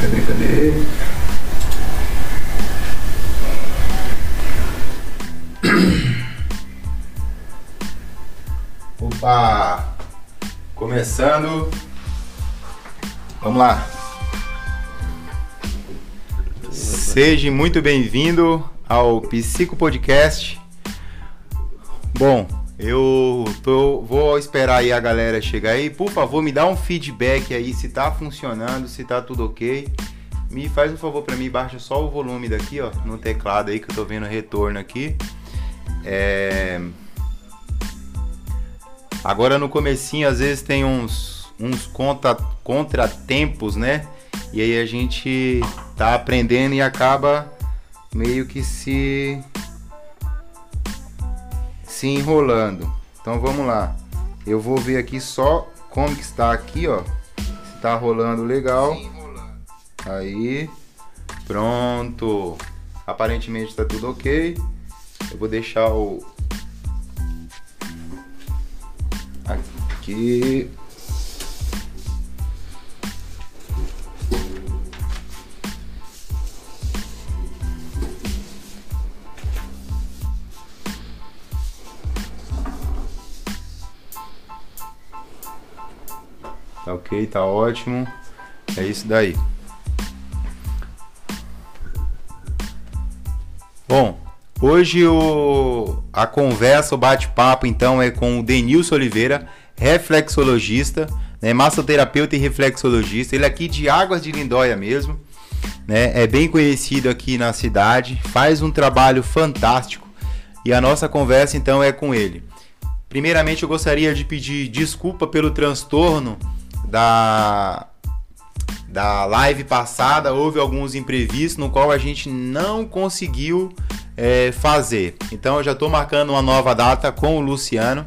cadê, cadê? Opa! Começando. Vamos lá. Seja muito bem-vindo ao Psico Podcast. Bom, eu tô, vou esperar aí a galera chegar aí. Por favor, me dá um feedback aí se tá funcionando, se tá tudo ok. Me faz um favor para mim, baixa só o volume daqui, ó, no teclado aí que eu tô vendo retorno aqui. É... Agora no comecinho às vezes tem uns, uns contra, contratempos, né? E aí a gente tá aprendendo e acaba meio que se se enrolando. Então vamos lá. Eu vou ver aqui só como que está aqui, ó. Se tá rolando legal. Aí. Pronto. Aparentemente está tudo ok. Eu vou deixar o aqui Tá ok, tá ótimo. É isso daí. Bom, hoje o, a conversa, o bate-papo então é com o Denilson Oliveira, reflexologista, né, massoterapeuta e reflexologista. Ele é aqui de Águas de Lindóia mesmo, né, é bem conhecido aqui na cidade, faz um trabalho fantástico e a nossa conversa então é com ele. Primeiramente eu gostaria de pedir desculpa pelo transtorno da da live passada houve alguns imprevistos no qual a gente não conseguiu é, fazer. Então eu já estou marcando uma nova data com o Luciano.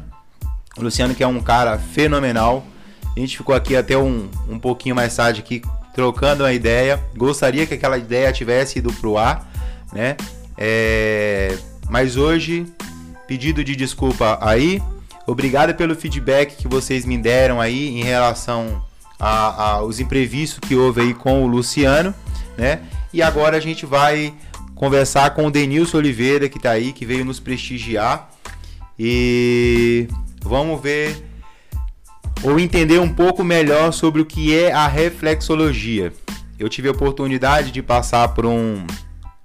O Luciano que é um cara fenomenal. A gente ficou aqui até um, um pouquinho mais tarde aqui trocando uma ideia. Gostaria que aquela ideia tivesse ido pro ar, né? É... Mas hoje, pedido de desculpa aí. Obrigado pelo feedback que vocês me deram aí em relação aos imprevistos que houve aí com o Luciano, né? E agora a gente vai conversar com o Denilson Oliveira, que está aí, que veio nos prestigiar. E vamos ver ou entender um pouco melhor sobre o que é a reflexologia. Eu tive a oportunidade de passar por um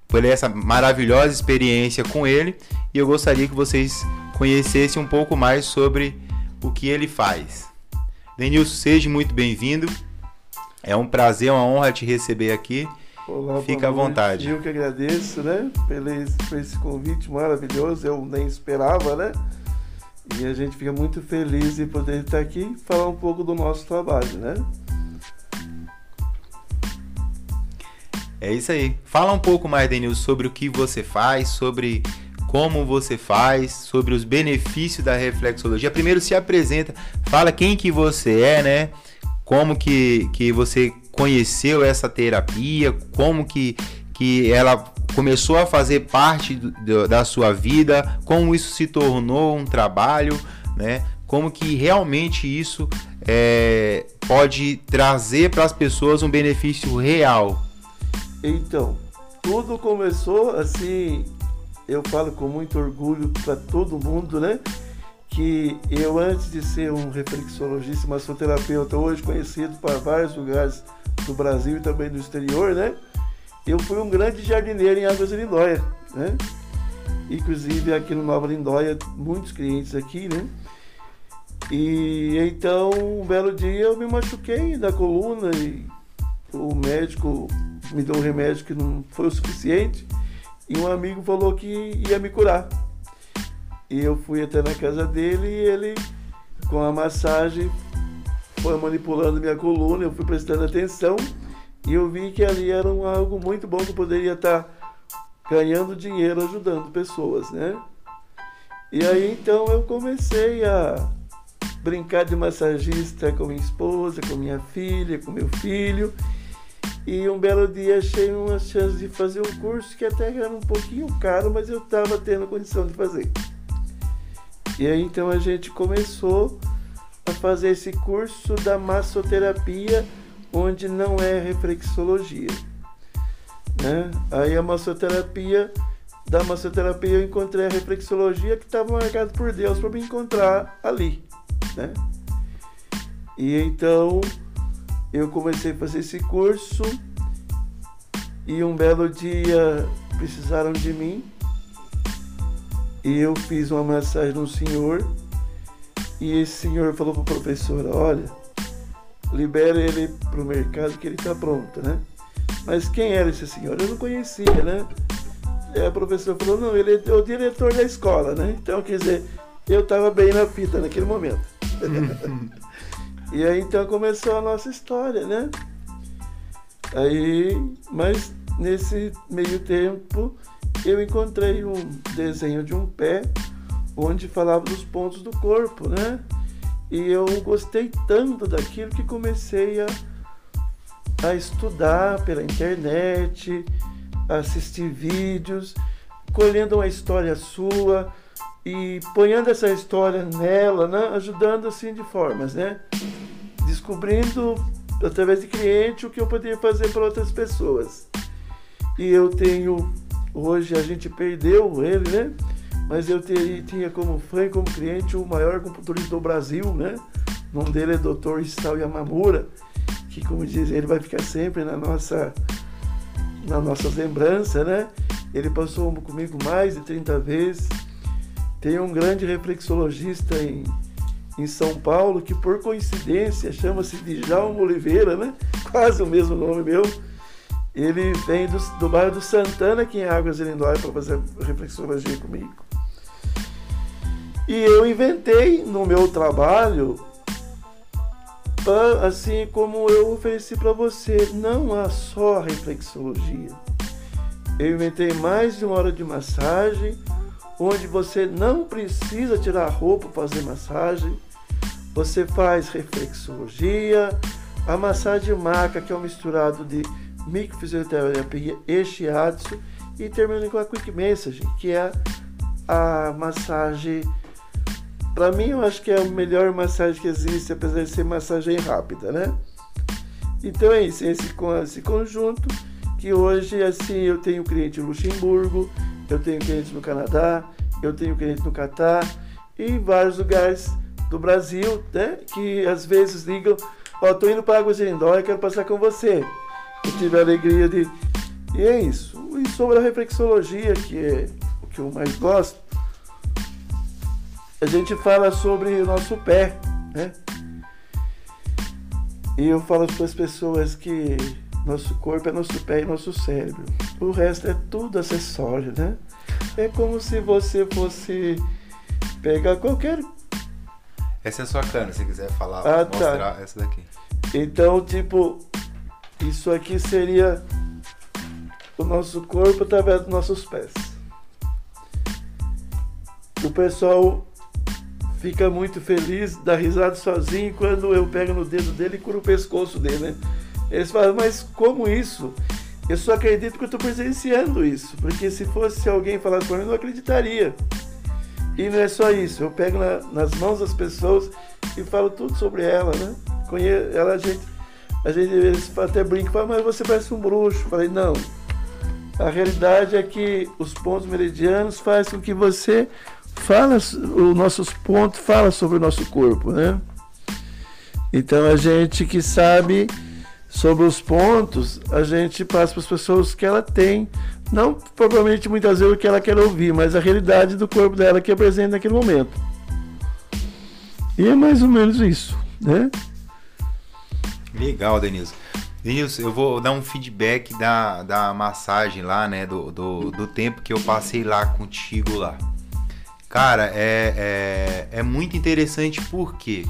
por essa maravilhosa experiência com ele e eu gostaria que vocês conhecessem um pouco mais sobre o que ele faz. Denilson, seja muito bem-vindo. É um prazer, uma honra te receber aqui. Olá, Fica à vontade. Eu que agradeço, né, pelo esse, por esse convite maravilhoso. Eu nem esperava, né? E a gente fica muito feliz de poder estar aqui e falar um pouco do nosso trabalho, né? É isso aí. Fala um pouco mais, Denilson, sobre o que você faz, sobre como você faz, sobre os benefícios da reflexologia. Primeiro se apresenta, fala quem que você é, né? Como que, que você conheceu essa terapia, como que, que ela começou a fazer parte do, da sua vida, como isso se tornou um trabalho, né? Como que realmente isso é, pode trazer para as pessoas um benefício real. Então, tudo começou assim eu falo com muito orgulho para todo mundo, né? Que eu, antes de ser um reflexologista, massoterapeuta, hoje conhecido para vários lugares do Brasil e também do exterior, né? Eu fui um grande jardineiro em Águas de Lindóia, né? Inclusive aqui no Nova Lindóia, muitos clientes aqui, né? E então, um belo dia eu me machuquei da coluna e o médico me deu um remédio que não foi o suficiente e um amigo falou que ia me curar. E eu fui até na casa dele e ele, com a massagem, foi manipulando minha coluna, eu fui prestando atenção e eu vi que ali era um, algo muito bom que eu poderia estar ganhando dinheiro ajudando pessoas, né? E aí então eu comecei a brincar de massagista com minha esposa, com minha filha, com meu filho. E um belo dia achei uma chance de fazer um curso que até era um pouquinho caro, mas eu estava tendo condição de fazer. E aí então a gente começou a fazer esse curso da massoterapia onde não é reflexologia. Né? Aí a massoterapia, da massoterapia eu encontrei a reflexologia que estava marcada por Deus para me encontrar ali. Né? E então eu comecei a fazer esse curso e um belo dia precisaram de mim e eu fiz uma massagem no senhor e esse senhor falou para a professora, olha, libera ele para o mercado que ele está pronto, né? Mas quem era esse senhor? Eu não conhecia, né? E a professora falou, não, ele é o diretor da escola, né? Então, quer dizer, eu estava bem na fita naquele momento. e aí então começou a nossa história, né? Aí, mas nesse meio tempo eu encontrei um desenho de um pé onde falava dos pontos do corpo, né? E eu gostei tanto daquilo que comecei a, a estudar pela internet, assistir vídeos, colhendo uma história sua e ponhando essa história nela, né? ajudando assim de formas, né? Descobrindo através de cliente o que eu poderia fazer para outras pessoas. E eu tenho, hoje a gente perdeu ele, né? mas eu tinha como fã e como cliente o maior computadorista do Brasil, né? O nome dele é Dr. Isao Yamamura, que como dizem, ele vai ficar sempre na nossa na nossa lembrança, né? Ele passou comigo mais de 30 vezes. Tem um grande reflexologista em, em São Paulo que por coincidência chama-se Djalma Oliveira, né? Quase o mesmo nome meu. Ele vem do, do bairro do Santana, aqui em Águas Lindóia, para fazer reflexologia comigo. E eu inventei no meu trabalho, assim como eu ofereci para você, não há só reflexologia. Eu inventei mais de uma hora de massagem, onde você não precisa tirar roupa para fazer massagem. Você faz reflexologia, a massagem maca, que é um misturado de microfisioterapia e shiatsu, e termina com a quick message, que é a massagem para mim, eu acho que é a melhor massagem que existe, apesar de ser massagem rápida, né? Então é isso, é esse, esse conjunto que hoje, assim, eu tenho cliente no Luxemburgo, eu tenho clientes no Canadá, eu tenho cliente no Catar e em vários lugares do Brasil, né? Que às vezes ligam, ó, oh, tô indo para Águas de Lindóia, quero passar com você. Eu tive a alegria de... E é isso. E sobre a reflexologia, que é o que eu mais gosto, a gente fala sobre o nosso pé, né? E eu falo para as pessoas que nosso corpo é nosso pé e nosso cérebro. O resto é tudo acessório, né? É como se você fosse pegar qualquer. Essa é a sua cana, se quiser falar, ah, tá. mostrar tá. essa daqui. Então, tipo, isso aqui seria o nosso corpo através dos nossos pés. O pessoal fica muito feliz, dá risada sozinho quando eu pego no dedo dele e curo o pescoço dele, né? Eles falam, mas como isso? Eu só acredito que eu estou presenciando isso, porque se fosse alguém falar para mim, eu não acreditaria. E não é só isso, eu pego na, nas mãos das pessoas e falo tudo sobre ela, né? Conhe ela, a gente, a gente eles até brinca, fala, mas você parece um bruxo. Eu falei, não. A realidade é que os pontos meridianos fazem com que você fala os nossos pontos, fala sobre o nosso corpo, né? Então a gente que sabe sobre os pontos, a gente passa para as pessoas que ela tem, não provavelmente muitas vezes o que ela quer ouvir, mas a realidade do corpo dela que é presente naquele momento. E é mais ou menos isso, né? Legal, Denilson. Denilson, eu vou dar um feedback da, da massagem lá, né? Do, do, do tempo que eu passei lá contigo lá. Cara, é, é, é muito interessante porque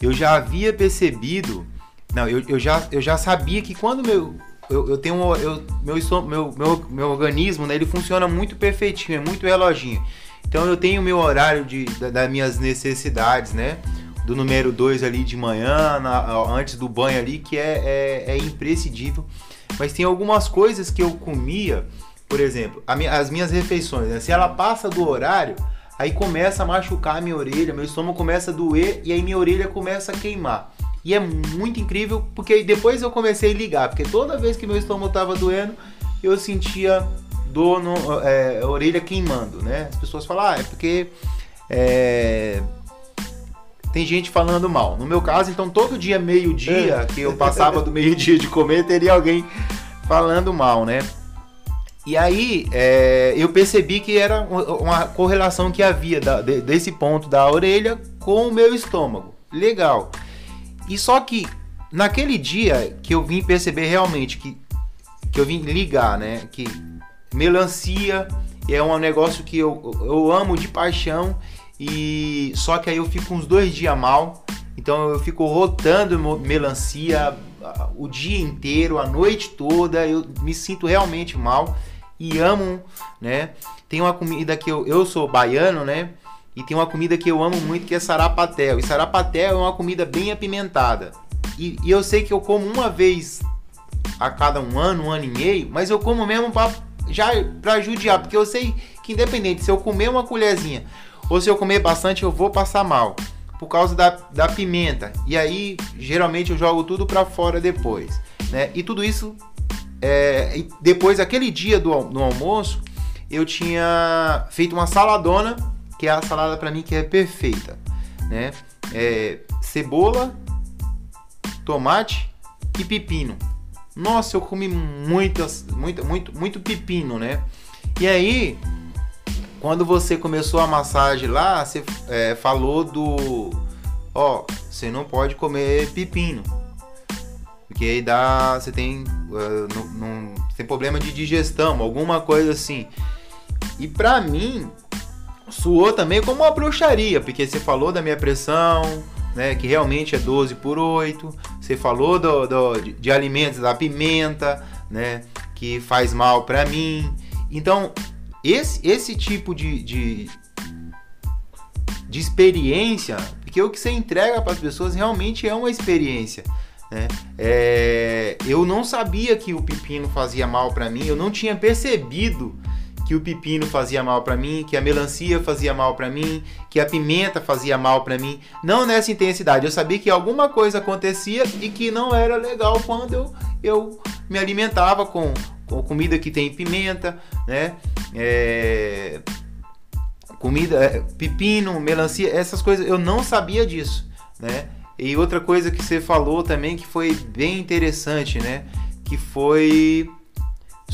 eu já havia percebido. Não, eu, eu, já, eu já sabia que quando meu. Eu, eu tenho eu, meu, meu, meu, meu organismo, né, ele funciona muito perfeitinho, é muito reloginho. Então eu tenho meu horário de, da, das minhas necessidades, né? Do número 2 ali de manhã, na, antes do banho ali, que é, é, é, imprescindível. Mas tem algumas coisas que eu comia, por exemplo, as minhas refeições, né? Se ela passa do horário, Aí começa a machucar a minha orelha, meu estômago começa a doer e aí minha orelha começa a queimar. E é muito incrível, porque depois eu comecei a ligar, porque toda vez que meu estômago estava doendo, eu sentia dor é, orelha queimando, né? As pessoas falam, ah, é porque é, tem gente falando mal. No meu caso, então, todo dia, meio-dia, que eu passava do meio-dia de comer, teria alguém falando mal, né? E aí é, eu percebi que era uma correlação que havia da, de, desse ponto da orelha com o meu estômago. Legal. E só que naquele dia que eu vim perceber realmente que, que eu vim ligar, né? Que melancia é um negócio que eu, eu amo de paixão e só que aí eu fico uns dois dias mal. Então eu fico rotando melancia o dia inteiro, a noite toda. Eu me sinto realmente mal e amo, né? Tem uma comida que eu, eu sou baiano, né? E tem uma comida que eu amo muito que é sarapatel. E sarapatel é uma comida bem apimentada. E, e eu sei que eu como uma vez a cada um ano, um ano e meio, mas eu como mesmo pra, já pra judiar, porque eu sei que independente se eu comer uma colherzinha ou se eu comer bastante, eu vou passar mal por causa da, da pimenta. E aí, geralmente eu jogo tudo para fora depois, né? E tudo isso é, depois, aquele dia do, do almoço, eu tinha feito uma saladona, que é a salada para mim que é perfeita, né? É, cebola, tomate e pepino. Nossa, eu comi muitas, muito, muito, muito pepino, né? E aí, quando você começou a massagem lá, você é, falou do, ó, você não pode comer pepino porque aí dá. Você tem. Uh, não, não, tem problema de digestão, alguma coisa assim. E pra mim, suou também como uma bruxaria, porque você falou da minha pressão, né? Que realmente é 12 por 8. Você falou do, do de, de, alimentos, da pimenta, né? Que faz mal pra mim. Então, esse, esse tipo de, de, de experiência, porque o que você entrega para as pessoas realmente é uma experiência. Né? É, eu não sabia que o pepino fazia mal para mim, eu não tinha percebido que o pepino fazia mal para mim, que a melancia fazia mal para mim, que a pimenta fazia mal para mim. Não nessa intensidade. Eu sabia que alguma coisa acontecia e que não era legal quando eu, eu me alimentava com, com comida que tem pimenta, né? É, comida, é, pepino, melancia, essas coisas. Eu não sabia disso, né? E outra coisa que você falou também que foi bem interessante, né? Que foi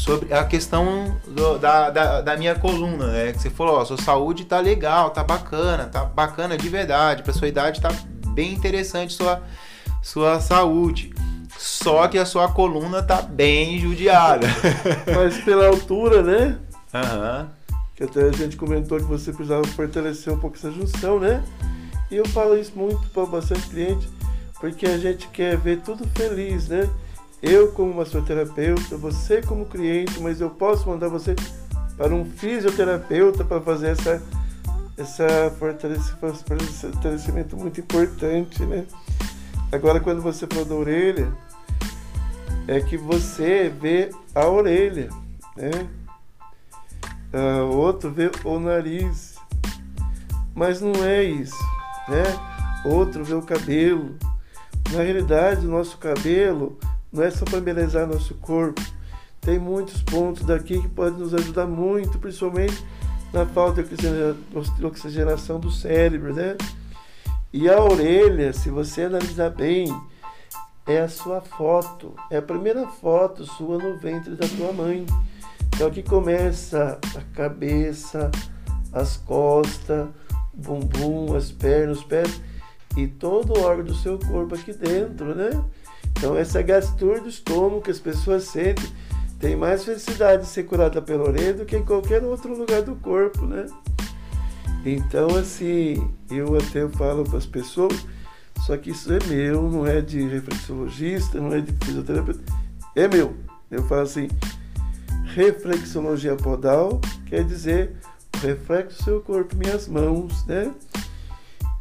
sobre a questão do, da, da, da, minha coluna, né? Que você falou, ó, sua saúde tá legal, tá bacana, tá bacana de verdade, pra sua idade tá bem interessante sua, sua saúde. Só que a sua coluna tá bem judiada. Mas pela altura, né? Aham. Uhum. Que até a gente comentou que você precisava fortalecer um pouco essa junção, né? E eu falo isso muito para bastante cliente, porque a gente quer ver tudo feliz, né? Eu como massoterapeuta, você como cliente, mas eu posso mandar você para um fisioterapeuta para fazer essa essa fortalecimento muito importante, né? Agora quando você falou da orelha, é que você vê a orelha, né? Outro vê o nariz, mas não é isso né? Outro vê o cabelo. Na realidade, o nosso cabelo não é só para embelezar nosso corpo. Tem muitos pontos daqui que podem nos ajudar muito, principalmente na falta de oxigenação do cérebro, né? E a orelha, se você analisar bem, é a sua foto, é a primeira foto sua no ventre da tua mãe. Então aqui começa a cabeça, as costas, bumbum, as pernas, os pés e todo o órgão do seu corpo aqui dentro, né? Então essa gastura do estômago que as pessoas sentem tem mais felicidade de ser curada pela orelha do que em qualquer outro lugar do corpo, né? Então assim, eu até falo para as pessoas, só que isso é meu, não é de reflexologista, não é de fisioterapeuta, é meu. Eu falo assim, reflexologia podal quer dizer reflexo do seu corpo, minhas mãos, né?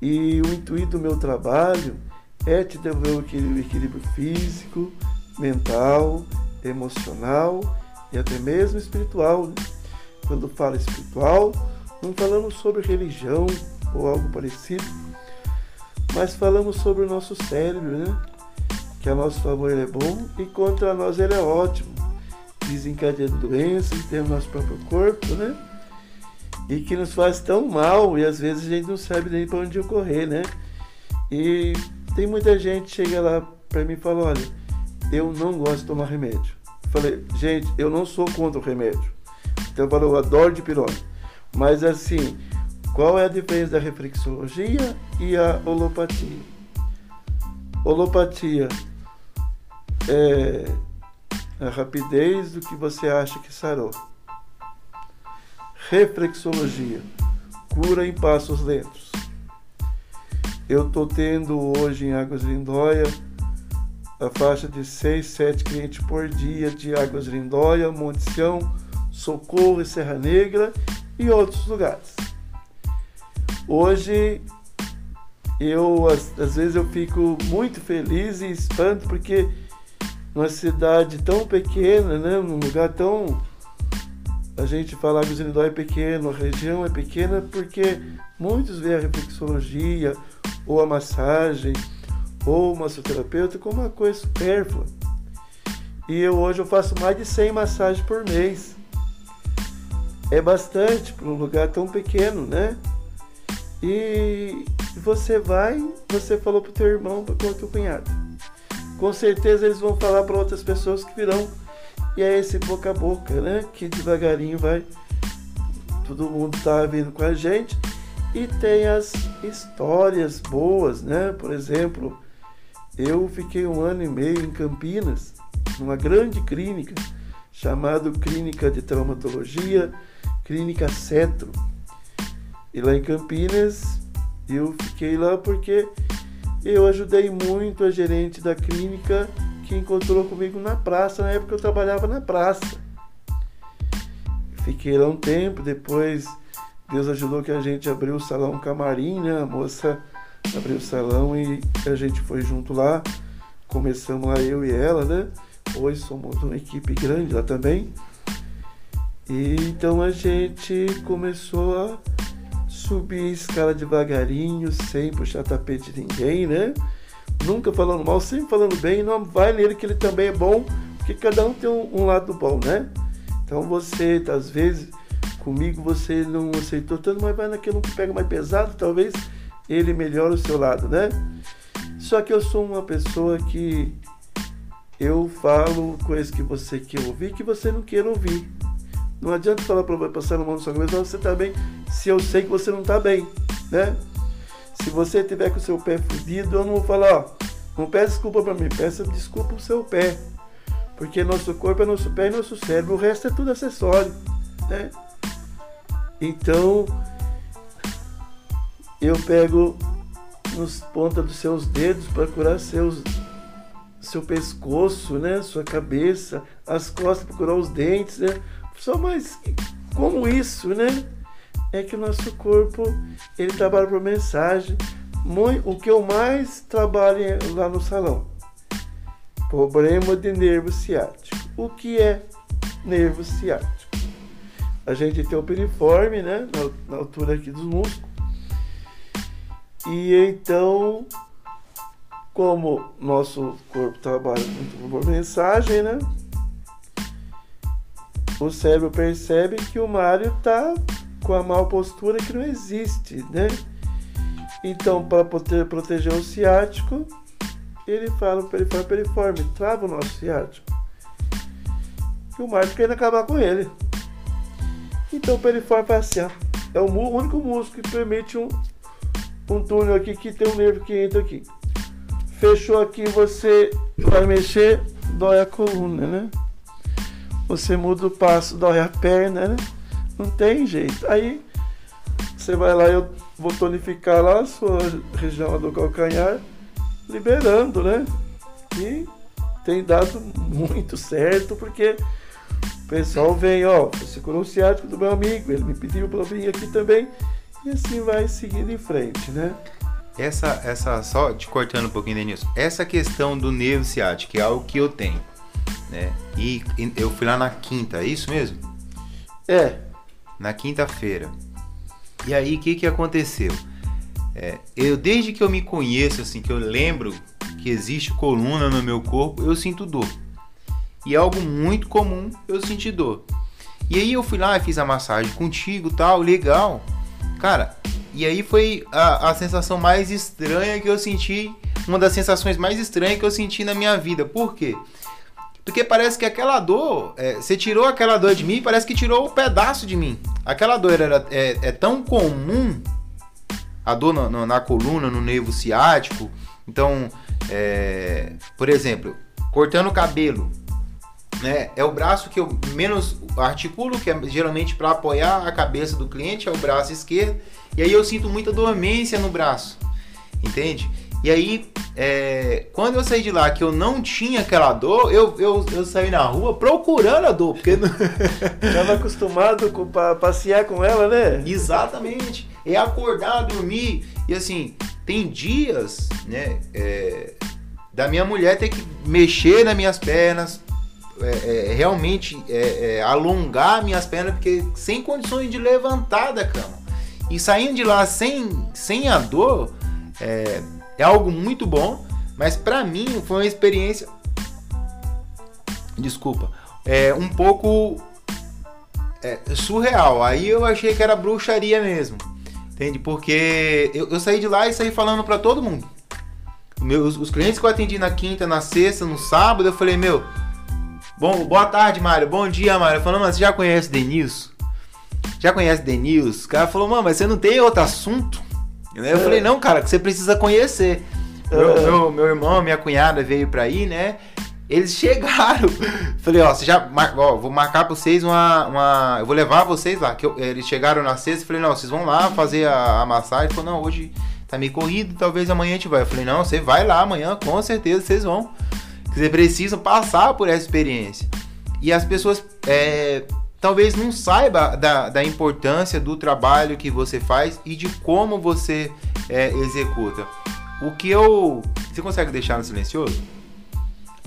E o intuito do meu trabalho é te devolver o equilíbrio, físico, mental, emocional e até mesmo espiritual. Né? Quando falo espiritual, não falamos sobre religião ou algo parecido, mas falamos sobre o nosso cérebro, né? Que a nosso favor ele é bom e contra nós ele é ótimo. Desencadeando doenças, temos nosso próprio corpo, né? E que nos faz tão mal e às vezes a gente não sabe nem para onde correr, né? E tem muita gente chega lá para mim e fala: olha, eu não gosto de tomar remédio. Eu falei, gente, eu não sou contra o remédio. Então eu, falo, eu adoro de pirona. Mas assim, qual é a diferença da reflexologia e a holopatia? Holopatia é a rapidez do que você acha que sarou. Reflexologia cura em passos lentos. Eu estou tendo hoje em Águas Lindóia a faixa de 6, 7 clientes por dia de Águas Lindóia, Monte Sião, Socorro e Serra Negra e outros lugares. Hoje eu às, vezes eu fico muito feliz e espanto porque numa cidade tão pequena, né, num lugar tão a gente fala que o Zenidó é pequeno, a região é pequena porque muitos veem a reflexologia ou a massagem ou massoterapeuta como uma coisa supérflua. E eu hoje eu faço mais de 100 massagens por mês. É bastante para um lugar tão pequeno, né? E você vai, você falou pro teu irmão, para o teu cunhado. Com certeza eles vão falar para outras pessoas que virão. E é esse boca a boca, né? Que devagarinho vai. Todo mundo tá vindo com a gente. E tem as histórias boas, né? Por exemplo, eu fiquei um ano e meio em Campinas, numa grande clínica chamada Clínica de Traumatologia, Clínica Cetro e lá em Campinas, eu fiquei lá porque eu ajudei muito a gerente da clínica que encontrou comigo na praça, na época eu trabalhava na praça. Fiquei lá um tempo, depois Deus ajudou que a gente abriu o salão camarim, né? A moça abriu o salão e a gente foi junto lá. Começamos lá eu e ela, né? Hoje somos uma equipe grande lá também. E então a gente começou a subir a escala devagarinho, sem puxar tapete de ninguém, né? Nunca falando mal, sempre falando bem, não vai nele que ele também é bom, porque cada um tem um, um lado bom, né? Então você, às vezes, comigo você não aceitou tanto, mas vai naquele que pega mais pesado, talvez ele melhore o seu lado, né? Só que eu sou uma pessoa que eu falo coisas que você quer ouvir que você não quer ouvir. Não adianta falar para passar a mão na sua cabeça, você está bem, se eu sei que você não está bem, né? Se você tiver com o seu pé fudido, eu não vou falar, ó, não peça desculpa para mim, peça desculpa o seu pé. Porque nosso corpo é nosso pé e nosso cérebro, o resto é tudo acessório, né? Então, eu pego nos pontas dos seus dedos para curar seus seu pescoço, né, sua cabeça, as costas para curar os dentes, né? Só mais como isso, né? É que o nosso corpo ele trabalha por mensagem. o que eu mais trabalho lá no salão, problema de nervo ciático. O que é nervo ciático? A gente tem o piriforme, né? Na, na altura aqui dos músculos. E então, como nosso corpo trabalha muito por mensagem, né? o cérebro percebe que o Mário está com a mal postura que não existe, né? Então, para proteger o ciático, ele fala para ele, periforme, trava o nosso ciático. E o Mário quer acabar com ele. Então, o periforme faz assim, ó, é o único músculo que permite um, um túnel aqui que tem um nervo que entra aqui. Fechou aqui, você vai mexer, dói a coluna, né? você muda o passo, dói a perna, né? Não tem jeito. Aí você vai lá, eu vou tonificar lá a sua região do calcanhar, liberando, né? E tem dado muito certo, porque o pessoal vem, ó, você curou o ciático do meu amigo, ele me pediu para vir aqui também, e assim vai seguindo em frente, né? Essa, essa, só te cortando um pouquinho, Denilson, essa questão do nervo ciático, que é algo que eu tenho né? E eu fui lá na quinta, é isso mesmo? É. Na quinta-feira. E aí, o que, que aconteceu? É, eu desde que eu me conheço, assim, que eu lembro que existe coluna no meu corpo, eu sinto dor. E é algo muito comum eu sentir dor. E aí eu fui lá e fiz a massagem contigo, tal, legal. Cara, e aí foi a, a sensação mais estranha que eu senti, uma das sensações mais estranhas que eu senti na minha vida. Por quê? Porque parece que aquela dor, é, você tirou aquela dor de mim, parece que tirou um pedaço de mim. Aquela dor era, é, é tão comum, a dor na, na, na coluna, no nervo ciático. Então, é, por exemplo, cortando o cabelo, né? É o braço que eu menos articulo, que é geralmente para apoiar a cabeça do cliente, é o braço esquerdo. E aí eu sinto muita dormência no braço, entende? E aí, é, quando eu saí de lá que eu não tinha aquela dor, eu, eu, eu saí na rua procurando a dor, porque. Estava acostumado com, pra passear com ela, né? Exatamente. É acordar, dormir. E assim, tem dias, né? É, da minha mulher ter que mexer nas minhas pernas, é, é, realmente é, é, alongar minhas pernas, porque sem condições de levantar da cama. E saindo de lá sem, sem a dor, é, é algo muito bom, mas para mim foi uma experiência. Desculpa, é um pouco é, surreal. Aí eu achei que era bruxaria mesmo, entende? Porque eu, eu saí de lá e saí falando para todo mundo. Os clientes que eu atendi na quinta, na sexta, no sábado, eu falei, meu, Bom, boa tarde, Mário. Bom dia, Mário. Falando, mas você já conhece Denilson? Já conhece Denilson? O cara falou, mano, mas você não tem outro assunto? Eu falei, não, cara, que você precisa conhecer. Meu, é. meu, meu irmão, minha cunhada veio pra ir, né? Eles chegaram. Falei, ó, você já. Ó, vou marcar pra vocês uma. uma eu vou levar vocês lá. Que eu, eles chegaram na sexta. Falei, não, vocês vão lá fazer a, a massagem. Ele falou, não, hoje tá meio corrido, talvez amanhã a gente vai. Eu falei, não, você vai lá amanhã, com certeza vocês vão. Você precisa passar por essa experiência. E as pessoas é, talvez não saiba da, da importância do trabalho que você faz e de como você é, executa. O que eu. Você consegue deixar no silencioso?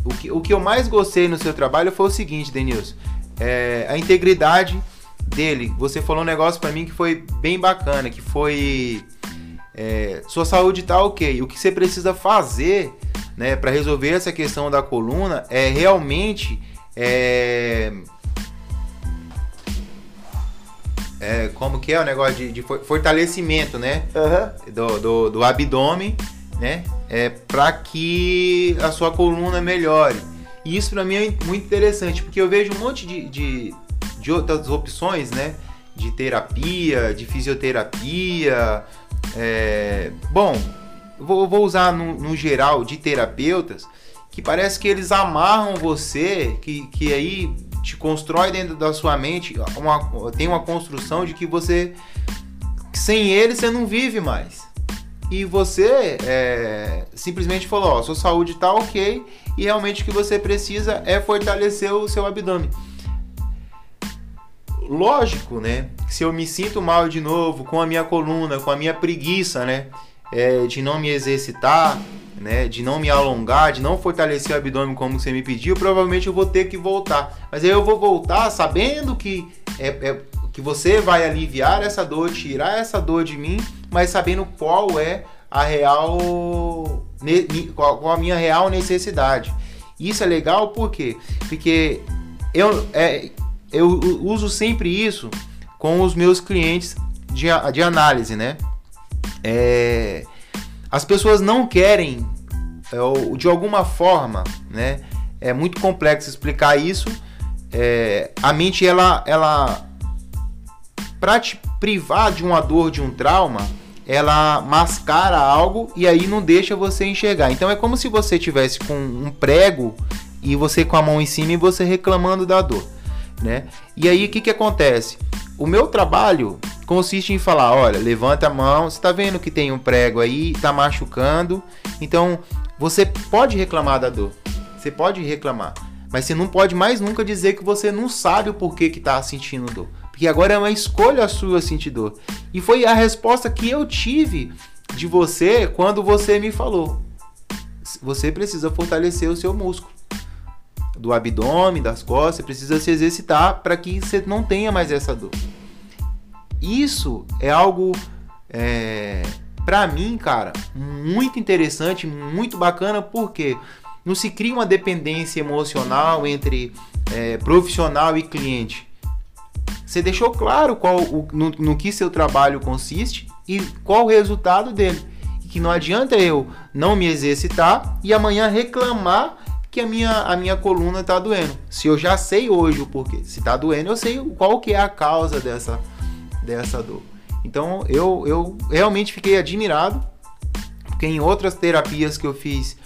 O que, o que eu mais gostei no seu trabalho foi o seguinte, Denilson. É, a integridade dele. Você falou um negócio para mim que foi bem bacana, que foi é, sua saúde tá ok. O que você precisa fazer né, para resolver essa questão da coluna é realmente é, é, como que é o negócio de, de fortalecimento, né, uhum. do, do, do, abdômen, né, é, para que a sua coluna melhore. E isso para mim é muito interessante, porque eu vejo um monte de, de, de outras opções, né, de terapia, de fisioterapia. É, bom, vou, vou usar no, no, geral de terapeutas, que parece que eles amarram você, que, que aí te constrói dentro da sua mente, uma, tem uma construção de que você, sem ele, você não vive mais. E você é, simplesmente falou, ó, sua saúde tá ok, e realmente o que você precisa é fortalecer o seu abdômen. Lógico, né? Se eu me sinto mal de novo com a minha coluna, com a minha preguiça, né? É, de não me exercitar, né, de não me alongar, de não fortalecer o abdômen como você me pediu, provavelmente eu vou ter que voltar. Mas aí eu vou voltar sabendo que é, é, que você vai aliviar essa dor, tirar essa dor de mim, mas sabendo qual é a real qual a minha real necessidade. Isso é legal por quê? Porque eu, é, eu uso sempre isso com os meus clientes de, de análise, né? É, as pessoas não querem, é, de alguma forma, né? É muito complexo explicar isso. É, a mente, ela, ela te privar de uma dor, de um trauma, ela mascara algo e aí não deixa você enxergar. Então é como se você tivesse com um prego e você com a mão em cima e você reclamando da dor, né? E aí o que que acontece? O meu trabalho consiste em falar, olha, levanta a mão, você está vendo que tem um prego aí, está machucando, então você pode reclamar da dor, você pode reclamar, mas você não pode mais nunca dizer que você não sabe o porquê que está sentindo dor, porque agora é uma escolha sua sentir dor. E foi a resposta que eu tive de você quando você me falou. Você precisa fortalecer o seu músculo do abdômen, das costas, você precisa se exercitar para que você não tenha mais essa dor. Isso é algo é, Pra mim, cara, muito interessante, muito bacana, porque não se cria uma dependência emocional entre é, profissional e cliente. Você deixou claro qual o, no, no que seu trabalho consiste e qual o resultado dele. Que não adianta eu não me exercitar e amanhã reclamar que a minha, a minha coluna está doendo. Se eu já sei hoje o porquê. Se está doendo, eu sei qual que é a causa dessa, dessa dor. Então eu, eu realmente fiquei admirado, porque em outras terapias que eu fiz,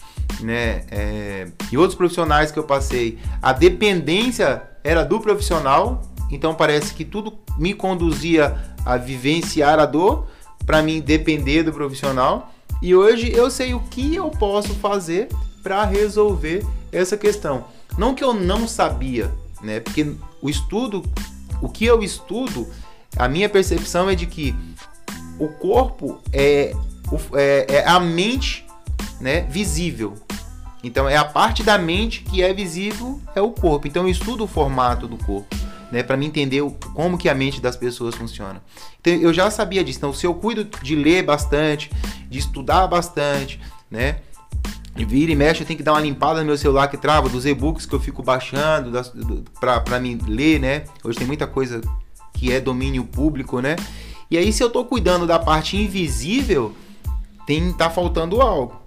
né, é, e outros profissionais que eu passei, a dependência era do profissional, então parece que tudo me conduzia a vivenciar a dor, para mim depender do profissional. E hoje eu sei o que eu posso fazer para resolver essa questão. Não que eu não sabia, né? Porque o estudo, o que eu estudo, a minha percepção é de que o corpo é, é, é a mente né, visível. Então é a parte da mente que é visível é o corpo. Então eu estudo o formato do corpo, né, para me entender como que a mente das pessoas funciona. Então eu já sabia disso. Então se eu cuido de ler bastante, de estudar bastante, né, vira e mexe, eu tenho que dar uma limpada no meu celular que trava, dos e-books que eu fico baixando para mim ler, né? Hoje tem muita coisa que é domínio público, né? E aí, se eu estou cuidando da parte invisível, tem tá faltando algo.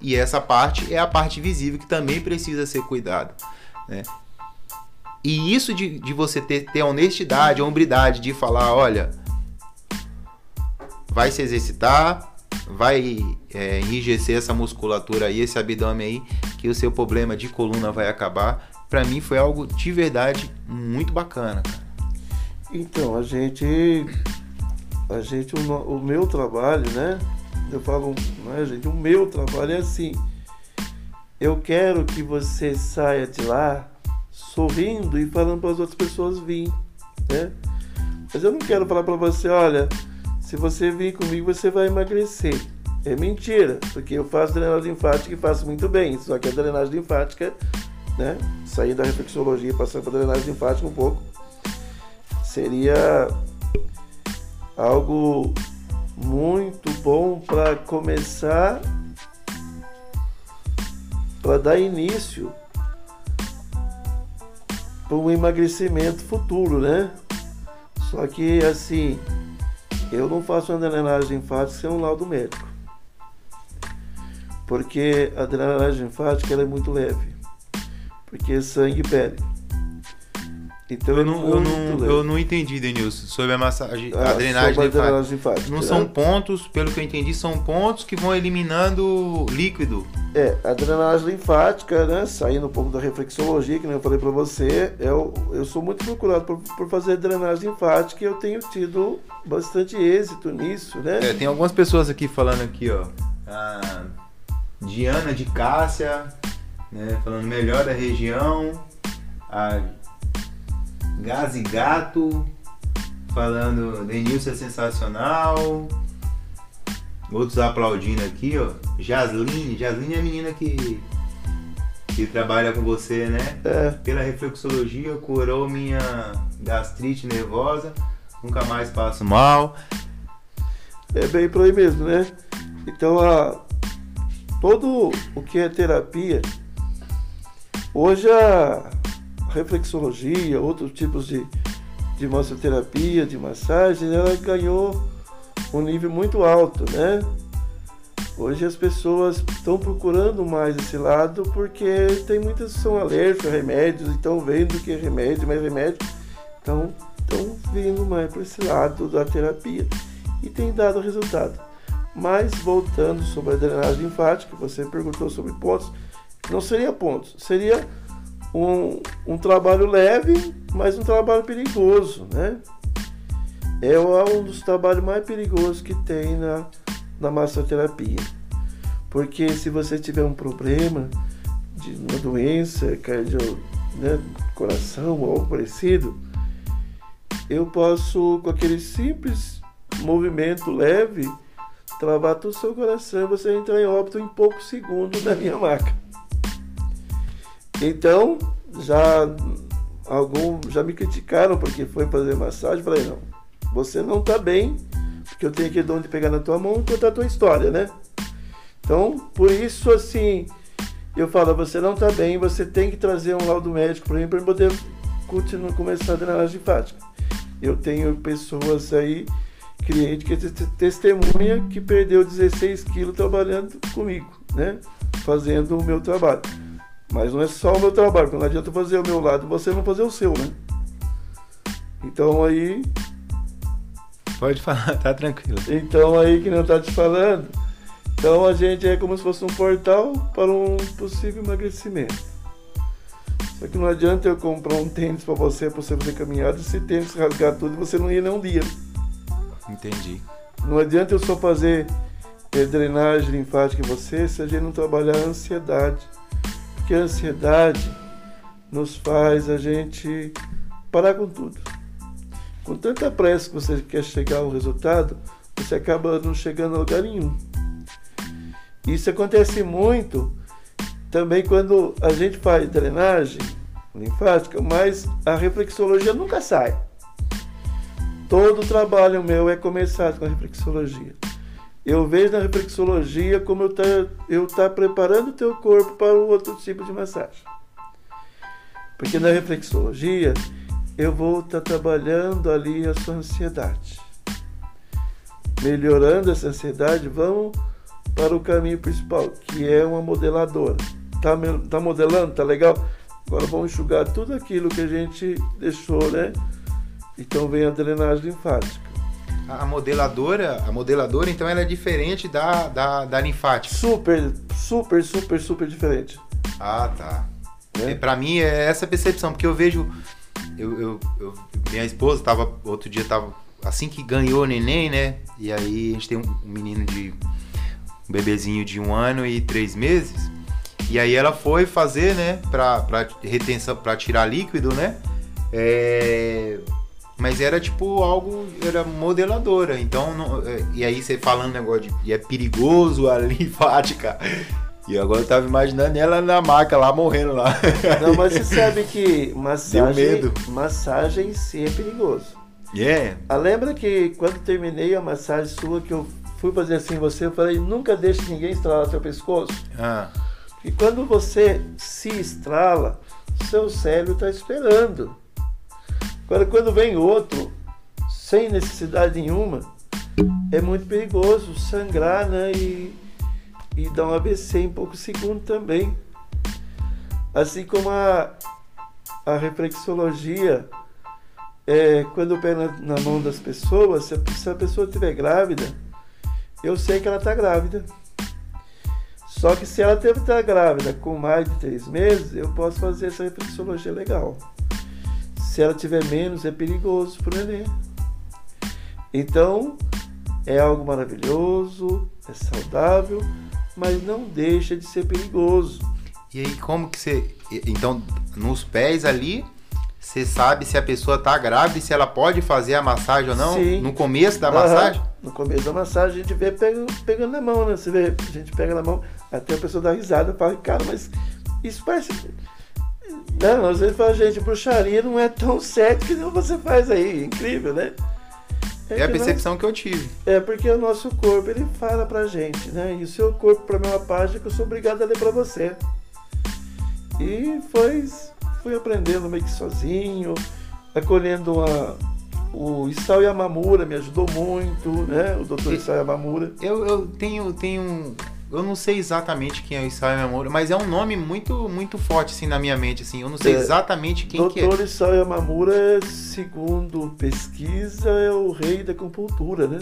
E essa parte é a parte visível que também precisa ser cuidada, né? E isso de, de você ter, ter a honestidade, a hombridade de falar, olha, vai se exercitar, vai é, enrijecer essa musculatura aí, esse abdômen aí, que o seu problema de coluna vai acabar. Para mim foi algo de verdade muito bacana, cara. Então, a gente. A gente, o, o meu trabalho, né? Eu falo, né, gente? O meu trabalho é assim. Eu quero que você saia de lá sorrindo e falando para as outras pessoas vir, né? Mas eu não quero falar para você, olha, se você vir comigo você vai emagrecer. É mentira, porque eu faço drenagem linfática e faço muito bem. Só que a drenagem linfática, né? Saindo da reflexologia e passando para drenagem linfática um pouco, seria algo muito bom para começar para dar início para um emagrecimento futuro, né? Só que assim, eu não faço uma drenagem linfática sem um laudo médico. Porque a drenagem linfática é muito leve. Porque é sangue e pele. Então eu não, eu não, eu não entendi, Denilson, sobre a massagem, ah, a drenagem linfática. Não né? são pontos, pelo que eu entendi, são pontos que vão eliminando líquido. É, a drenagem linfática, né, saindo um pouco da reflexologia, que nem eu falei para você, eu, eu sou muito procurado por, por fazer drenagem linfática e eu tenho tido bastante êxito nisso, né? É, tem algumas pessoas aqui falando aqui, ó, a Diana de Cássia, né, falando melhor da região, a Gás e Gato, falando Denilson é sensacional. Outros aplaudindo aqui, ó. Jasline, Jasline é a menina que que trabalha com você, né? É. Pela reflexologia, curou minha gastrite nervosa, nunca mais passo mal. É bem por aí mesmo, né? Então, a, todo o que é terapia, hoje a, reflexologia, outros tipos de, de massoterapia, de massagem, ela ganhou um nível muito alto, né? Hoje as pessoas estão procurando mais esse lado porque tem muitas são alérgicas remédios, então vendo que é remédio, mais remédio, então estão vindo mais para esse lado da terapia e tem dado resultado. Mas voltando sobre a drenagem linfática, você perguntou sobre pontos, não seria pontos, seria um, um trabalho leve, mas um trabalho perigoso, né? É um dos trabalhos mais perigosos que tem na, na massoterapia. Porque se você tiver um problema de uma doença, cardio, né, coração ou algo parecido, eu posso, com aquele simples movimento leve, travar todo o seu coração e você entrar em óbito em poucos segundos na minha maca. Então, já algum já me criticaram porque foi fazer massagem, falei, não, você não está bem, Porque eu tenho aquele dom de pegar na tua mão e contar a tua história, né? Então, por isso, assim, eu falo, você não está bem, você tem que trazer um laudo médico para mim para poder continuar, começar a drenagem linfática. Eu tenho pessoas aí, cliente que testemunha que perdeu 16 quilos trabalhando comigo, né? Fazendo o meu trabalho. Mas não é só o meu trabalho, porque não adianta fazer o meu lado você não fazer o seu, né? Então aí. Pode falar, tá tranquilo. Então aí que não tá te falando. Então a gente é como se fosse um portal para um possível emagrecimento. Só que não adianta eu comprar um tênis para você, para você fazer caminhada, se tênis rasgar tudo você não ia nem um dia. Entendi. Não adianta eu só fazer é, drenagem linfática em você se a gente não trabalhar a ansiedade. Porque a ansiedade nos faz a gente parar com tudo. Com tanta pressa que você quer chegar ao resultado, você acaba não chegando a lugar nenhum. Isso acontece muito também quando a gente faz drenagem linfática, mas a reflexologia nunca sai. Todo o trabalho meu é começado com a reflexologia. Eu vejo na reflexologia como eu tá, eu tá preparando o teu corpo para um outro tipo de massagem. Porque na reflexologia eu vou estar tá trabalhando ali a sua ansiedade. Melhorando essa ansiedade, vamos para o caminho principal, que é uma modeladora. Tá, tá modelando? Tá legal? Agora vamos enxugar tudo aquilo que a gente deixou, né? Então vem a drenagem linfática. A modeladora, a modeladora, então ela é diferente da, da, da linfática. Super, super, super, super diferente. Ah, tá. É? é para mim é essa percepção, porque eu vejo eu, eu, eu, minha esposa tava outro dia tava assim que ganhou o neném, né? E aí a gente tem um, um menino de um bebezinho de um ano e três meses. E aí ela foi fazer, né? Pra, pra retenção, para tirar líquido, né? É, mas era tipo algo, era modeladora. Então, não, é, e aí você falando negócio de e é perigoso a linfática. E agora eu tava imaginando ela na maca lá, morrendo lá. Não, mas você sabe que massagem, massagem sim é perigoso. Yeah. Ah, lembra que quando terminei a massagem sua, que eu fui fazer assim você, eu falei, nunca deixe ninguém estralar seu pescoço. Ah. E quando você se estrala, seu cérebro está esperando. Agora, quando vem outro, sem necessidade nenhuma, é muito perigoso sangrar, né? E e dá um AVC em poucos segundos também. Assim como a, a reflexologia, é, quando eu pego na, na, mão das pessoas, se a, se a pessoa estiver grávida, eu sei que ela está grávida. Só que se ela teve estar grávida com mais de três meses, eu posso fazer essa reflexologia legal. Se ela tiver menos, é perigoso para o neném. Então, é algo maravilhoso, é saudável, mas não deixa de ser perigoso. E aí, como que você. Então, nos pés ali, você sabe se a pessoa está grávida e se ela pode fazer a massagem ou não? Sim. No começo da massagem? No começo da massagem, a gente vê pegando, pegando na mão, né? Você vê, a gente pega na mão, até a pessoa dá risada e fala, cara, mas isso parece. Não, às vezes fala, gente, bruxaria não é tão certo que não você faz aí. Incrível, né? É, é a percepção nós, que eu tive. É porque o nosso corpo ele fala pra gente, né? E o seu corpo para mim é uma página que eu sou obrigado a ler para você. E foi fui aprendendo meio que sozinho, acolhendo uma, o Isao Yamamura me ajudou muito, né? O doutor Isao Yamamura. Eu, eu tenho, tenho eu não sei exatamente quem é o Isao Yamamura, mas é um nome muito muito forte assim na minha mente assim. Eu não sei é, exatamente quem que é. Dr. Isao Yamamura, segundo pesquisa, é o rei da acupuntura, né?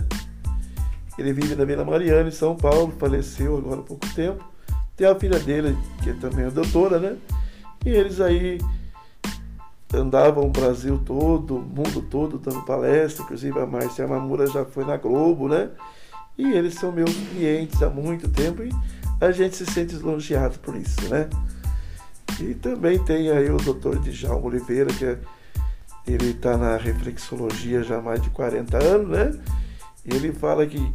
Ele vive na Vila Mariana, em São Paulo, faleceu agora há pouco tempo. Tem a filha dele, que é também é doutora, né? E eles aí andavam o Brasil todo, o mundo todo, dando palestra. Inclusive a Márcia Yamamura já foi na Globo, né? E eles são meus clientes há muito tempo e a gente se sente elogiado por isso, né? E também tem aí o doutor Djalma Oliveira, que é, ele está na reflexologia já há mais de 40 anos, né? E ele fala que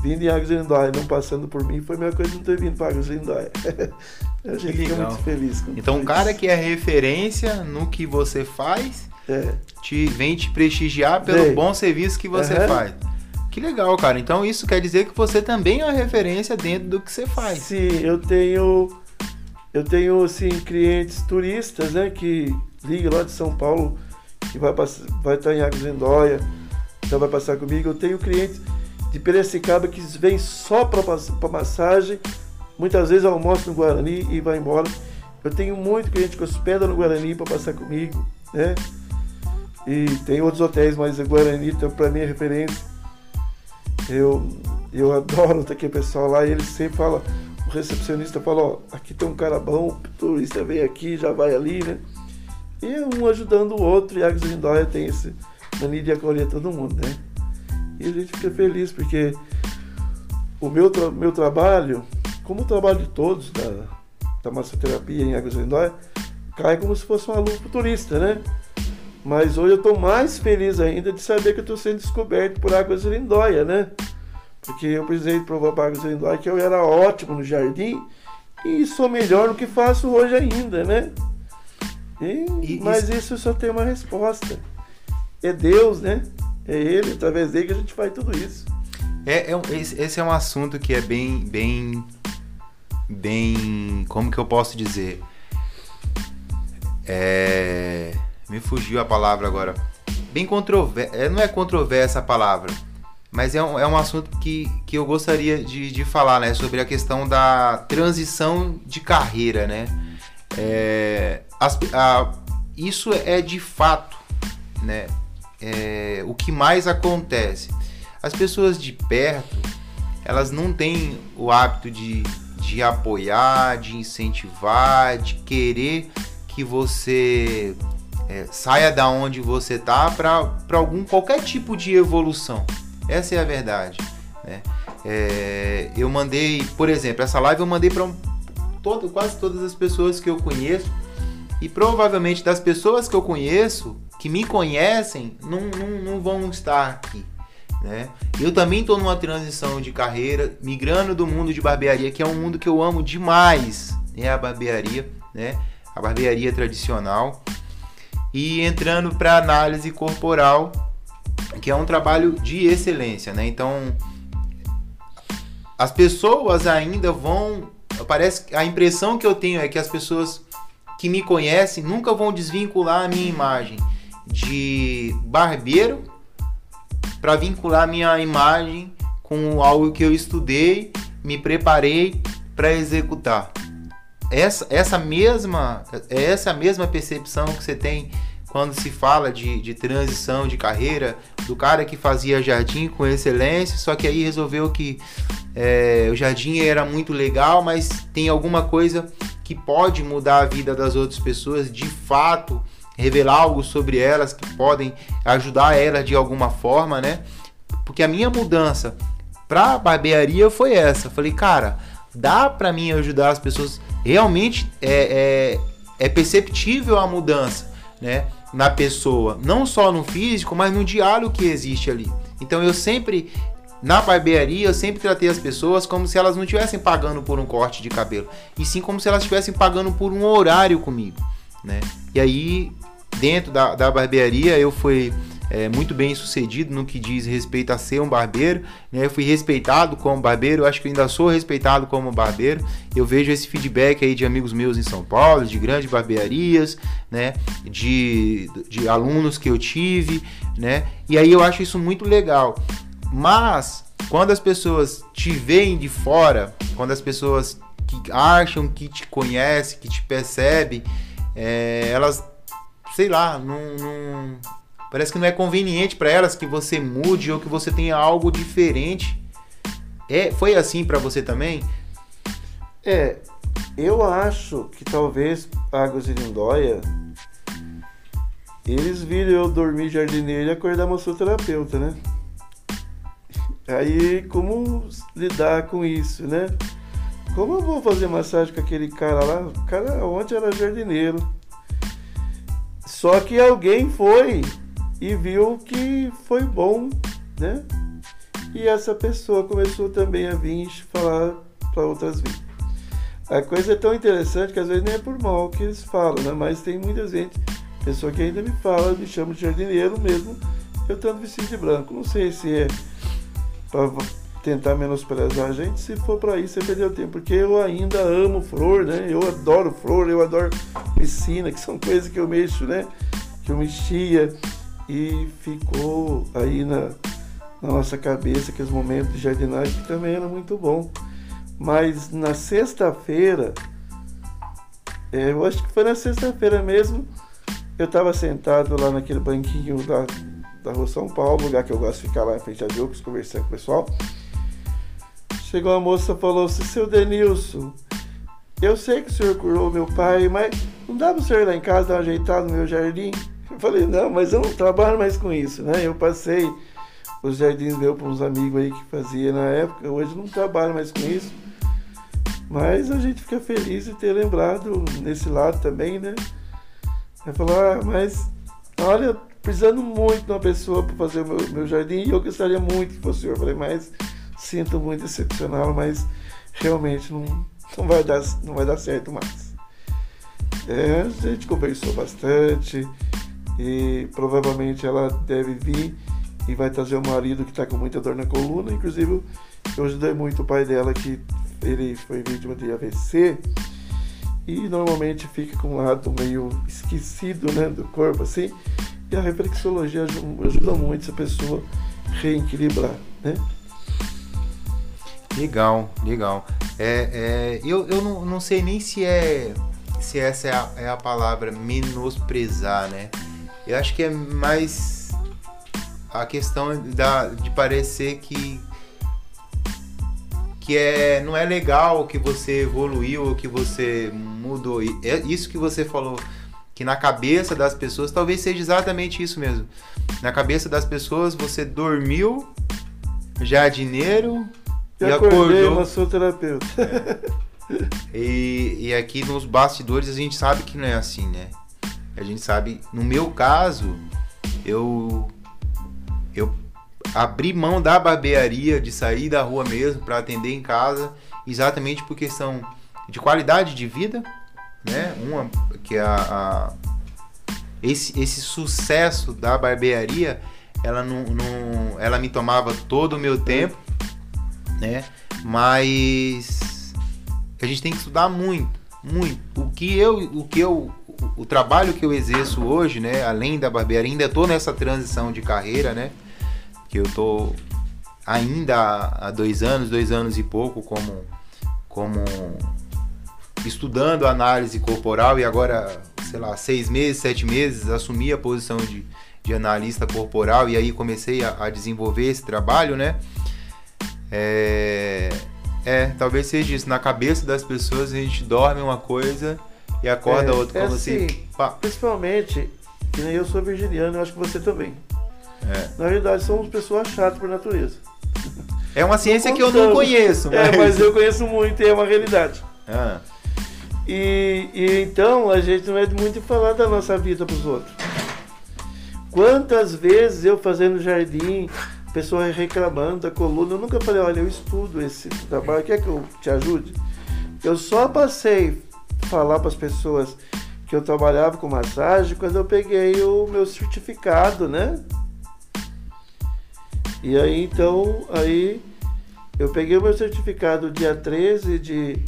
vindo em Águas Lindóia, não passando por mim, foi a mesma coisa não ter vindo para Águas Lindóia. a gente fica muito feliz com Então, um cara que é referência no que você faz, é. te, vem te prestigiar pelo bom serviço que você uhum. faz. Que legal, cara. Então isso quer dizer que você também é uma referência dentro do que você faz. Sim, eu tenho eu tenho assim clientes turistas, né, que ligam lá de São Paulo que vai passar, vai estar em Águas Lindóia, então vai passar comigo. Eu tenho clientes de Piracicaba que vêm só para massagem, muitas vezes almoçam no Guarani e vai embora. Eu tenho muito cliente que hospeda no Guarani para passar comigo, né? E tem outros hotéis, mas o Guarani então, para mim é referência. Eu, eu adoro estar aqui, pessoal lá, e ele sempre fala, o recepcionista fala, ó, aqui tem um cara bom, o turista vem aqui, já vai ali, né? E um ajudando o outro, e Águas Lindóia tem esse mania de acolher todo mundo, né? E a gente fica feliz porque o meu, tra meu trabalho, como o trabalho de todos da, da massoterapia em Águas Lindóia, cai como se fosse um aluno turista, né? Mas hoje eu estou mais feliz ainda de saber que eu estou sendo descoberto por Águas Lindóia, né? Porque eu precisei provar para Águas Lindóia que eu era ótimo no jardim e sou melhor no que faço hoje ainda, né? E, e, mas isso só tem uma resposta. É Deus, né? É Ele, através dele que a gente faz tudo isso. É, é esse, esse é um assunto que é bem, bem, bem, como que eu posso dizer? É me fugiu a palavra agora. Bem controverso. É, não é controversa a palavra. Mas é um, é um assunto que, que eu gostaria de, de falar, né? Sobre a questão da transição de carreira, né? É, as, a, isso é de fato, né? É, o que mais acontece. As pessoas de perto, elas não têm o hábito de, de apoiar, de incentivar, de querer que você é, saia da onde você tá para algum qualquer tipo de evolução. Essa é a verdade. Né? É, eu mandei, por exemplo, essa live eu mandei para todo, quase todas as pessoas que eu conheço e provavelmente das pessoas que eu conheço que me conhecem não, não, não vão estar aqui. Né? Eu também estou numa transição de carreira, migrando do mundo de barbearia, que é um mundo que eu amo demais, é a barbearia, né? A barbearia tradicional e entrando para análise corporal, que é um trabalho de excelência, né? Então, as pessoas ainda vão, parece a impressão que eu tenho é que as pessoas que me conhecem nunca vão desvincular a minha imagem de barbeiro para vincular minha imagem com algo que eu estudei, me preparei para executar essa, essa mesma é essa mesma percepção que você tem quando se fala de, de transição de carreira do cara que fazia jardim com excelência, só que aí resolveu que é, o jardim era muito legal, mas tem alguma coisa que pode mudar a vida das outras pessoas, de fato, revelar algo sobre elas que podem ajudar elas de alguma forma, né? Porque a minha mudança para barbearia foi essa. Falei, cara, dá para mim ajudar as pessoas realmente é, é, é perceptível a mudança, né? Na pessoa, não só no físico, mas no diálogo que existe ali. Então eu sempre na barbearia, eu sempre tratei as pessoas como se elas não estivessem pagando por um corte de cabelo, e sim como se elas estivessem pagando por um horário comigo, né? E aí, dentro da, da barbearia, eu fui é, muito bem sucedido no que diz respeito a ser um barbeiro. Né? Eu fui respeitado como barbeiro, acho que ainda sou respeitado como barbeiro. Eu vejo esse feedback aí de amigos meus em São Paulo, de grandes barbearias, né? de, de alunos que eu tive, né? e aí eu acho isso muito legal. Mas quando as pessoas te veem de fora, quando as pessoas que acham que te conhecem, que te percebem, é, elas, sei lá, não, não, Parece que não é conveniente para elas que você mude ou que você tenha algo diferente. É, foi assim para você também? É, eu acho que talvez Águas de Lindóia eles viram eu dormir jardineiro e acordar massoterapeuta, né? Aí, como lidar com isso, né? Como eu vou fazer massagem com aquele cara lá? O cara ontem era jardineiro. Só que alguém foi e viu que foi bom, né? E essa pessoa começou também a vir falar para outras vir. A coisa é tão interessante que às vezes nem é por mal que eles falam, né? Mas tem muita gente, pessoa que ainda me fala, me chama de jardineiro mesmo, eu tanto vestido de branco. Não sei se é para tentar menosprezar a gente, se for para isso, você perdeu tempo. Porque eu ainda amo flor, né? Eu adoro flor, eu adoro piscina, que são coisas que eu mexo, né? Que eu mexia e ficou aí na, na nossa cabeça que os momentos de jardinagem também era muito bom. Mas na sexta-feira, é, eu acho que foi na sexta-feira mesmo, eu estava sentado lá naquele banquinho da, da Rua São Paulo, lugar que eu gosto de ficar lá em frente a Jocos, conversando com o pessoal. Chegou uma moça e falou assim, seu Denilson, eu sei que o senhor curou meu pai, mas não dá para o senhor ir lá em casa dar uma ajeitada no meu jardim? Eu falei, não, mas eu não trabalho mais com isso, né? Eu passei os jardins meus para uns amigos aí que fazia na época, hoje não trabalho mais com isso. Mas a gente fica feliz de ter lembrado nesse lado também, né? Vai falar, ah, mas olha, precisando muito de uma pessoa para fazer o meu, meu jardim e eu gostaria muito que fosse. Eu falei, mas sinto muito decepcioná-lo, mas realmente não, não, vai dar, não vai dar certo mais. É, a gente conversou bastante e provavelmente ela deve vir e vai trazer o marido que está com muita dor na coluna. Inclusive, eu ajudei muito o pai dela que ele foi vítima de AVC e normalmente fica com um lado meio esquecido né, do corpo assim. E a reflexologia ajuda muito essa pessoa reequilibrar, né? Legal, legal. É, é, eu eu não, não sei nem se é se essa é a, é a palavra menosprezar, né? Eu acho que é mais a questão da, de parecer que que é não é legal que você evoluiu ou que você mudou. É isso que você falou que na cabeça das pessoas talvez seja exatamente isso mesmo. Na cabeça das pessoas você dormiu jardineiro e, e acordou massoterapeuta. É. E, e aqui nos bastidores a gente sabe que não é assim, né? A gente sabe, no meu caso, eu eu abri mão da barbearia, de sair da rua mesmo para atender em casa, exatamente por questão de qualidade de vida, né? Uma que a, a esse, esse sucesso da barbearia, ela não, não, ela me tomava todo o meu tempo, né? Mas a gente tem que estudar muito, muito. O que eu, o que eu, o trabalho que eu exerço hoje, né? Além da barbearia, ainda estou nessa transição de carreira, né? que eu tô ainda há dois anos, dois anos e pouco como, como estudando análise corporal e agora, sei lá, seis meses, sete meses, assumi a posição de, de analista corporal e aí comecei a, a desenvolver esse trabalho, né? É, é, talvez seja isso. Na cabeça das pessoas a gente dorme uma coisa e acorda é, outra, como assim, assim. Principalmente, que nem eu sou virginiano, eu acho que você também. É. Na realidade, somos pessoas chatas por natureza. É uma ciência que eu não conheço. Mas... É, mas eu conheço muito e é uma realidade. Ah. E, e, então a gente não é muito falar da nossa vida para os outros. Quantas vezes eu fazendo jardim, pessoa reclamando da coluna, eu nunca falei, olha, eu estudo esse trabalho, quer que eu te ajude? Eu só passei falar para as pessoas que eu trabalhava com massagem quando eu peguei o meu certificado, né? E aí então, aí eu peguei o meu certificado dia 13 de,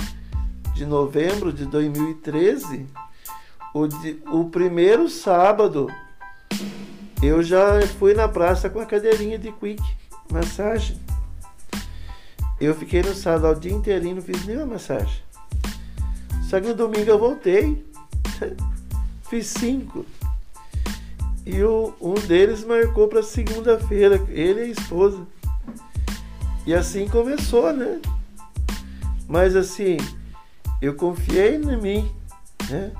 de novembro de 2013, o, de, o primeiro sábado eu já fui na praça com a cadeirinha de quick massagem. Eu fiquei no sábado o dia inteirinho, não fiz nenhuma massagem. Só que no domingo eu voltei, fiz cinco. E o, um deles marcou para segunda-feira, ele e a esposa. E assim começou, né? Mas assim, eu confiei em mim, né?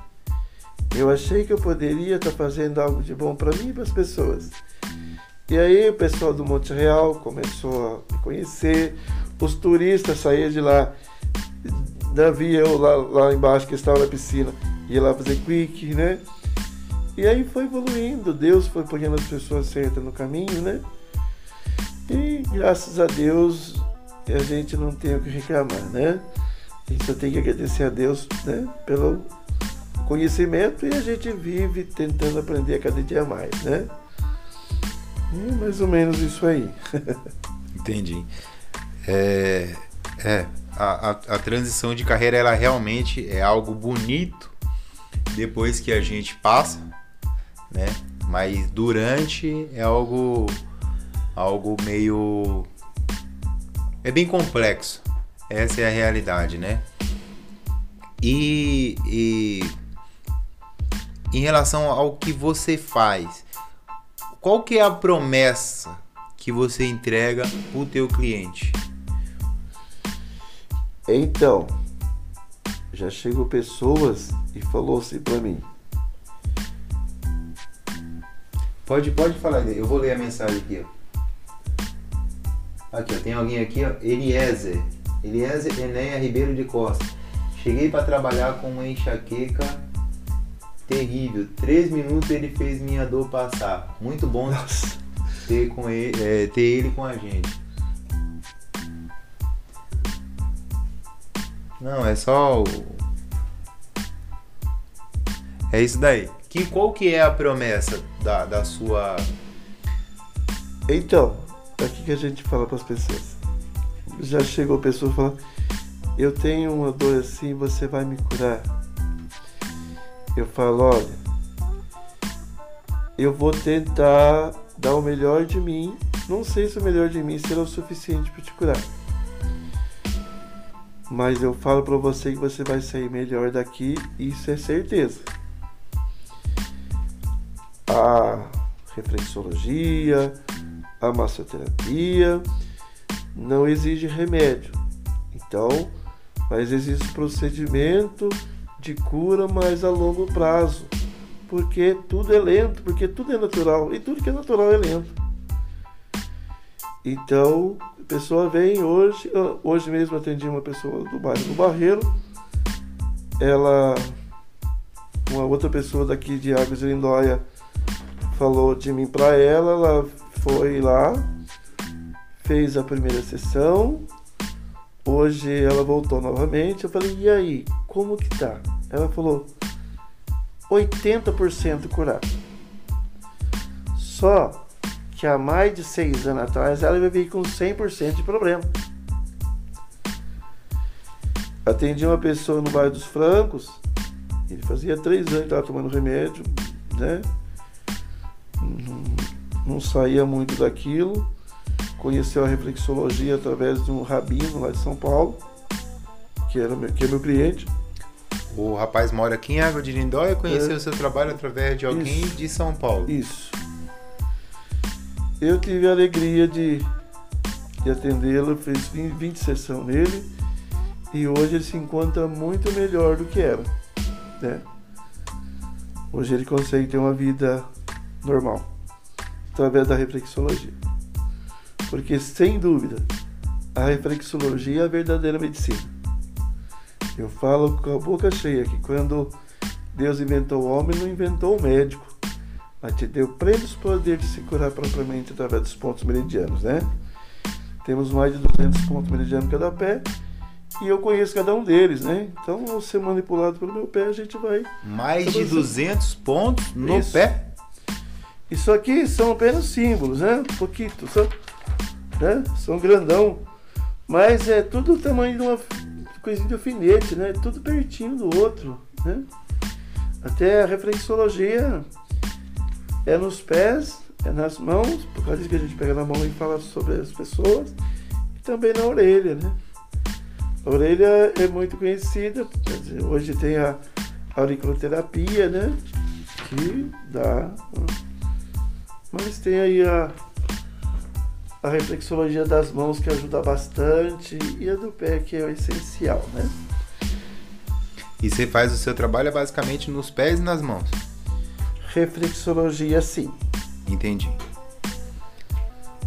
Eu achei que eu poderia estar tá fazendo algo de bom para mim e para as pessoas. E aí o pessoal do Monte Real começou a me conhecer, os turistas saíam de lá, Davi eu lá, lá embaixo que estava na piscina, ia lá fazer quick, né? E aí foi evoluindo, Deus foi ponhando as pessoas certas no caminho, né? E graças a Deus a gente não tem o que reclamar, né? A gente só tem que agradecer a Deus né? pelo conhecimento e a gente vive tentando aprender a cada dia mais, né? É mais ou menos isso aí. Entendi. É, é a, a, a transição de carreira ela realmente é algo bonito depois que a gente passa, né? Mas durante é algo algo meio é bem complexo. Essa é a realidade, né? E, e em relação ao que você faz, qual que é a promessa que você entrega para o teu cliente? Então, já chegou pessoas e falou assim para mim. Pode, pode falar, eu vou ler a mensagem aqui. Ó. Aqui, ó, tem alguém aqui, ó, Eliezer. Eliezer Enéia Ribeiro de Costa. Cheguei para trabalhar com uma enxaqueca terrível. Três minutos ele fez minha dor passar. Muito bom ter, com ele, é, ter ele com a gente. Não, é só o... É isso daí. Que, qual que é a promessa da, da sua... Então, o que a gente fala para as pessoas. Já chegou pessoa falando, eu tenho uma dor assim, você vai me curar. Eu falo, olha, eu vou tentar dar o melhor de mim. Não sei se o melhor de mim será o suficiente para te curar. Mas eu falo para você que você vai sair melhor daqui, isso é certeza. A reflexologia, a massoterapia não exige remédio. Então, mas existe procedimento de cura mais a longo prazo. Porque tudo é lento, porque tudo é natural e tudo que é natural é lento. Então, pessoa vem hoje, hoje mesmo atendi uma pessoa do bairro do Barreiro, ela, uma outra pessoa daqui de Águas de Lindóia falou de mim para ela, ela foi lá, fez a primeira sessão, hoje ela voltou novamente, eu falei, e aí, como que tá? Ela falou, 80% curado. Só que há mais de seis anos atrás ela vivia com 100% de problema. Atendi uma pessoa no bairro dos Francos, ele fazia três anos que estava tomando remédio, né? Não, não, saía muito daquilo. Conheceu a reflexologia através de um rabino lá de São Paulo, que, era meu, que é meu cliente. O rapaz mora aqui em Água de Lindóia e conheceu é, o seu trabalho através de alguém isso, de São Paulo. Isso eu tive a alegria de, de atendê-lo, fiz 20, 20 sessões nele e hoje ele se encontra muito melhor do que era. Né? Hoje ele consegue ter uma vida normal através da reflexologia. Porque sem dúvida, a reflexologia é a verdadeira medicina. Eu falo com a boca cheia que quando Deus inventou o homem, não inventou o médico mas te deu poder de se curar propriamente através dos pontos meridianos, né? Temos mais de 200 pontos meridianos em cada pé e eu conheço cada um deles, né? Então, ao ser manipulado pelo meu pé, a gente vai. Mais de 200 pontos no Isso. pé? Isso aqui são apenas símbolos, né? Um pouquinho, são, né? são grandão. Mas é tudo o tamanho de uma coisinha de alfinete, né? Tudo pertinho do outro, né? Até a reflexologia é nos pés, é nas mãos, por causa disso que a gente pega na mão e fala sobre as pessoas, e também na orelha, né? A orelha é muito conhecida, hoje tem a auriculoterapia, né? Que dá. Mas tem aí a, a reflexologia das mãos que ajuda bastante e a do pé que é o essencial, né? E você faz o seu trabalho basicamente nos pés e nas mãos? Reflexologia sim. Entendi.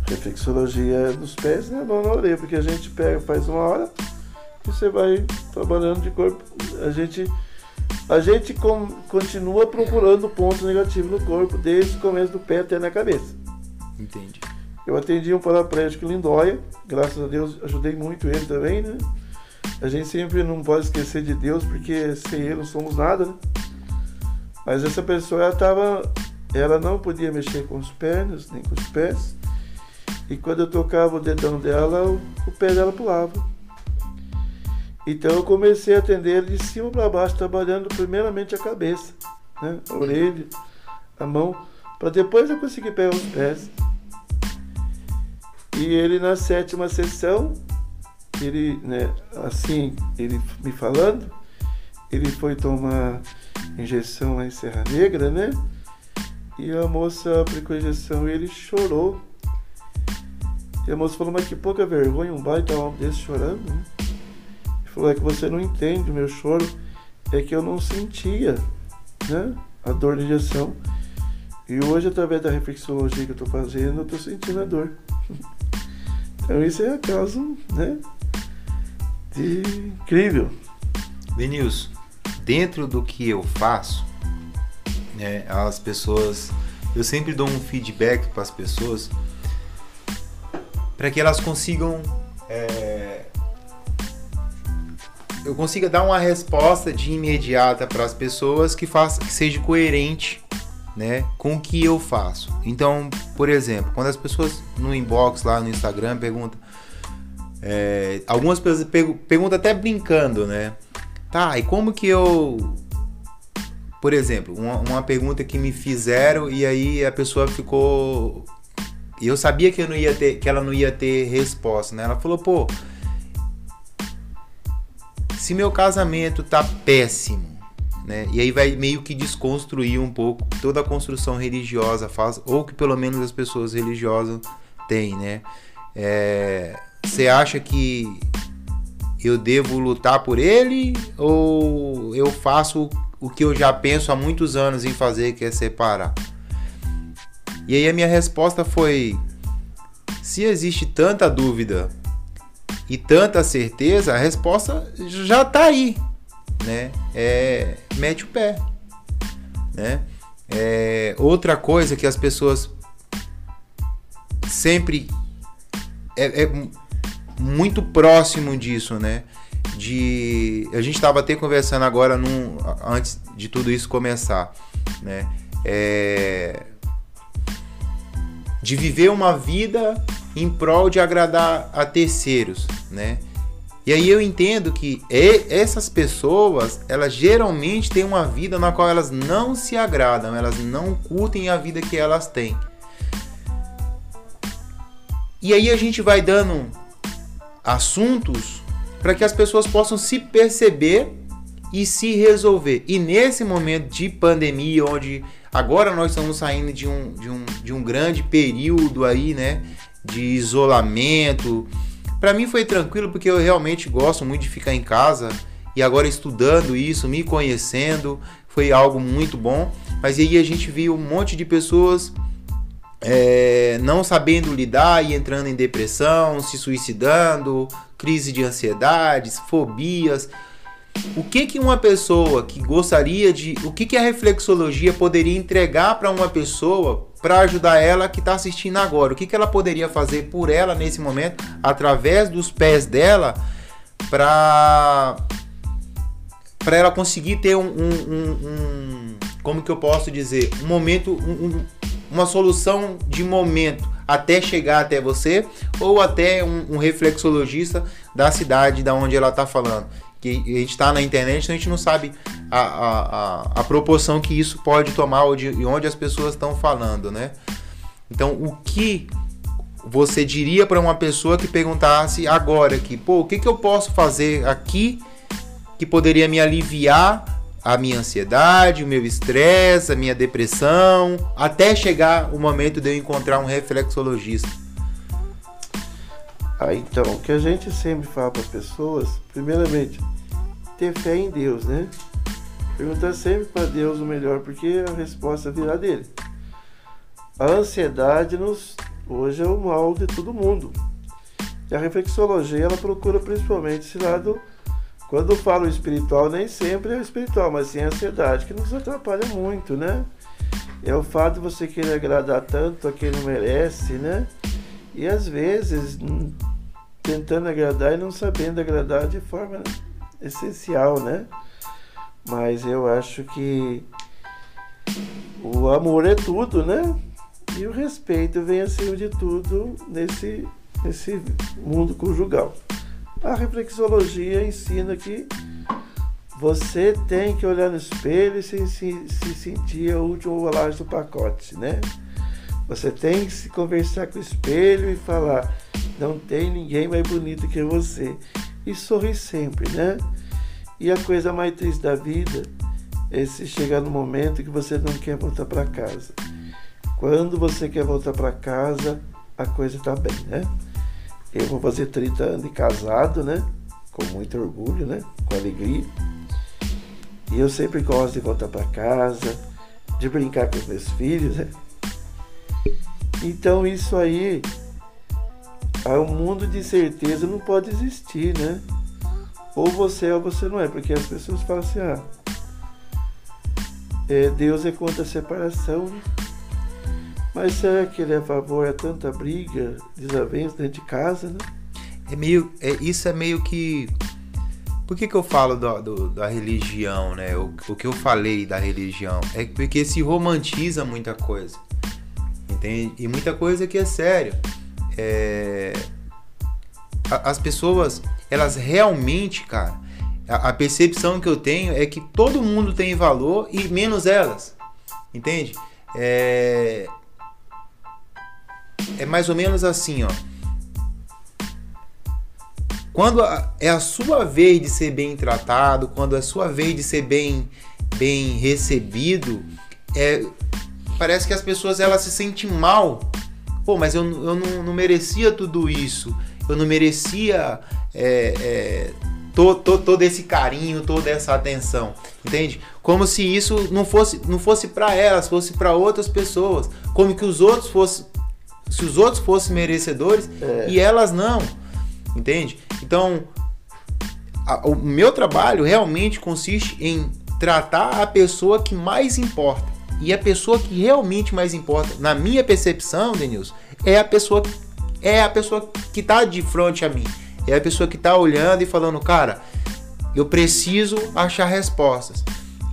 Reflexologia dos pés né, não na orelha, porque a gente pega, faz uma hora e você vai trabalhando de corpo. A gente, a gente com, continua procurando pontos negativos no corpo, desde o começo do pé até na cabeça. Entendi. Eu atendi um paraplégico Lindóia, graças a Deus ajudei muito ele também, né? A gente sempre não pode esquecer de Deus, porque sem ele não somos nada, né? Mas essa pessoa ela tava, ela não podia mexer com as pernas nem com os pés E quando eu tocava o dedão dela, o, o pé dela pulava. Então eu comecei a atender de cima para baixo, trabalhando primeiramente a cabeça, né? a orelha, a mão, para depois eu conseguir pegar os pés. E ele na sétima sessão, ele, né, assim, ele me falando, ele foi tomar injeção lá em Serra Negra, né? E a moça aplicou a injeção e ele chorou. E a moça falou, mas que pouca vergonha, um baita homem desse chorando, né? Ele falou, é que você não entende o meu choro, é que eu não sentia, né? A dor da injeção. E hoje, através da reflexologia que eu estou fazendo, eu estou sentindo a dor. Então isso é a causa, né? De incrível. Denilson, dentro do que eu faço, né, as pessoas, eu sempre dou um feedback para as pessoas para que elas consigam é, eu consiga dar uma resposta de imediata para as pessoas que faça que seja coerente né, com o que eu faço. Então, por exemplo, quando as pessoas no inbox lá no Instagram perguntam, é, algumas pessoas perguntam até brincando, né? Tá, e como que eu. Por exemplo, uma, uma pergunta que me fizeram e aí a pessoa ficou. E eu sabia que, eu não ia ter, que ela não ia ter resposta, né? Ela falou, pô. Se meu casamento tá péssimo, né? E aí vai meio que desconstruir um pouco toda a construção religiosa faz, ou que pelo menos as pessoas religiosas têm, né? Você é, acha que eu devo lutar por ele ou eu faço o que eu já penso há muitos anos em fazer, que é separar? E aí a minha resposta foi: se existe tanta dúvida e tanta certeza, a resposta já está aí, né? É, mete o pé, né? É, outra coisa que as pessoas sempre é, é muito próximo disso, né? De a gente estava até conversando agora num, antes de tudo isso começar, né? É, de viver uma vida em prol de agradar a terceiros, né? E aí eu entendo que essas pessoas, elas geralmente têm uma vida na qual elas não se agradam, elas não curtem a vida que elas têm. E aí a gente vai dando assuntos para que as pessoas possam se perceber e se resolver. E nesse momento de pandemia, onde agora nós estamos saindo de um, de um, de um grande período aí, né, de isolamento. Para mim foi tranquilo porque eu realmente gosto muito de ficar em casa e agora estudando isso, me conhecendo, foi algo muito bom. Mas aí a gente viu um monte de pessoas é, não sabendo lidar e entrando em depressão, se suicidando, crise de ansiedades, fobias. O que que uma pessoa que gostaria de, o que que a reflexologia poderia entregar para uma pessoa para ajudar ela que está assistindo agora? O que que ela poderia fazer por ela nesse momento através dos pés dela para para ela conseguir ter um, um, um, um, como que eu posso dizer um momento um, uma solução de momento até chegar até você ou até um, um reflexologista da cidade da onde ela está falando. Que a gente está na internet, então a gente não sabe a, a, a, a proporção que isso pode tomar ou de onde as pessoas estão falando, né? Então, o que você diria para uma pessoa que perguntasse agora aqui, pô, o que, que eu posso fazer aqui que poderia me aliviar a minha ansiedade, o meu estresse, a minha depressão, até chegar o momento de eu encontrar um reflexologista. Ah, então, o que a gente sempre fala para as pessoas, primeiramente, ter fé em Deus, né? Perguntar sempre para Deus o melhor, porque a resposta virá dele. A ansiedade nos, hoje é o mal de todo mundo. E a reflexologia, ela procura principalmente esse lado quando eu falo espiritual, nem sempre é espiritual, mas sim a ansiedade, que nos atrapalha muito, né? É o fato de você querer agradar tanto a quem não merece, né? E às vezes hum, tentando agradar e não sabendo agradar de forma essencial, né? Mas eu acho que o amor é tudo, né? E o respeito vem acima de tudo nesse, nesse mundo conjugal. A reflexologia ensina que você tem que olhar no espelho e se, se, se sentir a última bolagem do pacote, né? Você tem que se conversar com o espelho e falar: não tem ninguém mais bonito que você. E sorrir sempre, né? E a coisa mais triste da vida é se chegar no momento que você não quer voltar para casa. Quando você quer voltar para casa, a coisa tá bem, né? Eu vou fazer 30 anos de casado, né? Com muito orgulho, né? Com alegria. E eu sempre gosto de voltar para casa, de brincar com os meus filhos, né? Então isso aí, o mundo de certeza não pode existir, né? Ou você é ou você não é, porque as pessoas falam assim, ah, é, Deus é contra a separação, né? Mas será que ele é a favor a tanta briga, desavença dentro de casa, né? É meio, é, isso é meio que por que, que eu falo do, do, da religião, né? O, o, que eu falei da religião é porque se romantiza muita coisa, entende? E muita coisa que é sério. É... As pessoas elas realmente, cara, a, a percepção que eu tenho é que todo mundo tem valor e menos elas, entende? É, é mais ou menos assim, ó. Quando é a sua vez de ser bem tratado, quando é a sua vez de ser bem, bem recebido, é, parece que as pessoas elas se sentem mal. Pô, mas eu, eu não, não merecia tudo isso. Eu não merecia é, é, to, to, todo esse carinho, toda essa atenção, entende? Como se isso não fosse não fosse para elas, fosse para outras pessoas, como que os outros fossem se os outros fossem merecedores é. e elas não, entende? Então, a, o meu trabalho realmente consiste em tratar a pessoa que mais importa. E a pessoa que realmente mais importa, na minha percepção, Denilson, é a pessoa é a pessoa que está de frente a mim. É a pessoa que está olhando e falando, cara, eu preciso achar respostas.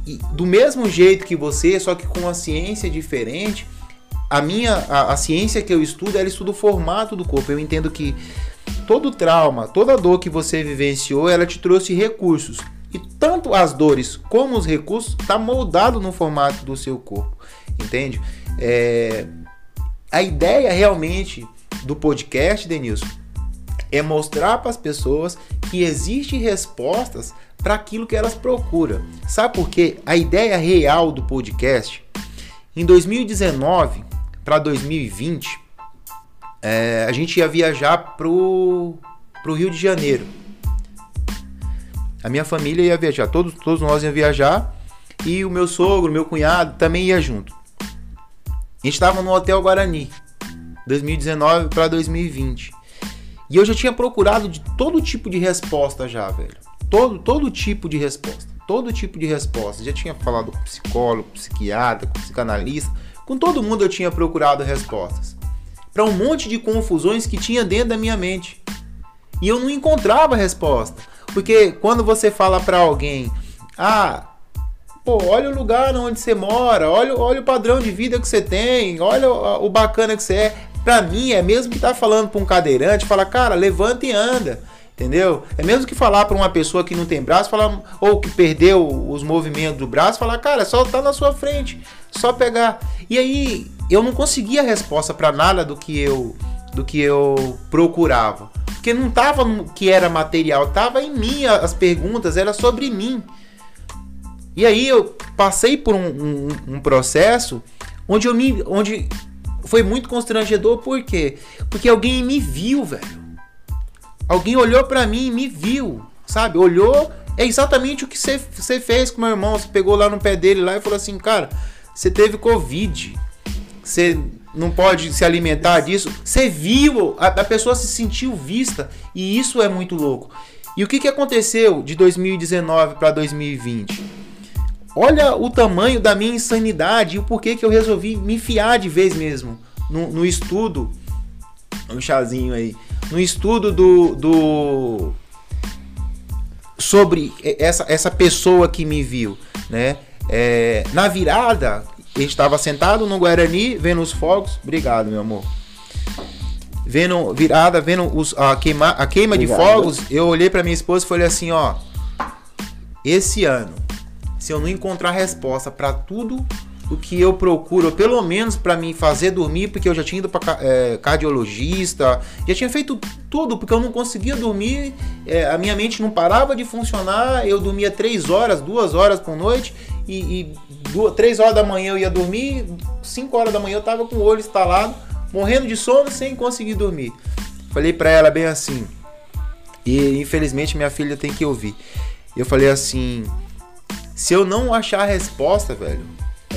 E do mesmo jeito que você, só que com uma ciência diferente, a minha a, a ciência que eu estudo, ela estuda o formato do corpo. Eu entendo que todo trauma, toda dor que você vivenciou, ela te trouxe recursos. E tanto as dores como os recursos tá moldado no formato do seu corpo, entende? É, a ideia realmente do podcast, Denilson, é mostrar para as pessoas que existem respostas para aquilo que elas procuram. Sabe por quê? A ideia real do podcast, em 2019 para 2020, é, a gente ia viajar pro, pro Rio de Janeiro. A minha família ia viajar, todos, todos nós ia viajar e o meu sogro, meu cunhado também ia junto. A gente estava no Hotel Guarani, 2019 para 2020. E eu já tinha procurado de todo tipo de resposta já, velho. Todo, todo tipo de resposta. Todo tipo de resposta. Já tinha falado com psicólogo, psiquiatra, com psicanalista. Com todo mundo eu tinha procurado respostas. Para um monte de confusões que tinha dentro da minha mente. E eu não encontrava resposta. Porque quando você fala para alguém, ah, pô, olha o lugar onde você mora, olha, olha o padrão de vida que você tem, olha o, o bacana que você é. Pra mim, é mesmo que tá falando pra um cadeirante, fala, cara, levanta e anda. Entendeu? É mesmo que falar para uma pessoa que não tem braço, falar, ou que perdeu os movimentos do braço, falar, cara, só tá na sua frente, só pegar. E aí eu não conseguia resposta para nada do que eu do que eu procurava, porque não tava no que era material, tava em mim as perguntas, era sobre mim. E aí eu passei por um, um, um processo onde eu me, onde foi muito constrangedor, por quê? Porque alguém me viu, velho. Alguém olhou para mim e me viu, sabe? Olhou, é exatamente o que você fez com meu irmão. Você pegou lá no pé dele lá e falou assim, cara, você teve Covid. Você não pode se alimentar disso. Você viu, a, a, pessoa se sentiu vista. E isso é muito louco. E o que, que aconteceu de 2019 para 2020? Olha o tamanho da minha insanidade e o porquê que eu resolvi me enfiar de vez mesmo no, no estudo. Um chazinho aí. No estudo do, do. sobre essa, essa pessoa que me viu, né? É, na virada, a gente tava sentado no Guarani, vendo os fogos. Obrigado, meu amor. Vendo virada, vendo os, a queima, a queima Obrigado. de fogos, eu olhei pra minha esposa e falei assim, ó. Esse ano, se eu não encontrar resposta pra tudo o que eu procuro, pelo menos pra mim fazer dormir, porque eu já tinha ido pra ca- é, cardiologista, já tinha feito tudo, porque eu não conseguia dormir, é, a minha mente não parava de funcionar, eu dormia três horas, duas horas por noite, e, e duas, três horas da manhã eu ia dormir, cinco horas da manhã eu tava com o olho instalado, morrendo de sono, sem conseguir dormir. Falei pra ela bem assim, e infelizmente minha filha tem que ouvir. Eu falei assim, se eu não achar a resposta, velho,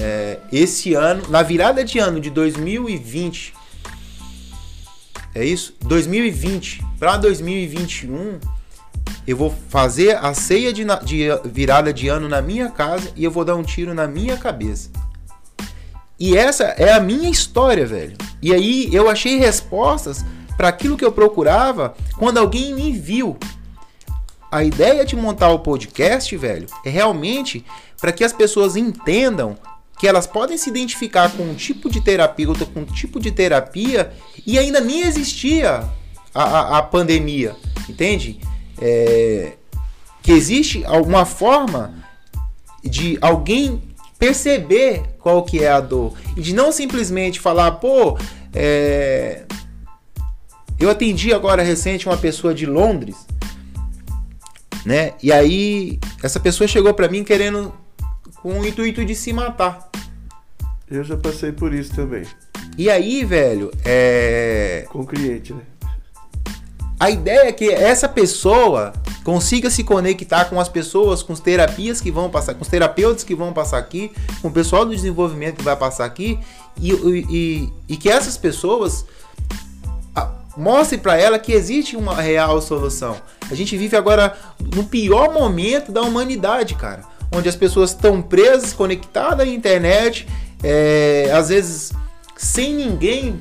é, esse ano, na virada de ano de 2020, é isso? 2020 para 2021, eu vou fazer a ceia de, de virada de ano na minha casa e eu vou dar um tiro na minha cabeça. E essa é a minha história, velho. E aí eu achei respostas para aquilo que eu procurava quando alguém me viu. A ideia de montar o podcast, velho, é realmente para que as pessoas entendam que elas podem se identificar com um tipo de terapeuta, com um tipo de terapia, e ainda nem existia a, a, a pandemia, entende? É, que existe alguma forma de alguém perceber qual que é a dor e de não simplesmente falar, pô, é... eu atendi agora recente uma pessoa de Londres, né? E aí essa pessoa chegou pra mim querendo com o intuito de se matar. Eu já passei por isso também, E aí, velho, é com cliente, né? A ideia é que essa pessoa consiga se conectar com as pessoas, com as terapias que vão passar, com os terapeutas que vão passar aqui, com o pessoal do desenvolvimento que vai passar aqui, e, e, e- que essas pessoas mostrem para ela que existe uma real solução. A gente vive agora no pior momento da humanidade, cara, onde as pessoas estão presas, conectadas à internet, é, às vezes sem ninguém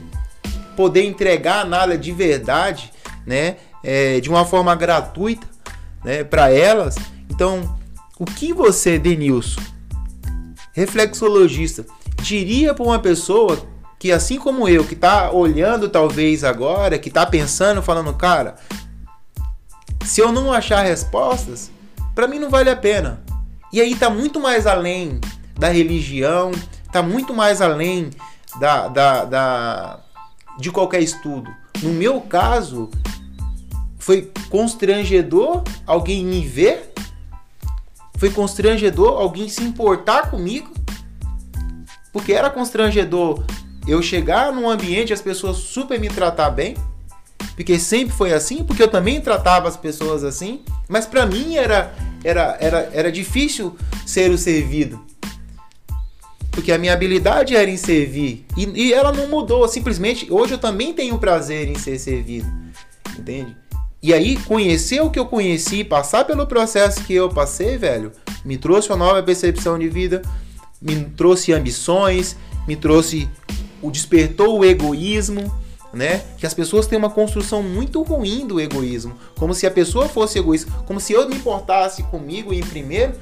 poder entregar nada de verdade, né, é, de uma forma gratuita, né, para elas. Então, o que você, Denilson, reflexologista, diria para uma pessoa que assim como eu, que tá olhando talvez agora, que tá pensando, falando, cara, se eu não achar respostas, para mim não vale a pena. E aí tá muito mais além da religião, tá muito mais além da, da, da de qualquer estudo. No meu caso, foi constrangedor alguém me ver, foi constrangedor alguém se importar comigo, porque era constrangedor eu chegar num ambiente e as pessoas super me tratar bem, porque sempre foi assim, porque eu também tratava as pessoas assim, mas pra mim era, era, era, era difícil ser o servido. Porque a minha habilidade era em servir. E, e ela não mudou. Simplesmente, hoje eu também tenho prazer em ser servido. Entende? E aí, conhecer o que eu conheci, passar pelo processo que eu passei, velho, me trouxe uma nova percepção de vida, me trouxe ambições, me trouxe o despertou o egoísmo, né? Que as pessoas têm uma construção muito ruim do egoísmo, como se a pessoa fosse egoísta, como se eu me importasse comigo em primeiro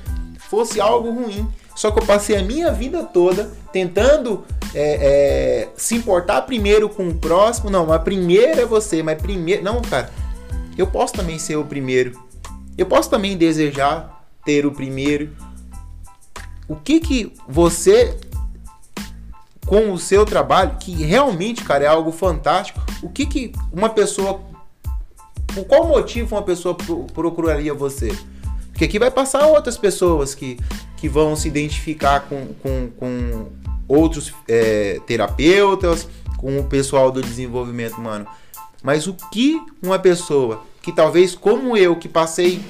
fosse algo ruim. Só que eu passei a minha vida toda tentando é, é, se importar primeiro com o próximo. Não, mas primeiro é você, mas primeiro. Não, cara. Eu posso também ser o primeiro. Eu posso também desejar ter o primeiro. O que que você com o seu trabalho, que realmente, cara, é algo fantástico. O que que uma pessoa por qual motivo uma pessoa pro- procuraria você? Porque aqui vai passar outras pessoas que, que vão se identificar com, com, com outros é, terapeutas, com o pessoal do desenvolvimento humano. Mas o que uma pessoa que talvez como eu, que passei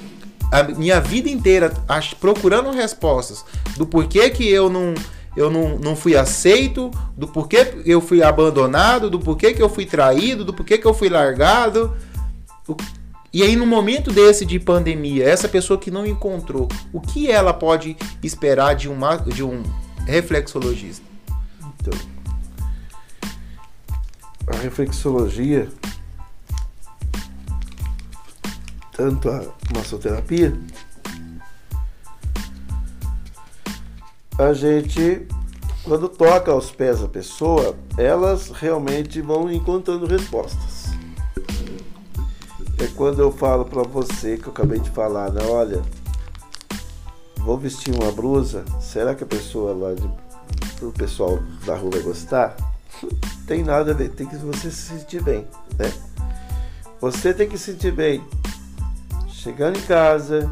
a minha vida inteira procurando respostas do porquê que eu não eu não, não fui aceito, do porquê eu fui abandonado, do porquê que eu fui traído, do porquê que eu fui largado. O- E aí, no momento desse de pandemia, essa pessoa que não encontrou, o que ela pode esperar de, uma, de um reflexologista? Então, a reflexologia, tanto a massoterapia, a gente quando toca aos pés da pessoa, elas realmente vão encontrando respostas. É quando eu falo para você que eu acabei de falar, né? Olha, vou vestir uma blusa, será que a pessoa lá de, o pessoal da rua vai gostar? tem nada a ver, tem que você se sentir bem, né? Você tem que se sentir bem chegando em casa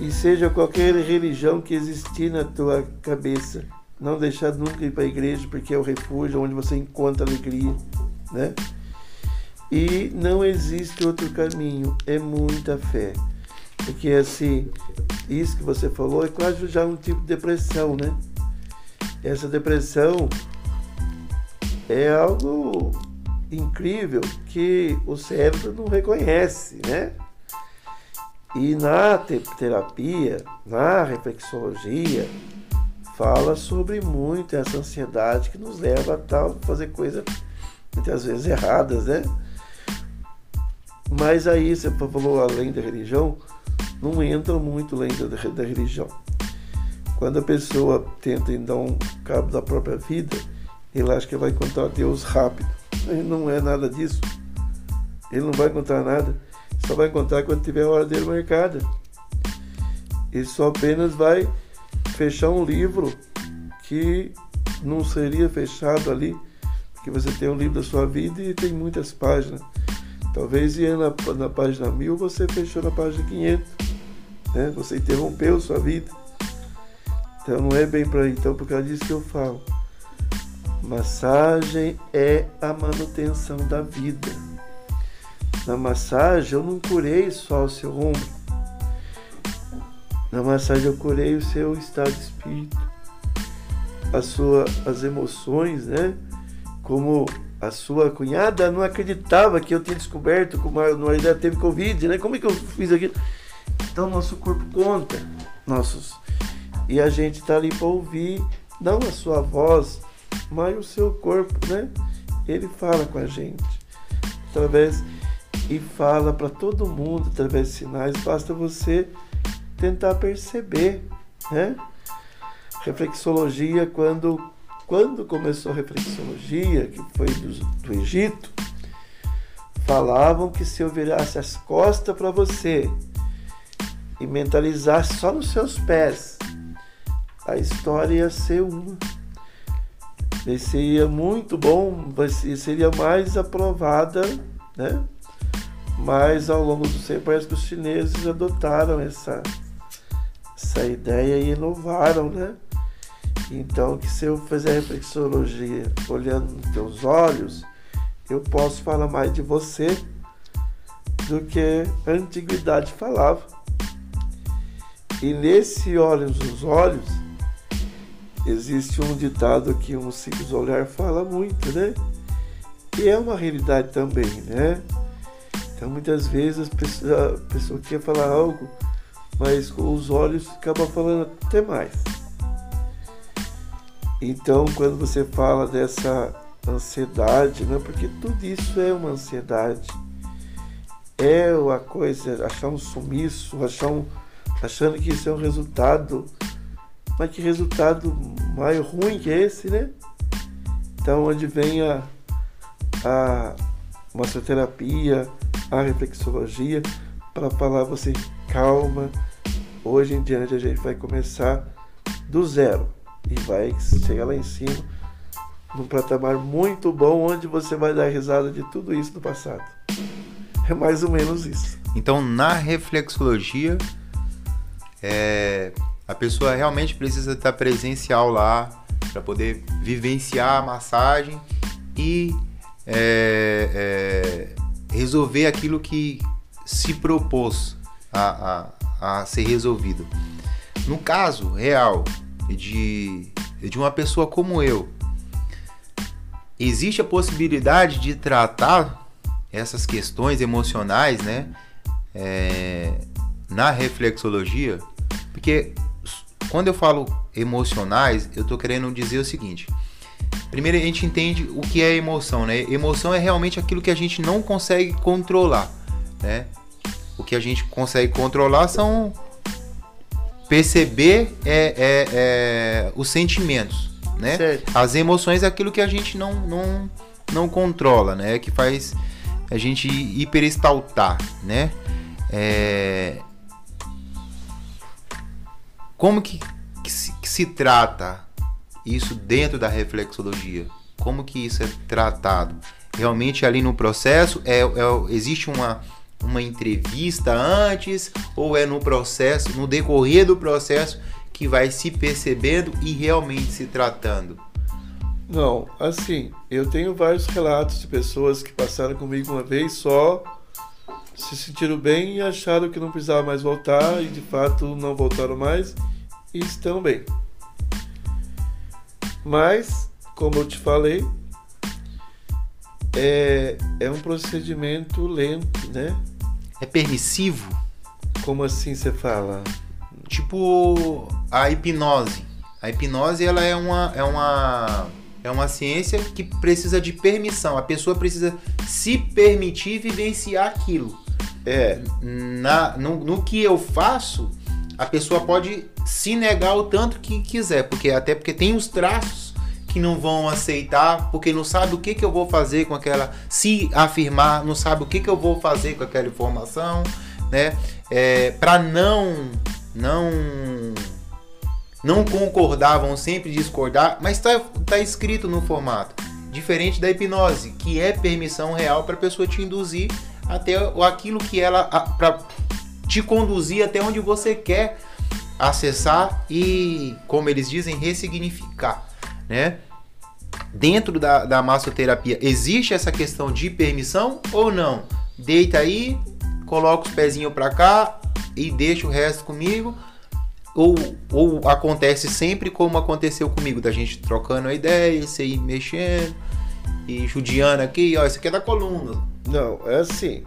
e seja qualquer religião que existir na tua cabeça, não deixar nunca ir para a igreja porque é o refúgio onde você encontra alegria, né? E não existe outro caminho, é muita fé. Porque assim, isso que você falou é quase já um tipo de depressão, né? Essa depressão é algo incrível que o cérebro não reconhece, né? E na terapia, na reflexologia, fala sobre muito essa ansiedade que nos leva a tal fazer coisas muitas vezes erradas, né? Mas aí você falou além da religião, não entra muito além da, da religião. Quando a pessoa tenta dar um cabo da própria vida, ele acha que vai encontrar Deus rápido. Ele não é nada disso. Ele não vai encontrar nada. Só vai encontrar quando tiver a hora dele marcada. Ele só apenas vai fechar um livro que não seria fechado ali, porque você tem um livro da sua vida e tem muitas páginas. Talvez ia na, na página 1000, você fechou na página 500. Né? Você interrompeu sua vida. Então não é bem para. Então por causa disso que eu falo. Massagem é a manutenção da vida. Na massagem eu não curei só o seu ombro. Na massagem eu curei o seu estado de espírito, a sua, as emoções, né? Como a sua cunhada não acreditava que eu tinha descoberto como a ainda teve Covid, né? Como é que eu fiz aquilo? Então nosso corpo conta, nossos. E a gente está ali para ouvir, não a sua voz, mas o seu corpo, né? Ele fala com a gente através e fala para todo mundo através de sinais. Basta você tentar perceber, né? Reflexologia, quando, quando começou a reflexologia, que foi do, do Egito, falavam que se eu virasse as costas para você e mentalizasse só nos seus pés, a história ia ser uma seria muito bom, seria mais aprovada, né? Mas ao longo do tempo parece que os chineses adotaram essa, essa ideia e inovaram, né? Então que se eu fizer reflexologia olhando nos teus olhos, eu posso falar mais de você do que a antiguidade falava. E nesse olhos nos olhos, Existe um ditado que um simples olhar fala muito, né? E é uma realidade também, né? Então muitas vezes a pessoa quer falar algo, mas com os olhos acaba falando até mais. Então quando você fala dessa ansiedade, né? Porque tudo isso é uma ansiedade. É uma coisa, achar um sumiço, achar um, achando que isso é um resultado mas que resultado mais ruim que esse, né? Então, onde vem a, a massoterapia, a reflexologia, para falar você calma. Hoje em diante a gente vai começar do zero e vai chegar lá em cima num patamar muito bom onde você vai dar risada de tudo isso do passado. É mais ou menos isso. Então, na reflexologia, é, a pessoa realmente precisa estar presencial lá para poder vivenciar a massagem e é, é, resolver aquilo que se propôs a, a, a, ser resolvido. No caso real de, de uma pessoa como eu, existe a possibilidade de tratar essas questões emocionais, né, é, na reflexologia, porque quando eu falo emocionais, eu estou querendo dizer o seguinte. Primeiro a gente entende o que é emoção, né? Emoção é realmente aquilo que a gente não consegue controlar, né? O que a gente consegue controlar são perceber é, é, é, os sentimentos, né? Certo. As emoções é aquilo que a gente não, não, não controla, né? Que faz a gente hiperestaltar, né? É... Como que, que, se, que se trata isso dentro da reflexologia? Como que isso é tratado? Realmente ali no processo é, é existe uma uma entrevista antes ou é no processo, no decorrer do processo que vai se percebendo e realmente se tratando? Não, assim, eu tenho vários relatos de pessoas que passaram comigo uma vez só, se sentiram bem e acharam que não precisava mais voltar e de fato não voltaram mais e estão bem. Mas, como eu te falei, é, é um procedimento lento, né? É permissivo? Como assim você fala? Tipo a hipnose. A hipnose ela é uma, é uma é uma ciência que precisa de permissão. A pessoa precisa se permitir vivenciar aquilo. É. Na, no, no que eu faço, a pessoa pode se negar o tanto que quiser, porque até porque tem os traços que não vão aceitar, porque não sabe o que, que eu vou fazer com aquela. Se afirmar, não sabe o que, que eu vou fazer com aquela informação, né? É, para não. Não. Não concordar, vão sempre discordar, mas está tá escrito no formato. Diferente da hipnose, que é permissão real para a pessoa te induzir até aquilo que ela. para te conduzir até onde você quer acessar e, como eles dizem, ressignificar, né? Dentro da, da massoterapia existe essa questão de permissão ou não? Deita aí, coloca os pezinhos para cá e deixa o resto comigo. Ou, ou acontece sempre como aconteceu comigo, da gente trocando a ideia, você ir mexendo e judiando aqui, ó, isso aqui é da coluna. Não, é assim.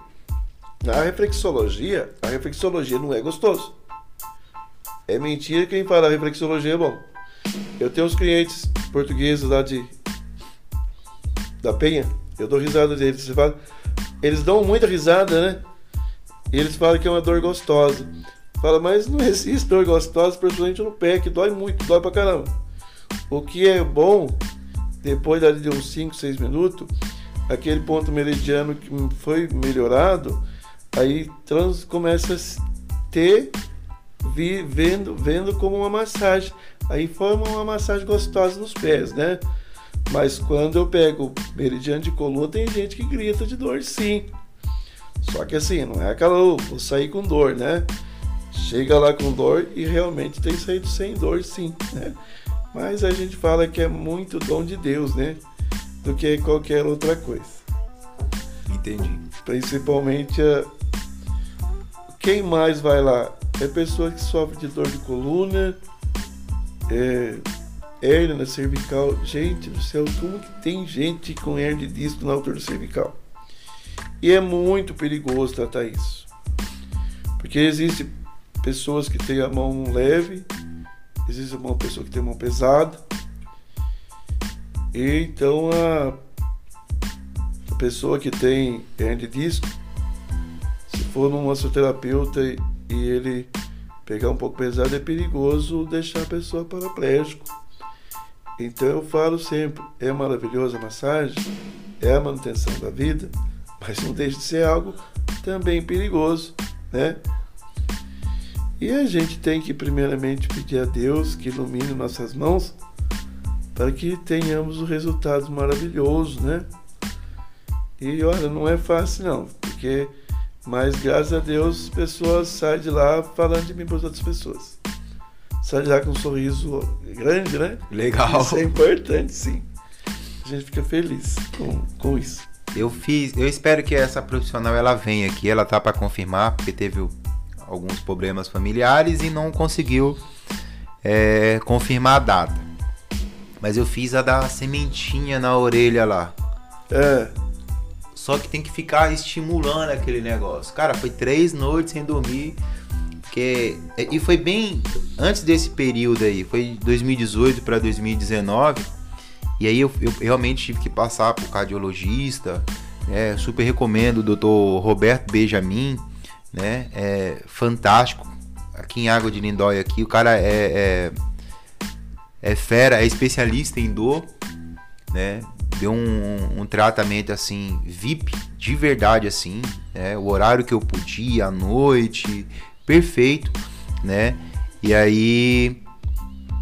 Na reflexologia, a reflexologia não é gostoso. É mentira quem fala reflexologia é bom. Eu tenho uns clientes portugueses lá de da Penha, eu dou risada deles. Fala, eles dão muita risada, né? E eles falam que é uma dor gostosa. Fala, mas não existe dor gostosa, principalmente no pé, que dói muito, dói pra caramba. O que é bom, depois de uns 5, 6 minutos, aquele ponto meridiano que foi melhorado, aí trans começa a ter, vi, vendo, vendo como uma massagem. Aí forma uma massagem gostosa nos pés, né? Mas quando eu pego meridiano de coluna, tem gente que grita de dor sim. Só que assim, não é aquela, oh, vou sair com dor, né? Chega lá com dor e realmente tem saído sem dor sim, né? Mas a gente fala que é muito dom de Deus, né? Do que qualquer outra coisa. Entendi. Principalmente a... quem mais vai lá? É pessoa que sofre de dor de coluna, é, hérnia cervical. Gente do céu, como que tem gente com hérnia de disco na altura cervical? E é muito perigoso tratar isso. Porque existe pessoas que têm a mão leve, existe uma pessoa que tem a mão pesada. E então a, a pessoa que tem hernia de disco, se for num massoterapeuta e ele pegar um pouco pesado, é perigoso deixar a pessoa paraplégico então eu falo sempre, é maravilhosa a massagem, é a manutenção da vida, mas não deixa de ser algo também perigoso, né? E a gente tem que primeiramente pedir a Deus que ilumine nossas mãos para que tenhamos o resultado maravilhoso, né? E olha, não é fácil não, porque mas graças a Deus pessoas saem de lá falando de mim para as outras pessoas sai de lá com um sorriso grande, né? Legal. Isso é importante, sim. A gente fica feliz com, com isso. Eu fiz, eu espero que essa profissional ela venha aqui, ela tá para confirmar, porque teve alguns problemas familiares e não conseguiu é, confirmar a data. Mas eu fiz a da sementinha na orelha lá. É. Só que tem que ficar estimulando aquele negócio. Cara, foi três noites sem dormir porque, e foi bem antes desse período aí, foi 2018 para 2019. E aí eu, eu, realmente tive que passar por cardiologista. Né? Super recomendo o Dr. Roberto Benjamin, né? É fantástico. Aqui em Água de Lindóia aqui, o cara é, é é fera, é especialista em dor, né? Deu um, um tratamento assim, VIP, de verdade assim, né? O horário que eu podia, à noite, perfeito, né? E aí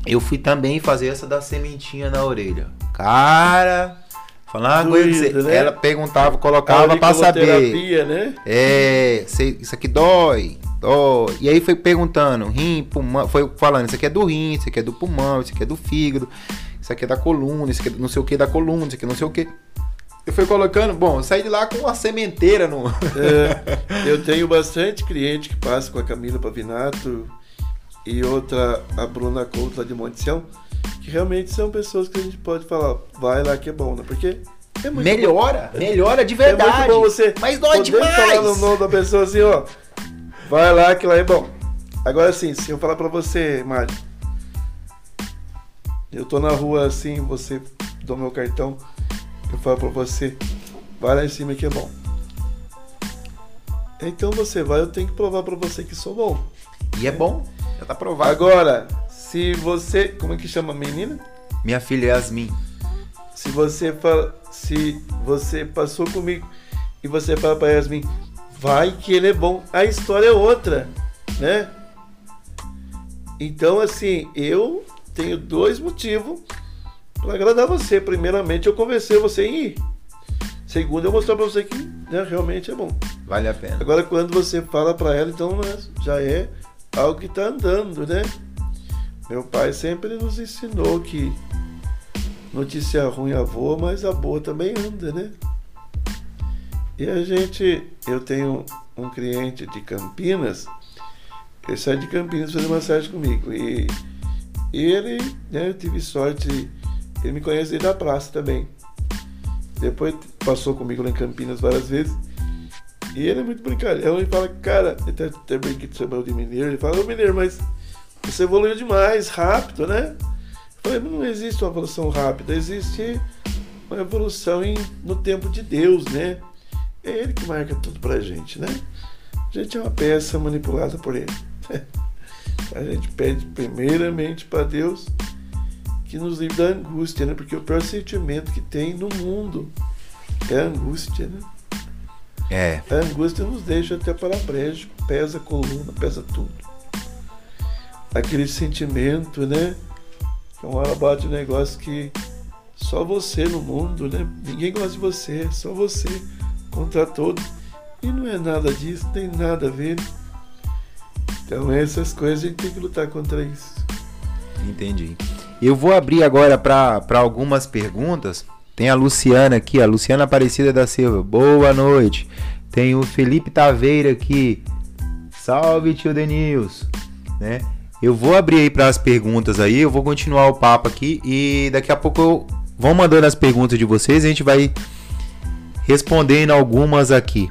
eu fui também fazer essa da sementinha na orelha. Cara, falar uma coisa, você, né? ela perguntava, colocava para saber. Né? É, isso aqui dói, dói. E aí foi perguntando, rim, pulmão, foi falando, isso aqui é do rim, isso aqui é do pulmão, isso aqui é do fígado, isso aqui é da coluna, isso aqui é não sei o que da coluna, isso aqui é não sei o que. Eu fui colocando, bom, eu saí de lá com uma sementeira no. É, eu tenho bastante cliente que passa com a Camila Pavinato e outra, a Bruna Couto lá de Monticião, que realmente são pessoas que a gente pode falar, vai lá que é bom, né? Porque é melhora, bom. melhora de verdade. É muito bom você mas dói demais. falar no nome da pessoa assim, ó, vai lá que lá é bom. Agora sim, se eu falar para você, Mário, eu tô na rua assim, você dá meu cartão, eu falo para você, vai lá em cima que é bom. Então você vai, eu tenho que provar para você que sou bom. E é bom. Já tá provado. Agora, se você. Como é que chama a menina? Minha filha Yasmin. Se você fala. Se você passou comigo e você fala pra Yasmin, vai que ele é bom. A história é outra, né? Então, assim, eu tenho dois motivos para agradar você. Primeiramente, eu convencer você em ir. Segundo, eu mostrar para você que né, realmente é bom. Vale a pena. Agora, quando você fala para ela, então né, já é algo que está andando, né? Meu pai sempre nos ensinou que notícia ruim a boa, mas a boa também anda, né? E a gente, eu tenho um cliente de Campinas, ele sai de Campinas fazer massagem comigo. E, e ele, né, eu tive sorte, ele me conhece da praça também. Depois passou comigo lá em Campinas várias vezes. E ele é muito brincalhão. Ele fala, cara, até, até brinquei de chamar de mineiro. Ele fala, ô mineiro, mas você evoluiu demais, rápido, né? Eu falei, não existe uma evolução rápida, existe uma evolução em, no tempo de Deus, né? É ele que marca tudo pra gente, né? A gente é uma peça manipulada por ele. A gente pede primeiramente para Deus que nos livre da angústia, né? Porque o pior sentimento que tem no mundo é a angústia, né? É. A angústia nos deixa até paraplégico, pesa a coluna, pesa tudo. Aquele sentimento, né? Que uma hora bate um negócio que só você no mundo, né? Ninguém gosta de você, só você contra todos. E não é nada disso, não tem nada a ver. Então essas coisas a gente tem que lutar contra isso. Entendi. Eu vou abrir agora para algumas perguntas. Tem a Luciana aqui, a Luciana Aparecida da Silva. Boa noite. Tem o Felipe Taveira aqui. Salve, tio Denils. Né? Eu vou abrir aí para as perguntas aí, eu vou continuar o papo aqui e daqui a pouco eu vão mandando as perguntas de vocês a gente vai respondendo algumas aqui.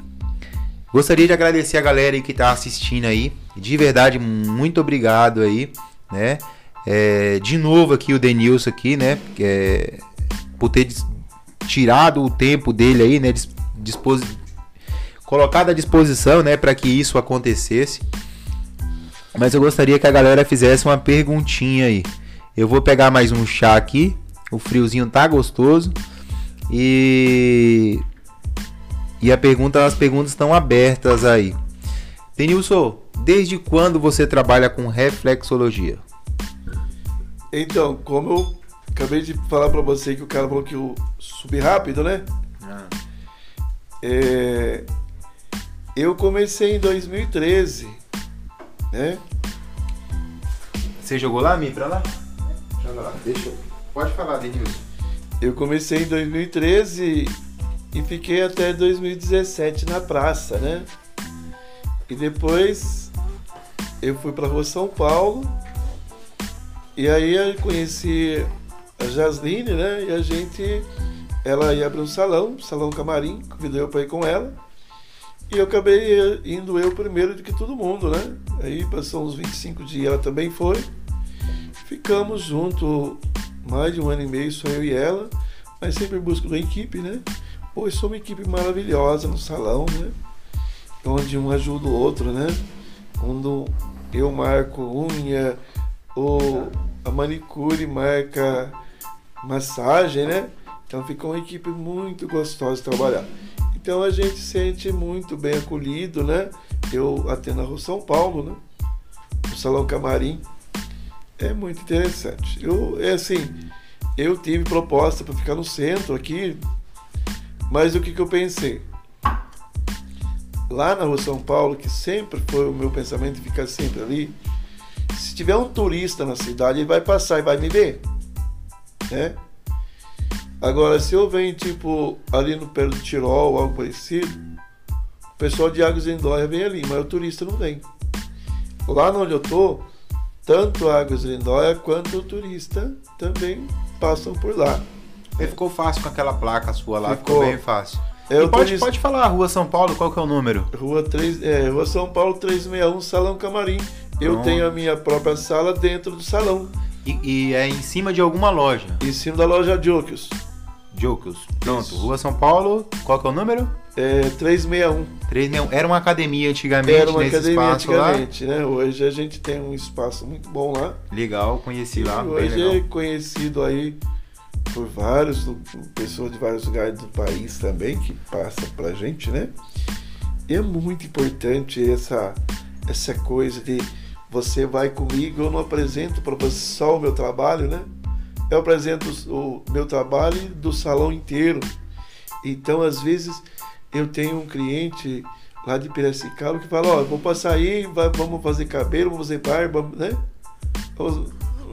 Gostaria de agradecer a galera aí que está assistindo aí. De verdade, muito obrigado aí, né? É, de novo aqui o Denilson aqui, né? É, por ter tirado o tempo dele aí, né? Dispos, colocado à disposição, né, para que isso acontecesse. Mas eu gostaria que a galera fizesse uma perguntinha aí. Eu vou pegar mais um chá aqui. O friozinho tá gostoso. E e a pergunta, as perguntas estão abertas aí. Denilson, desde quando você trabalha com reflexologia? Então, como eu acabei de falar para você que o cara falou que eu subi rápido, né? Ah. É, eu comecei em 2013, né? Você jogou lá, Mi, pra lá? Joga lá, deixa eu... Pode falar, Denilson. Eu comecei em 2013 e fiquei até 2017 na praça, né? E depois eu fui pra rua São Paulo e aí eu conheci a Jasline, né? E a gente, ela ia um salão, salão camarim, convidou eu pra ir com ela. E eu acabei indo eu primeiro do que todo mundo, né? Aí passou uns 25 dias, ela também foi. Ficamos junto mais de um ano e meio, só eu e ela, mas sempre busco uma equipe, né? Pois sou uma equipe maravilhosa no salão, né? Onde um ajuda o outro, né? Quando eu marco unha, o, a manicure marca massagem, né? Então fica uma equipe muito gostosa de trabalhar. Então a gente sente muito bem acolhido, né? Eu atendo a Rua São Paulo, né? O Salão Camarim. É muito interessante. Eu, é assim, eu tive proposta para ficar no centro aqui, mas o que, que eu pensei? Lá na Rua São Paulo, que sempre foi o meu pensamento ficar sempre ali, se tiver um turista na cidade, ele vai passar e vai me ver. Né? Agora, se eu venho, tipo, ali no pé do Tirol ou algo parecido, o pessoal de Águas Lindóia vem ali, mas o turista não vem. Lá onde eu tô, tanto Águas Lindóia quanto o turista também passam por lá. E ficou fácil com aquela placa sua lá, ficou, ficou bem fácil. É, pode, pode falar, Rua São Paulo, qual que é o número? Rua, 3, é, Rua São Paulo 361, Salão Camarim. Eu Pronto. tenho a minha própria sala dentro do salão. E, e, é em cima de alguma loja? Em cima da loja Jokers. Jokers. Pronto. Isso. Rua São Paulo, qual que é o número? É 361. 361. Era uma academia antigamente Era uma nesse academia antigamente, lá. né? Hoje a gente tem um espaço muito bom lá. Legal, conheci lá. E hoje é conhecido aí por vários, pessoas de vários lugares do país também que passam pra gente, né? E é muito importante essa, essa coisa de você vai comigo, eu não apresento para você só o meu trabalho, né? Eu apresento o meu trabalho do salão inteiro. Então, às vezes, eu tenho um cliente lá de Piracicaba que fala, ó, oh, vou passar aí, vai, vamos fazer cabelo, vamos fazer barba, né?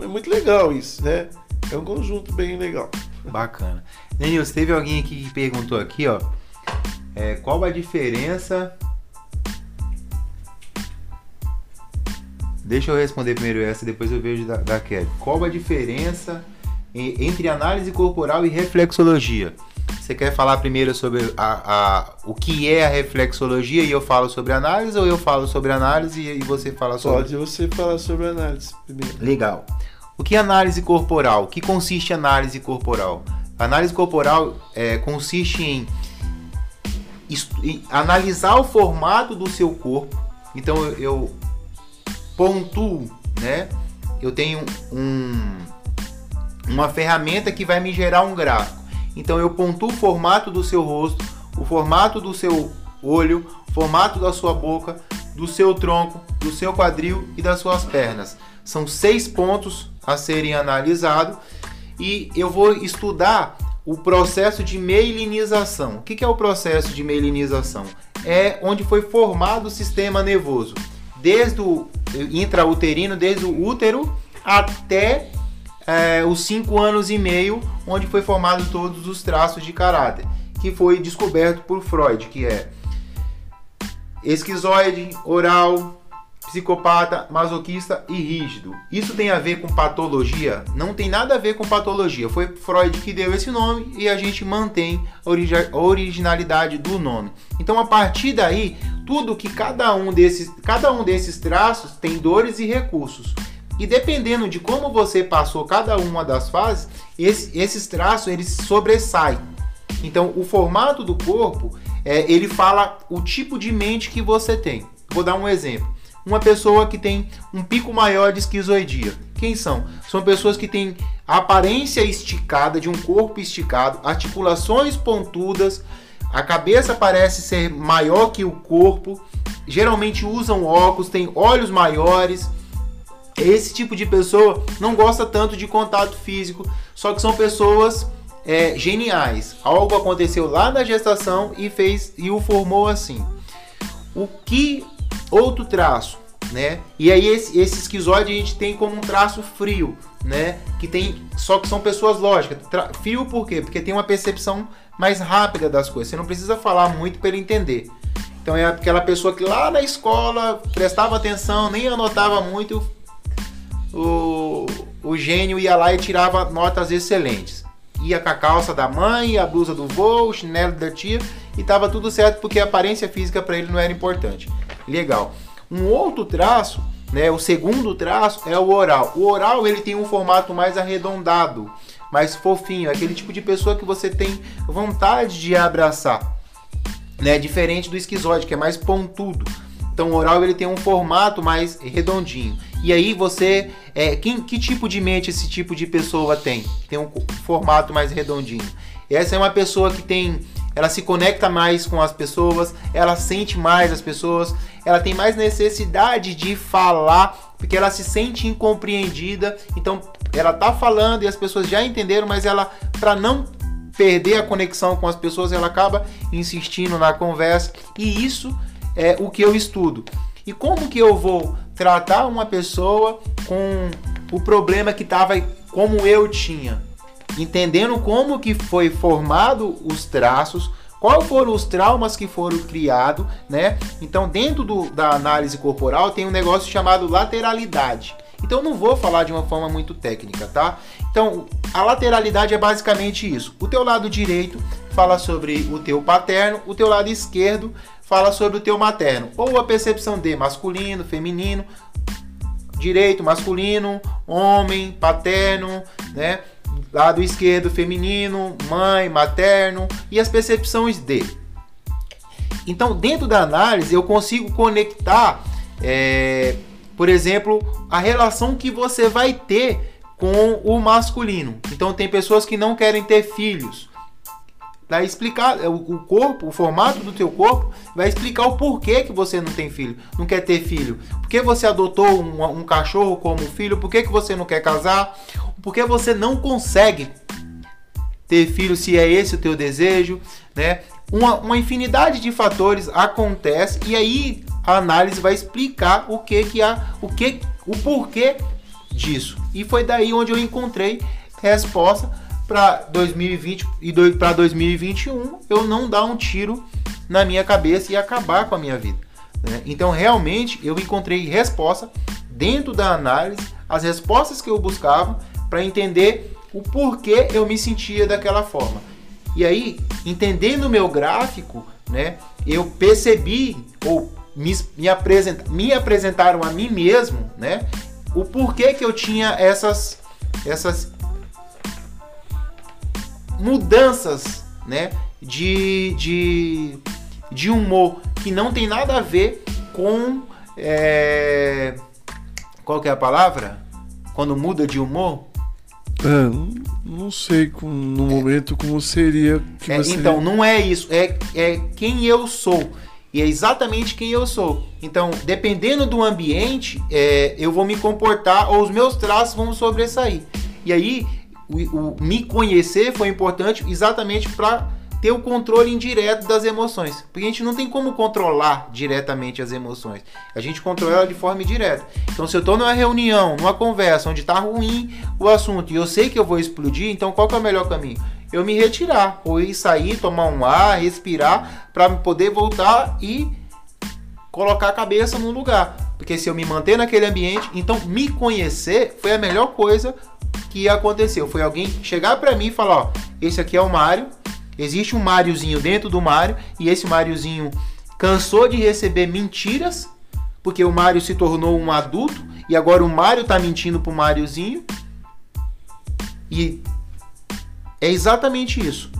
É muito legal isso, né? É um conjunto bem legal. Bacana. Denilson, teve alguém aqui que perguntou aqui, ó. É, qual a diferença Deixa eu responder primeiro essa, depois eu vejo da, da Kelly. Qual a diferença entre análise corporal e reflexologia? Você quer falar primeiro sobre a, a, o que é a reflexologia e eu falo sobre análise ou eu falo sobre análise e você fala sobre. Pode você falar sobre análise primeiro. Legal. O que é análise corporal? O que consiste análise corporal? A análise corporal é, consiste em, em, analisar o formato do seu corpo. Então eu, eu pontuo, né? Eu tenho um, uma ferramenta que vai me gerar um gráfico. Então eu pontuo o formato do seu rosto, o formato do seu olho, o formato da sua boca, do seu tronco, do seu quadril e das suas pernas. São seis pontos a serem analisados e eu vou estudar o processo de meilinização. O que é o processo de meilinização? É onde foi formado o sistema nervoso desde o intrauterino, desde o útero até é, os 5 anos e meio, onde foi formado todos os traços de caráter, que foi descoberto por Freud, que é esquizoide, oral, psicopata, masoquista e rígido. Isso tem a ver com patologia? Não tem nada a ver com patologia. Foi Freud que deu esse nome e a gente mantém a originalidade do nome. Então, a partir daí, tudo que cada um desses, cada um desses traços tem dores e recursos. E dependendo de como você passou cada uma das fases, esse, esses traços eles sobressaem. Então, o formato do corpo, é, ele fala o tipo de mente que você tem. Vou dar um exemplo. Uma pessoa que tem um pico maior de esquizoidia. Quem são? São pessoas que têm aparência esticada, de um corpo esticado, articulações pontudas, a cabeça parece ser maior que o corpo, geralmente usam óculos, têm olhos maiores. Esse tipo de pessoa não gosta tanto de contato físico, só que são pessoas é, geniais. Algo aconteceu lá na gestação e fez e o formou assim. O que outro traço, né? E aí esse, esse a gente tem como um traço frio, né? Que tem só que são pessoas lógicas. Tra frio por quê? Porque tem uma percepção mais rápida das coisas. Você não precisa falar muito para ele entender. Então é aquela pessoa que lá na escola prestava atenção, nem anotava muito, o, o gênio ia lá e tirava notas excelentes. Ia com a calça da mãe, a blusa do vô, o chinelo da tia e tava tudo certo porque a aparência física para ele não era importante. Legal. Um outro traço, né, o segundo traço é o oral. O oral ele tem um formato mais arredondado mais fofinho, aquele tipo de pessoa que você tem vontade de abraçar, né? Diferente do esquizoide, que é mais pontudo. Então o oral ele tem um formato mais redondinho. E aí você, é, quem, que tipo de mente esse tipo de pessoa tem? Tem um formato mais redondinho. Essa é uma pessoa que tem, ela se conecta mais com as pessoas, ela sente mais as pessoas, ela tem mais necessidade de falar porque ela se sente incompreendida. Então ela tá falando e as pessoas já entenderam, mas ela para não perder a conexão com as pessoas, ela acaba insistindo na conversa e isso é o que eu estudo. E como que eu vou tratar uma pessoa com o problema que estava como eu tinha? Entendendo como que foi formado os traços, quais foram os traumas que foram criados, né? Então, dentro do, da análise corporal tem um negócio chamado lateralidade. Então, não vou falar de uma forma muito técnica, tá? Então, a lateralidade é basicamente isso. O teu lado direito fala sobre o teu paterno, o teu lado esquerdo fala sobre o teu materno, ou a percepção de masculino, feminino, direito, masculino, homem, paterno, né? Lado esquerdo, feminino, mãe, materno e as percepções de. Então, dentro da análise, eu consigo conectar, é, por exemplo, a relação que você vai ter com o masculino. Então, tem pessoas que não querem ter filhos vai explicar é, o corpo, o formato do teu corpo, vai explicar o porquê que você não tem filho, não quer ter filho. Por que você adotou um, um cachorro como filho? Por que, que você não quer casar? Por que você não consegue ter filho se é esse o teu desejo, né? Uma, uma infinidade de fatores acontece e aí a análise vai explicar o que que há, o que, o porquê disso. E foi daí onde eu encontrei resposta para 2020 e para 2021 eu não dar um tiro na minha cabeça e acabar com a minha vida. Né? Então, realmente, eu encontrei resposta dentro da análise, as respostas que eu buscava para entender o porquê eu me sentia daquela forma. E aí, entendendo o meu gráfico, né, eu percebi ou me, me, me apresentaram a mim mesmo, né, o porquê que eu tinha essas essas mudanças né, de, de, de humor que não tem nada a ver com. É, qual que é a palavra? Quando muda de humor? É, não sei com, no momento como seria. Que é, você... Então, não é isso. É, é quem eu sou. E é exatamente quem eu sou. Então, dependendo do ambiente, é, eu vou me comportar ou os meus traços vão sobressair. E aí, o, o me conhecer foi importante exatamente para ter o controle indireto das emoções. Porque a gente não tem como controlar diretamente as emoções. A gente controla de forma indireta. Então, se eu estou numa reunião, numa conversa onde está ruim o assunto e eu sei que eu vou explodir, então qual é o melhor caminho? Eu me retirar, ou ir sair, tomar um ar, respirar, para poder voltar e colocar a cabeça no lugar. Porque se eu me manter naquele ambiente, então me conhecer foi a melhor coisa que aconteceu. Foi alguém chegar para mim e falar: ó, esse aqui é o Mário, existe um Máriozinho dentro do Mário, e esse Máriozinho cansou de receber mentiras, porque o Mário se tornou um adulto, e agora o Mário tá mentindo pro Máriozinho. E é exatamente isso.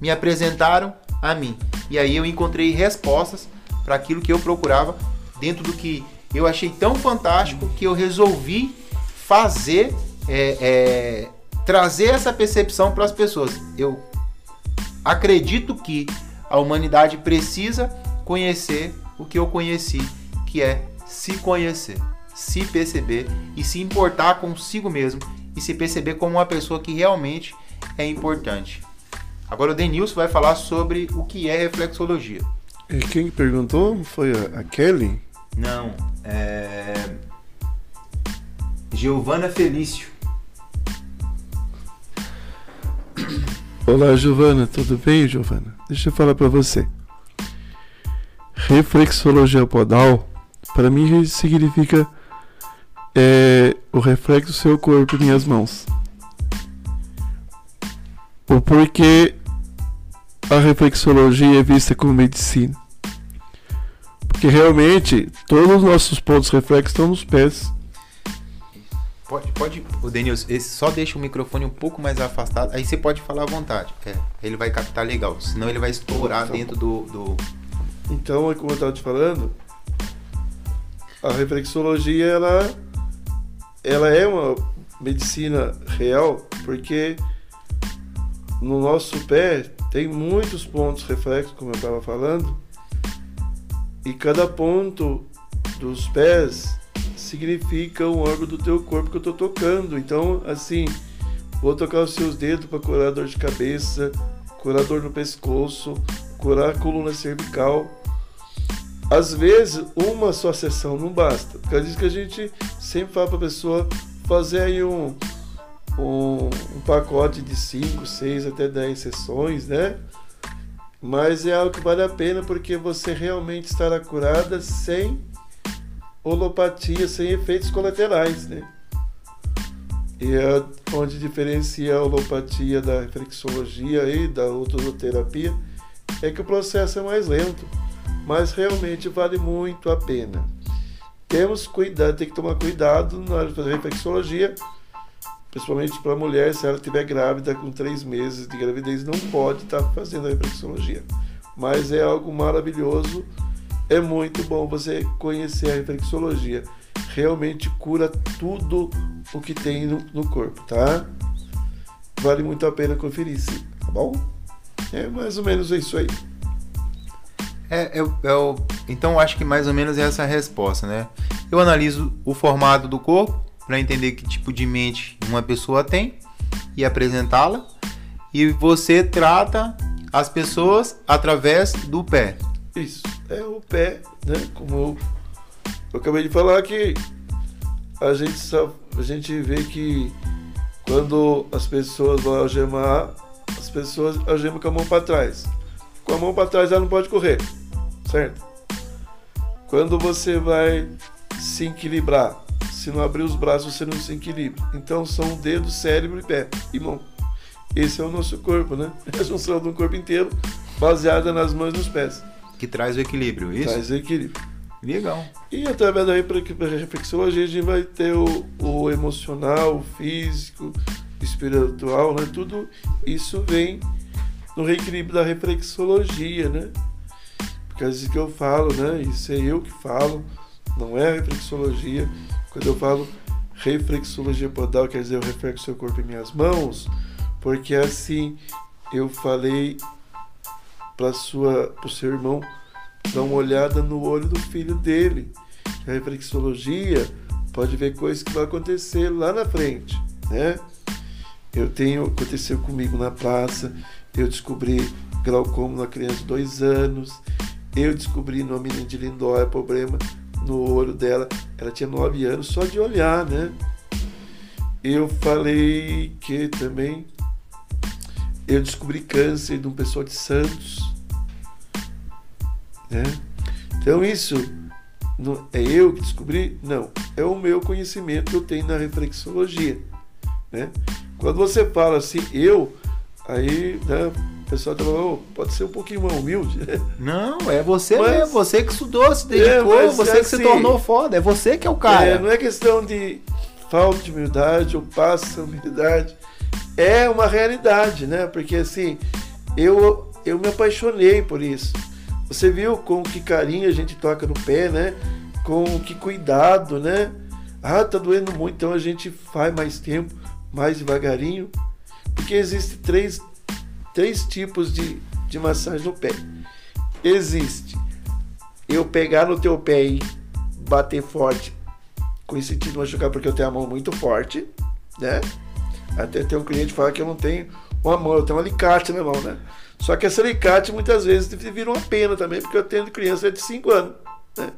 Me apresentaram a mim. E aí eu encontrei respostas para aquilo que eu procurava dentro do que eu achei tão fantástico que eu resolvi fazer é, é, trazer essa percepção para as pessoas. Eu acredito que a humanidade precisa conhecer o que eu conheci, que é se conhecer, se perceber e se importar consigo mesmo e se perceber como uma pessoa que realmente é importante. Agora o Denilson vai falar sobre o que é reflexologia. E quem perguntou foi a Kelly? Não, é Giovana Felício. Olá, Giovana, tudo bem, Giovana? Deixa eu falar para você. Reflexologia podal, para mim significa é, o reflexo do seu corpo em minhas mãos. O porquê a reflexologia é vista como medicina. Porque realmente todos os nossos pontos reflexos estão nos pés. Pode, pode, o Denilson, só deixa o microfone um pouco mais afastado, aí você pode falar à vontade. É, ele vai captar legal, senão ele vai estourar então, dentro do, do. Então, como eu estava te falando, a reflexologia ela, ela é uma medicina real porque no nosso pé tem muitos pontos reflexos, como eu estava falando, e cada ponto dos pés significa um órgão do teu corpo que eu estou tocando. Então, assim, vou tocar os seus dedos para curar dor de cabeça, curar dor no pescoço, curar a coluna cervical. Às vezes, uma só sessão não basta. Por causa disso que a gente sempre fala para a pessoa fazer aí um, um, um pacote de 5, 6 até 10 sessões, né? Mas é algo que vale a pena porque você realmente estará curada sem holopatia, sem efeitos colaterais, né? E é onde diferencia a holopatia da reflexologia e da odoterapia é que o processo é mais lento, mas realmente vale muito a pena. Temos cuidado, tem que tomar cuidado na hora de fazer reflexologia, principalmente para a mulher, se ela estiver grávida com três meses de gravidez, não pode estar tá fazendo a reflexologia. Mas é algo maravilhoso, é muito bom você conhecer a reflexologia. Realmente cura tudo o que tem no, no corpo, tá? Vale muito a pena conferir, sim, tá bom? É mais ou menos isso aí. É, eu, eu, então acho que mais ou menos essa é a resposta, né? Eu analiso o formato do corpo para entender que tipo de mente uma pessoa tem e apresentá-la. E você trata as pessoas através do pé. Isso, é o pé, né? Como eu, eu acabei de falar que a gente, só, a gente vê que quando as pessoas vão algemar, as pessoas algemam com a mão para trás. Com a mão para trás ela não pode correr, certo? Quando você vai se equilibrar, se não abrir os braços você não se equilibra. Então são dedo, cérebro e pé e mão. Esse é o nosso corpo, né? É a junção do corpo inteiro baseada nas mãos e nos pés. Que traz o equilíbrio, isso? Traz o equilíbrio. Legal. E através da reflexologia a gente vai ter o, o emocional, o físico, espiritual, né? Tudo isso vem no reequilíbrio da reflexologia, né? Porque às vezes que eu falo, né? Isso é eu que falo, não é a reflexologia. Quando eu falo reflexologia podal, quer dizer, eu reflexo seu corpo em minhas mãos, porque assim eu falei para sua o seu irmão dar uma olhada no olho do filho dele. A reflexologia pode ver coisas que vão acontecer lá na frente, né? Eu tenho aconteceu comigo na praça, eu descobri glaucoma na criança de dois anos, eu descobri no menino de lindóia problema no olho dela, ela tinha nove anos só de olhar, né? Eu falei que também eu descobri câncer de um pessoal de Santos, né? Então isso não, é eu que descobri? Não, é o meu conhecimento que eu tenho na reflexologia, né? Quando você fala assim, eu, aí, né, o pessoal falando, oh, pode ser um pouquinho mais humilde. Não, é você mas, mesmo, você que estudou, se dedicou, é, você é que se assim, tornou foda, é você que é o cara. É, não é questão de falta de humildade ou passa humildade, é uma realidade, né? Porque assim, eu, eu me apaixonei por isso. Você viu com que carinho a gente toca no pé, né? Com que cuidado, né? Ah, tá doendo muito, então a gente faz mais tempo, mais devagarinho. Porque existem três, três tipos de, de massagem no pé. Existe eu pegar no teu pé e bater forte, com esse sentido machucar porque eu tenho a mão muito forte, né? Até tem um cliente que fala que eu não tenho uma mão, eu tenho um alicate na mão, né? Só que esse alicate muitas vezes vira uma pena também, porque eu tenho criança de 5 anos. Né?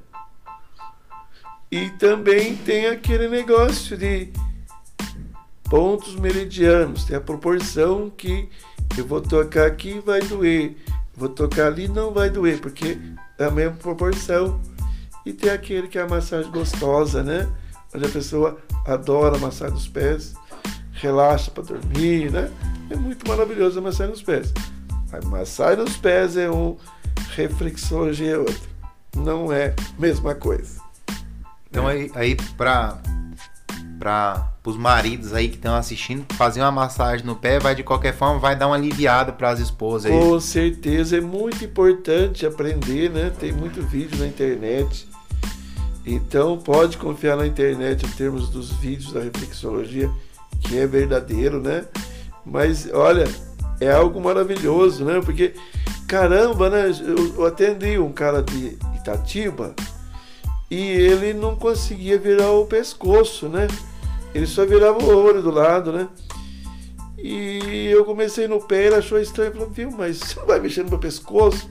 E também tem aquele negócio de pontos meridianos, tem a proporção que eu vou tocar aqui vai doer, vou tocar ali não vai doer, porque é a mesma proporção. E tem aquele que é a massagem gostosa, né? Onde a pessoa adora massagem dos pés, relaxa para dormir, né? É muito maravilhoso a massagem nos pés. A massagem nos pés é um, reflexologia é outro. Não é a mesma coisa. Então aí, aí para para os maridos aí que estão assistindo, fazer uma massagem no pé vai de qualquer forma vai dar uma aliviada para as esposas. Aí. Com certeza é muito importante aprender, né? Tem muito vídeo na internet. Então pode confiar na internet em termos dos vídeos da reflexologia, que é verdadeiro, né? Mas olha, é algo maravilhoso, né? Porque caramba, né? Eu, eu atendi um cara de Itatiba e ele não conseguia virar o pescoço, né? Ele só virava o olho do lado, né? E eu comecei no pé, ele achou estranho, falou, viu, mas você não vai mexer no meu pescoço?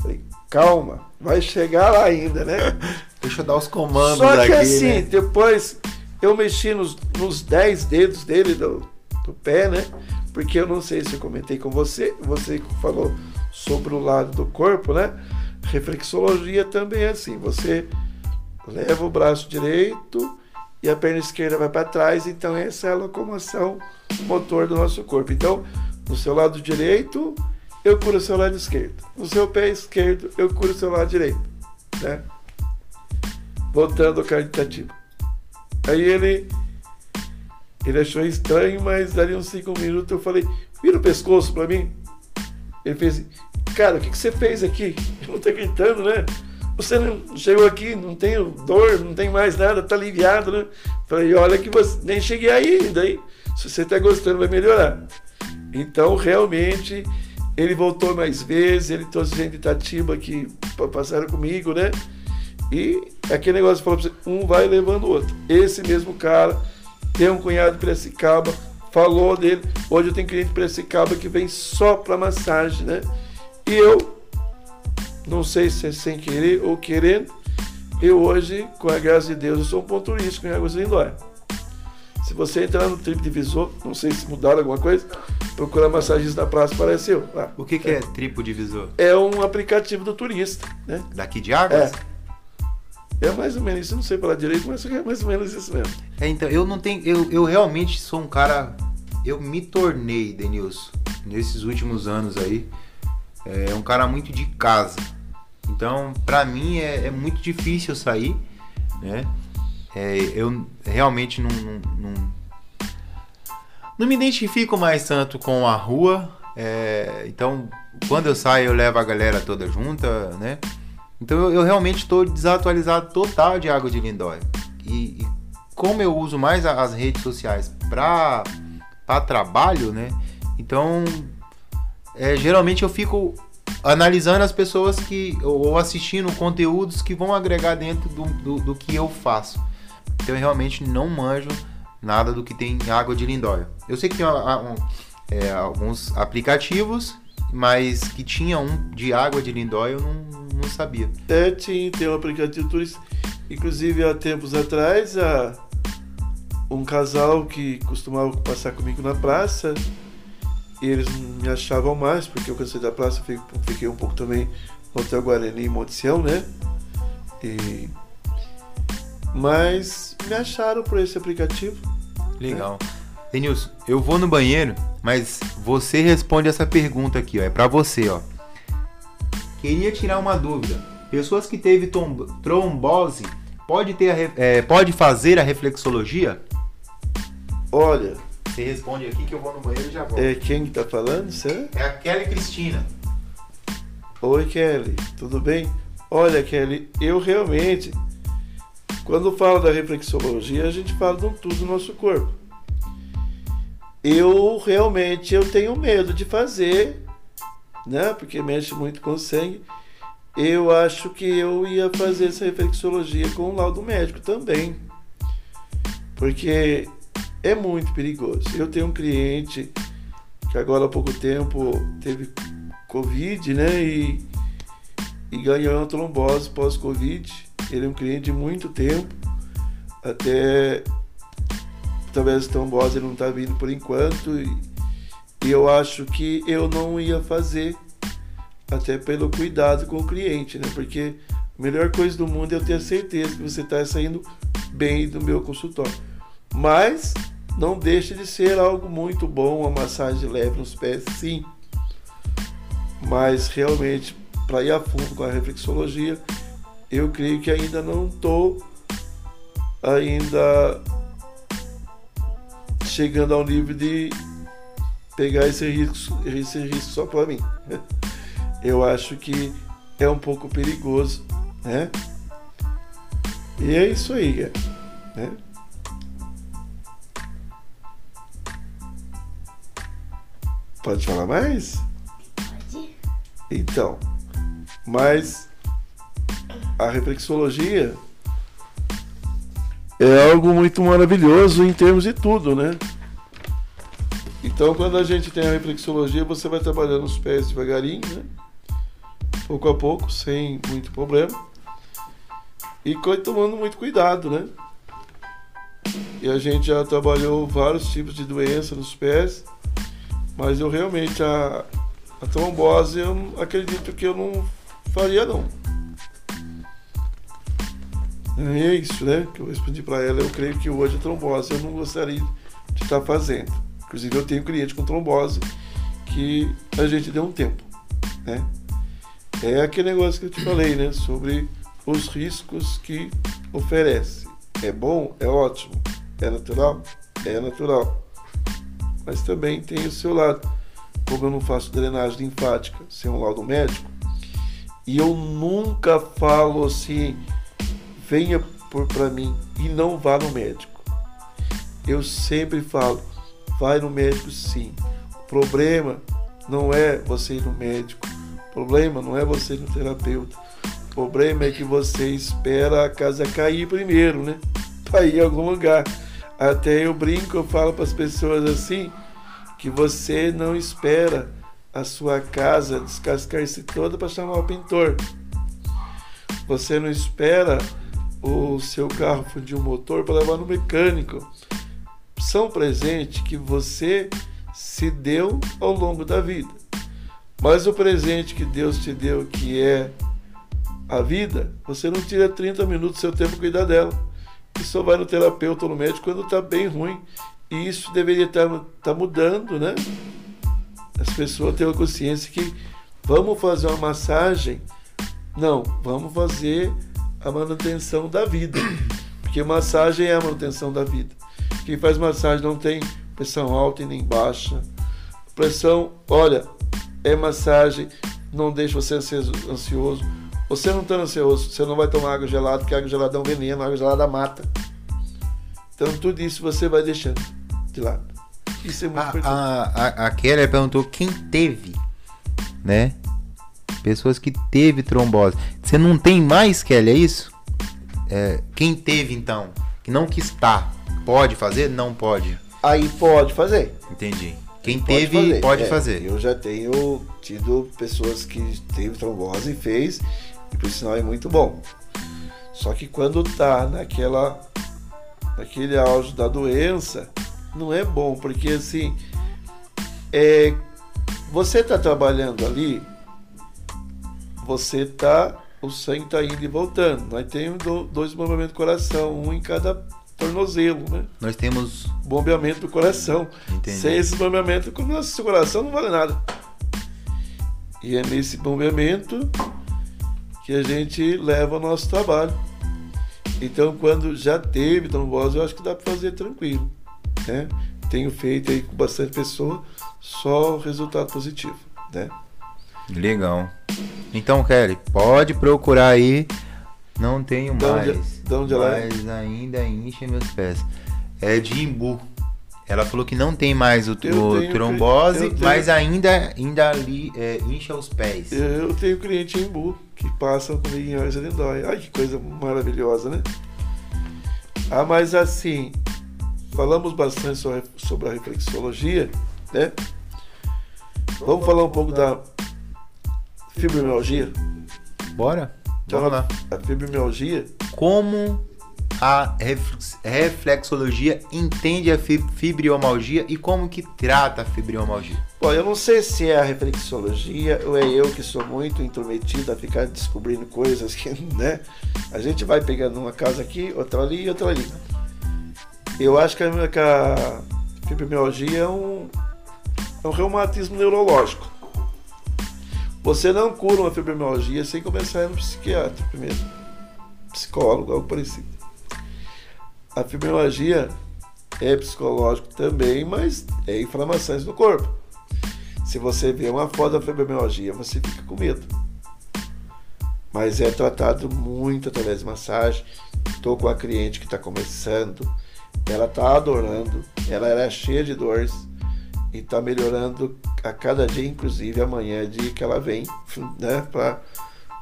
Falei, calma, vai chegar lá ainda, né? Deixa eu dar os comandos Só que aqui, assim, né? depois eu mexi nos, nos 10 dedos dele do, do pé, né? Porque eu não sei se eu comentei com você, você falou sobre o lado do corpo, né? Reflexologia também é assim, você leva o braço direito e a perna esquerda vai para trás, então essa é a locomoção motor do nosso corpo. Então, no seu lado direito, eu curo o seu lado esquerdo. No seu pé esquerdo, eu curo o seu lado direito, né? Voltando ao caritativo. Aí ele ele achou estranho, mas dali uns cinco minutos eu falei, vira o pescoço para mim. Ele fez cara, o que, que você fez aqui? Eu não tô gritando, né? Você não chegou aqui, não tenho dor, não tem mais nada, tá aliviado, né? Falei, olha que você nem cheguei aí ainda, hein? Se você tá gostando, vai melhorar. Então, realmente, ele voltou mais vezes, ele trouxe gente de Itatiba que passaram comigo, né? E aquele negócio falou pra você, um vai levando o outro. Esse mesmo cara tem um cunhado de Piracicaba, falou dele. Hoje eu tenho cliente de Piracicaba que vem só para massagem, né? E eu, não sei se é sem querer ou querendo, eu hoje, com a graça de Deus, eu sou um ponto turístico em Águas Lindóia. Se você entrar no Trip Divisor, não sei se mudaram alguma coisa, procura massagista na praça, apareceu lá. O que, que é, tripo divisor? É um aplicativo do turista, né? Daqui de Águas? É mais ou menos isso, não sei falar direito, mas é mais ou menos isso mesmo. É, então, eu não tenho. Eu, eu realmente sou um cara. Eu me tornei, Denilson, nesses últimos anos aí, é um cara muito de casa. Então, pra mim é, é muito difícil sair, né? É, eu realmente não, não, não, não me identifico mais tanto com a rua. é, então, quando eu saio, eu levo a galera toda junta, né? Então, eu, eu realmente estou desatualizado total de água de Lindóia. E, e como eu uso mais as redes sociais para trabalho, né? Então, é, geralmente eu fico analisando as pessoas que ou assistindo conteúdos que vão agregar dentro do, do, do que eu faço. Então eu realmente não manjo nada do que tem em água de lindóia. Eu sei que tem um, é, alguns aplicativos, mas que tinha um de água de lindóia eu não, não sabia. É, tinha, tem um aplicativo turista. Inclusive, há tempos atrás, a, um casal que costumava passar comigo na praça, eles não me achavam mais, porque eu cansei da praça, fiquei, um pouco também no Hotel Guarani em Monte Sião, né? E... Mas me acharam por esse aplicativo. Legal. Denilson, eu vou no banheiro, mas você responde essa pergunta aqui, ó. É pra você, ó. Queria tirar uma dúvida. Pessoas que teve trombose pode ter a é, pode fazer a reflexologia? Olha, Você responde aqui que eu vou no banheiro e já volto. é quem que tá falando, será? É a Kelly Cristina. Oi, Kelly, tudo bem? Olha, Kelly, eu realmente, quando falo da reflexologia, a gente fala de um tudo do nosso corpo. Eu realmente eu tenho medo de fazer, né? Porque mexe muito com o sangue. Eu acho que eu ia fazer essa reflexologia com o laudo médico também. Porque é muito perigoso. Eu tenho um cliente que agora há pouco tempo teve Covid, né? E, e ganhou uma trombose pós-Covid. Ele é um cliente de muito tempo. Até talvez a trombose ele não está vindo por enquanto. E, e eu acho que eu não ia fazer, até pelo cuidado com o cliente, né? Porque a melhor coisa do mundo é eu ter certeza que você está saindo bem do meu consultório. Mas não deixa de ser algo muito bom, uma massagem leve nos pés, sim mas realmente para ir a fundo com a reflexologia, eu creio que ainda não estou ainda chegando ao nível de pegar esse risco, esse risco só para mim. Eu acho que é um pouco perigoso, né? E é isso aí, né? Pode falar mais? Pode. Então, mas a reflexologia é algo muito maravilhoso em termos de tudo, né? Então, quando a gente tem a reflexologia, você vai trabalhando os pés devagarinho, né? Pouco a pouco, sem muito problema. E tomando muito cuidado, né? E a gente já trabalhou vários tipos de doença nos pés, mas eu realmente a, a trombose eu acredito que eu não faria não. É isso, né? Que eu respondi para ela. Eu creio que hoje a trombose eu não gostaria de estar fazendo. Inclusive eu tenho cliente com trombose que a gente deu um tempo, né? É aquele negócio que eu te falei, né? Sobre os riscos que oferece. É bom? É ótimo. É natural? É natural. Mas também tem o seu lado. Como eu não faço drenagem linfática sem um laudo médico, e eu nunca falo assim, venha por para mim e não vá no médico. Eu sempre falo, vai no médico sim. O problema não é você ir no médico. O problema não é você ir no terapeuta. O problema é que você espera a casa cair primeiro, né? Para ir em algum lugar. Até eu brinco, eu falo para as pessoas assim, que você não espera a sua casa descascar-se toda para chamar o pintor. Você não espera o seu carro fundir o motor para levar no mecânico. São presentes que você se deu ao longo da vida. Mas o presente que Deus te deu, que é a vida, você não tira 30 minutos do seu tempo para cuidar dela. E só vai no terapeuta ou no médico quando está bem ruim. E isso deveria estar tá, tá mudando, né? As pessoas têm a consciência que vamos fazer uma massagem. Não, vamos fazer a manutenção da vida. Porque massagem é a manutenção da vida. Quem faz massagem não tem pressão alta e nem baixa. Pressão, olha, é massagem, não deixa você ansioso. Você não está ansioso, você não vai tomar água gelada, porque água gelada é um veneno, água gelada mata. Então tudo isso você vai deixando de lado. Isso é muito a, importante. A, a, a perguntou quem teve, né? Pessoas que teve trombose. Você não tem mais, Kelly, é isso? É, quem teve, então, que não que está, pode fazer? Não pode. Aí pode fazer. Entendi. Quem pode teve, fazer. pode é, fazer. Eu já tenho tido pessoas que teve trombose e fez, e por sinal é muito bom. Só que quando tá naquela naquele auge da doença, não é bom, porque assim, é, você tá trabalhando ali, você tá, o sangue tá indo e voltando. Nós temos dois movimentos do coração, um em cada tornozelo, né? Nós temos bombeamento do coração. Entendi. Sem esse bombeamento, o nosso coração não vale nada. E é nesse bombeamento que a gente leva o nosso trabalho. Então, quando já teve trombose, eu acho que dá para fazer tranquilo. Né? Tenho feito aí com bastante pessoa, só resultado positivo, né? Legal. Então, Kelly, pode procurar aí. Não tenho mais. Onde, de onde ela é? ainda enche meus pés. É de Imbu. Ela falou que não tem mais o, o tenho, trombose, mas ainda, ainda ali é, incha os pés. Eu tenho cliente em Imbu que passam comigo em Orza Lindóia. Ai, que coisa maravilhosa, né? Ah, mas assim, falamos bastante sobre, sobre a reflexologia, né? Vamos falar um pouco da fibromialgia? Bora? Então, Vamos lá. A fibromialgia. Como a reflexologia entende a fibromialgia e como que trata a fibromialgia? Bom, eu não sei se é a reflexologia ou é eu que sou muito intrometido a ficar descobrindo coisas que, né? A gente vai pegando uma casa aqui, outra ali e outra ali. Eu acho que a fibromialgia é um, é um reumatismo neurológico. Você não cura uma fibromialgia sem começar no psiquiatra primeiro. Psicólogo, algo parecido. A fibromialgia é psicológico também, mas é inflamações no corpo. Se você vê uma foto da fibromialgia, você fica com medo. Mas é tratado muito através de massagem, tô com a cliente que está começando, ela está adorando, ela era cheia de dores e está melhorando a cada dia, inclusive amanhã é dia que ela vem, né, para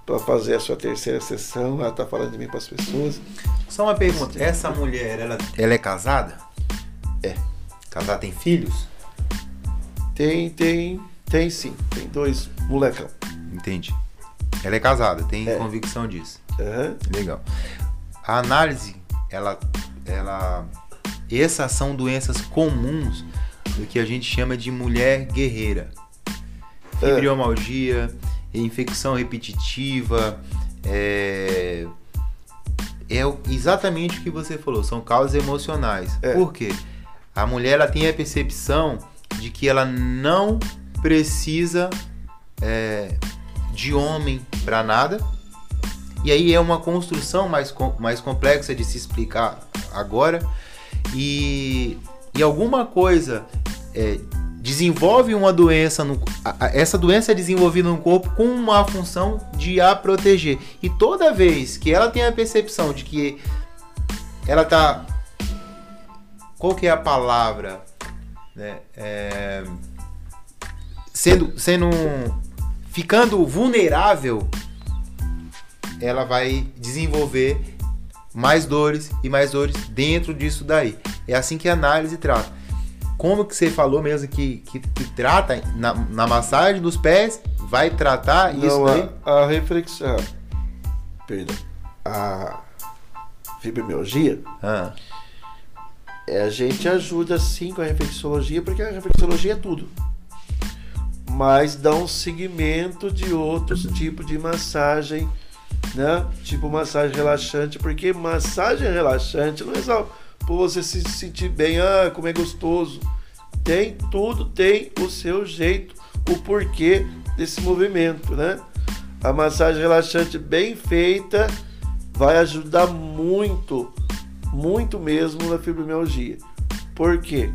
para fazer a sua terceira sessão, ela está falando de mim para as pessoas. Só uma pergunta, essa mulher, ela, ela é casada? É. Casada, tem filhos? Tem, tem, tem sim, tem dois molecão. Entendi. Ela é casada, tem É. convicção disso. Aham. Legal. A análise, ela, ela, essas são doenças comuns do que a gente chama de mulher guerreira. Fibromialgia, infecção repetitiva, é, é exatamente o que você falou, são causas emocionais. É. Por quê? A mulher ela tem a percepção de que ela não precisa é, de homem para nada. E aí é uma construção mais, mais complexa de se explicar agora. E, e alguma coisa é, desenvolve uma doença. No, a- a- essa doença é desenvolvida no corpo com uma função de a proteger. E toda vez que ela tem a percepção de que ela tá. Qual que é a palavra? Né? É, sendo, sendo ficando vulnerável, ela vai desenvolver mais dores e mais dores dentro disso daí. É assim que a análise trata. Como que você falou mesmo que, que, que trata na, na massagem dos pés, vai tratar isso Não, daí? a, a reflexão. Perdão. A fibromialgia, Ah, é, a gente ajuda sim com a reflexologia, porque a reflexologia é tudo. Mas dá um segmento de outros tipos de massagem, né? Tipo massagem relaxante, porque massagem relaxante não é só por você se sentir bem, ah, como é gostoso. Tem tudo, tem o seu jeito, o porquê desse movimento, né? A massagem relaxante bem feita vai ajudar muito, muito mesmo na fibromialgia. Por quê?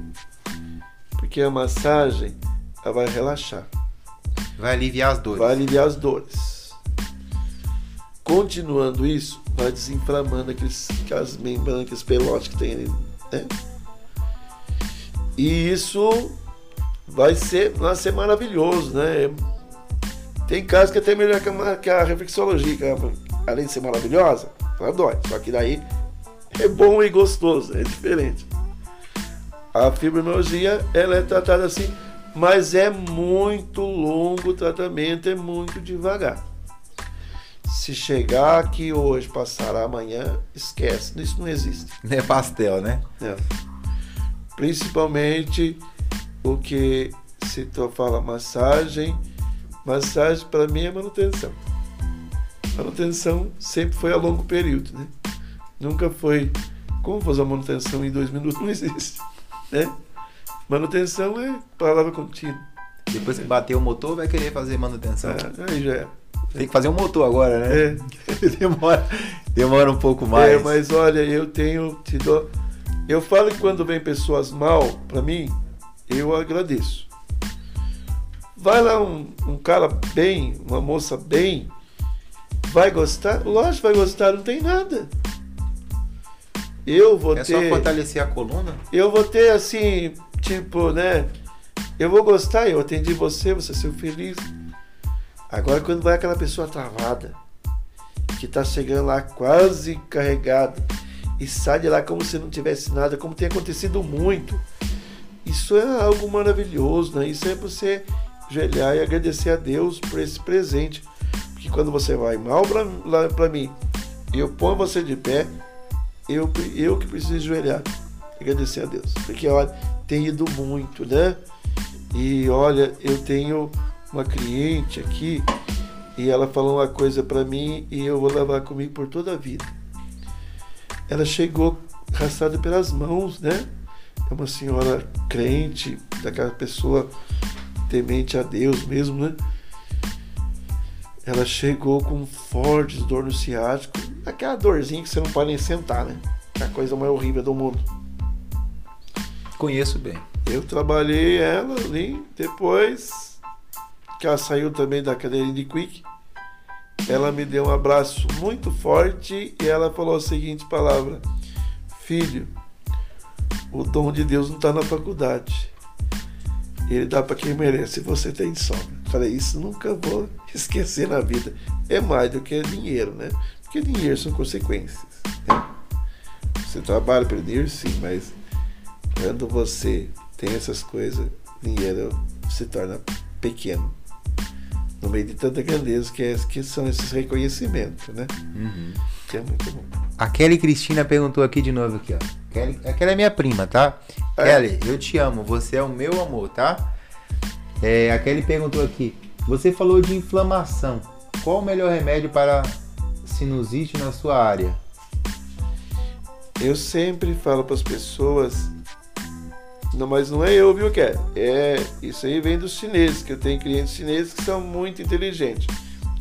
Porque a massagem ela vai relaxar, vai aliviar as dores. vai aliviar as dores. Continuando isso, vai desinflamando aqueles, aquelas membranas, aqueles pelotes que tem ali, né? E isso vai ser, vai ser maravilhoso, né? Tem casos que é até melhor que a, que a reflexologia, que ela, além de ser maravilhosa, ela dói. Só que daí é bom e gostoso, é diferente. A fibromialgia, ela é tratada assim, mas é muito longo o tratamento, é muito devagar. Se chegar aqui hoje, passar amanhã, esquece, isso não existe. Não é pastel, né? né? Principalmente o que se tu fala massagem, massagem para mim é manutenção. Manutenção sempre foi a longo período, né? Nunca foi como fazer uma manutenção em dois minutos, não existe, né? Manutenção é palavra contínua. Depois que bater o motor, vai querer fazer manutenção. Ah, aí já é. Tem que fazer um motor agora, né? É. demora, demora um pouco mais. É, mas olha, eu tenho te dou. Eu falo que quando vem pessoas mal para mim, eu agradeço. Vai lá um, um cara bem, uma moça bem, vai gostar? Lógico, vai gostar, não tem nada. Eu vou É só ter, fortalecer a coluna? eu vou ter assim, tipo, né? Eu vou gostar, eu atendi você, você saiu feliz. Agora quando vai aquela pessoa travada, que tá chegando lá quase carregado e sai de lá como se não tivesse nada, como tem acontecido muito. Isso é algo maravilhoso, né? Isso é você ajoelhar e agradecer a Deus por esse presente. Porque quando você vai mal para mim, eu ponho você de pé, eu, eu que preciso ajoelhar e agradecer a Deus. Porque, olha, tem ido muito, né? E olha, eu tenho uma cliente aqui e ela falou uma coisa para mim e eu vou levar comigo por toda a vida. Ela chegou arrastada pelas mãos, né? É uma senhora crente, daquela pessoa temente a Deus mesmo, né? Ela chegou com fortes dor no ciático, aquela dorzinha que você não pode nem sentar, né? É a coisa mais horrível do mundo. Conheço bem. Eu trabalhei ela ali, depois que ela saiu também da cadeira de quick, ela me deu um abraço muito forte e ela falou a seguinte palavra: Filho, o dom de Deus não está na faculdade. Ele dá para quem merece. Você tem sobra. Falei, isso nunca vou esquecer na vida. É mais do que dinheiro, né? Porque dinheiro são consequências. Né? Você trabalha pelo dinheiro, sim, mas quando você tem essas coisas, dinheiro se torna pequeno. No meio de tanta grandeza que, é, que são esses reconhecimentos, né? Uhum. Que é muito bom. A Kelly Cristina perguntou aqui de novo aqui, ó. Kelly, aquela é minha prima, tá? É. Kelly, eu te amo, você é o meu amor, tá? É, a Kelly perguntou aqui, você falou de inflamação. Qual o melhor remédio para sinusite na sua área? Eu sempre falo para as pessoas, não, mas não é eu, viu, Kelly? É, isso aí vem dos chineses, que eu tenho clientes chineses que são muito inteligentes.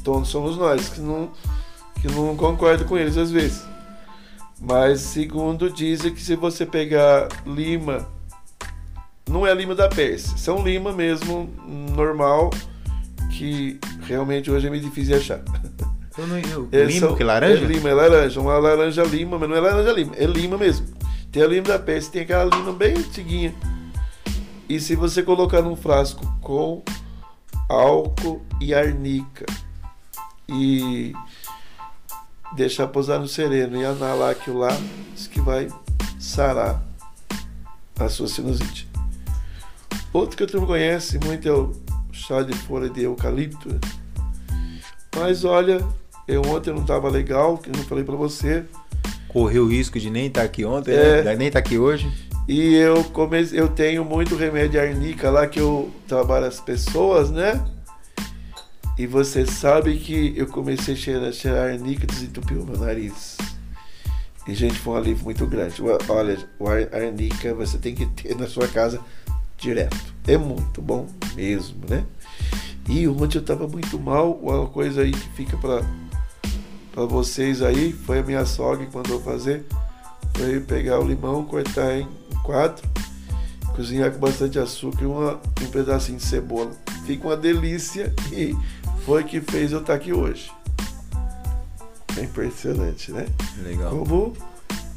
Então somos nós que não, que não concordam com eles às vezes. Mas segundo dizem que se você pegar lima, não é lima da Pérsia, são lima mesmo, normal, que realmente hoje é meio difícil de achar. Eu não, eu, É, lima, são- que laranja? É lima, é laranja, uma laranja lima, mas não é laranja lima, é lima mesmo. Tem a lima da Pérsia, tem aquela lima bem antiguinha. E se você colocar num frasco com álcool e arnica e deixar posar no sereno e analar aquilo lá, diz que vai sarar a sua sinusite. Outro que a turma conhece muito é o chá de folha de eucalipto. né? Mas olha, eu ontem não estava legal, que eu não falei para você. Correu o risco de nem estar aqui ontem, É. né? nem estar aqui hoje. E eu comecei, eu tenho muito remédio arnica lá que eu trabalho as pessoas, né? E você sabe que eu comecei a cheirar, cheirar arnica e desentupiu meu nariz. E gente, foi um alívio muito grande. Olha, o ar- arnica você tem que ter na sua casa direto. É muito bom mesmo, né? E ontem eu tava muito mal, uma coisa aí que fica para para vocês aí, foi a minha sogra que mandou fazer. Foi pegar o limão, cortar em quatro, cozinhar com bastante açúcar e uma, um pedacinho de cebola. Fica uma delícia e foi que fez eu estar aqui hoje. É impressionante, né? Legal. Como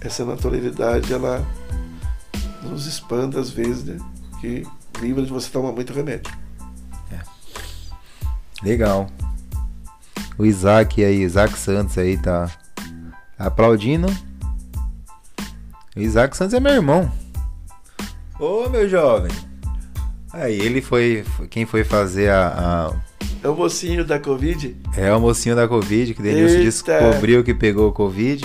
essa naturalidade ela nos expande às vezes, né? Que livra de você tomar muito remédio. Legal. O Isaac aí, Isaac Santos aí tá aplaudindo. O Isaac Santos é meu irmão. Ô meu jovem. Aí ele foi. Quem foi fazer a. a- É o mocinho da Covid? é o mocinho da Covid, que Denilson descobriu que pegou o Covid.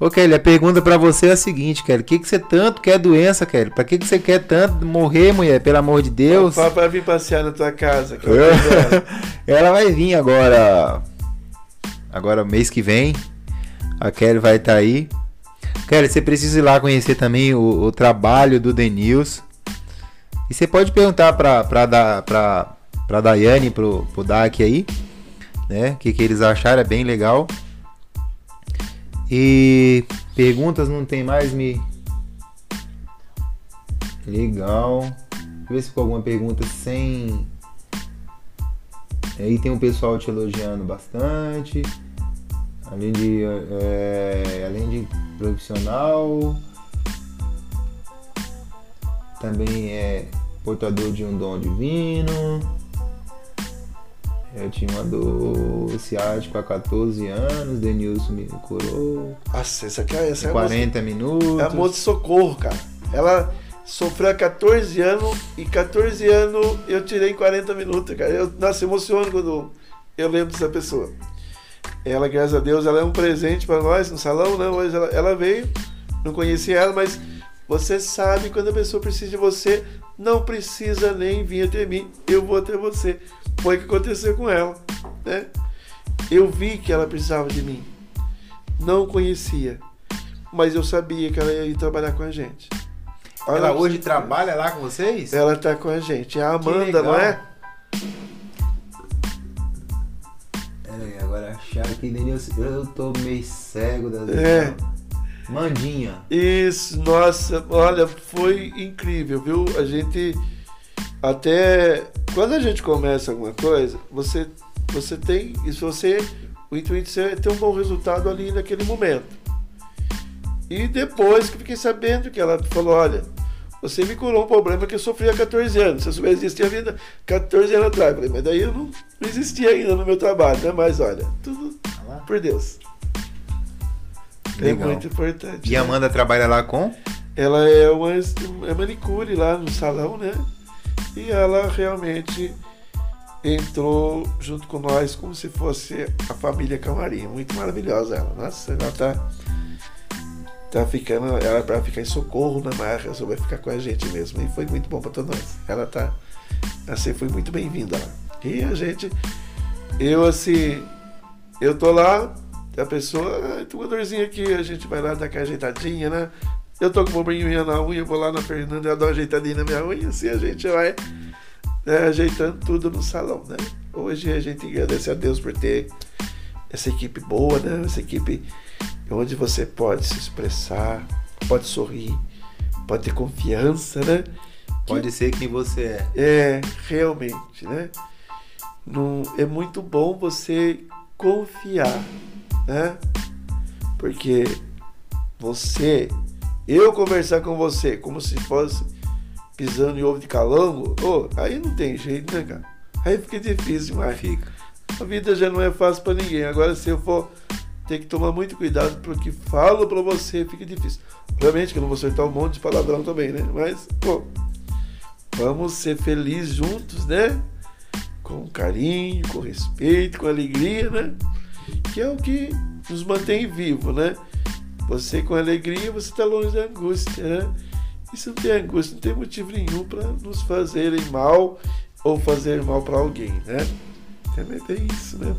Ô Kelly, a pergunta pra você é a seguinte, Kelly. O que, que você tanto quer doença, Kelly? Pra que, que você quer tanto morrer, mulher? Pelo amor de Deus. Fala pra vir passear na tua casa. eu. Ela vai vir agora. Agora, mês que vem. A Kelly vai estar aí. Kelly, você precisa ir lá conhecer também o, o trabalho do Denils. E você pode perguntar pra, pra, da, pra, pra Daiane pro, pro Dak aí. Né? O que, que eles acharam. É bem legal. E perguntas não tem mais, me. Legal. Deixa eu ver se ficou alguma pergunta sem. Aí tem um pessoal te elogiando bastante. Além de, é, além de profissional, também é portador de um dom divino. Eu tinha uma dor ciática há 14 anos, Denilson me curou. Nossa, essa aqui é, essa é a moça- 40 minutos. É a moça de socorro, cara. Ela sofreu há 14 anos e 14 anos eu tirei em 40 minutos, cara. Eu, nossa, emociono quando eu lembro dessa pessoa. Ela, graças a Deus, ela é um presente para nós no salão, né? Hoje ela, ela veio, não conhecia ela, mas você sabe quando a pessoa precisa de você, não precisa nem vir até mim, eu vou até você. Foi o que aconteceu com ela, né? Eu vi que ela precisava de mim. Não conhecia, mas eu sabia que ela ia ir trabalhar com a gente. Olha Ela hoje você. trabalha lá com vocês? Ela tá com a gente. É a Amanda, não é? Pera aí, agora achar aqui, Denilson. Eu tô meio cego da É. Mandinha. Isso, nossa, olha, foi incrível, viu? A gente até quando a gente começa alguma coisa, você Você tem, e se você, o intuito é ter um bom resultado ali naquele momento. E depois que fiquei sabendo que ela falou, olha, você me curou um problema que eu sofri há 14 anos. Se eu soubesse existir a vida 14 anos atrás. Eu falei, mas daí eu não, não existia ainda no meu trabalho, né? Mas olha, tudo por Deus. É Legal. muito importante. E a né? Amanda trabalha lá com? Ela é uma é manicure lá no salão, né? E ela realmente entrou junto com nós como se fosse a família Camarim. Muito maravilhosa ela. Nossa, ela tá. Tá ficando. Ela vai ficar em socorro na marra, só vai ficar com a gente mesmo. E foi muito bom para todos nós. Ela tá. Assim, foi muito bem-vinda lá. E a gente. Eu assim. Eu tô lá, a pessoa, ah, tem uma dorzinha aqui, a gente vai lá dar aquela ajeitadinha, né? Eu tô com uma brinhinha na unha, vou lá na Fernanda, ela dá uma ajeitadinha na minha unha, assim a gente vai né, ajeitando tudo no salão, né? Hoje a gente agradece a Deus por ter essa equipe boa, né? Essa equipe onde você pode se expressar, pode sorrir, pode ter confiança, né? Pode ser quem você é. É, realmente, né? Não, é muito bom você confiar, né? Porque você, eu conversar com você como se fosse pisando em ovo de calango, ô, aí não tem jeito, né, cara? Aí fica difícil demais. Fica. A vida já não é fácil para ninguém. Agora, se eu for ter que tomar muito cuidado porque falo para você, fica difícil. Obviamente que eu não vou soltar um monte de palavrão também, né? Mas, pô, vamos ser felizes juntos, né? Com carinho, com respeito, com alegria, né? Que é o que nos mantém vivo, né? Você com alegria, você está longe da angústia, né? Se não tem angústia, não tem motivo nenhum para nos fazerem mal ou fazer mal para alguém, né? Também tem isso, né?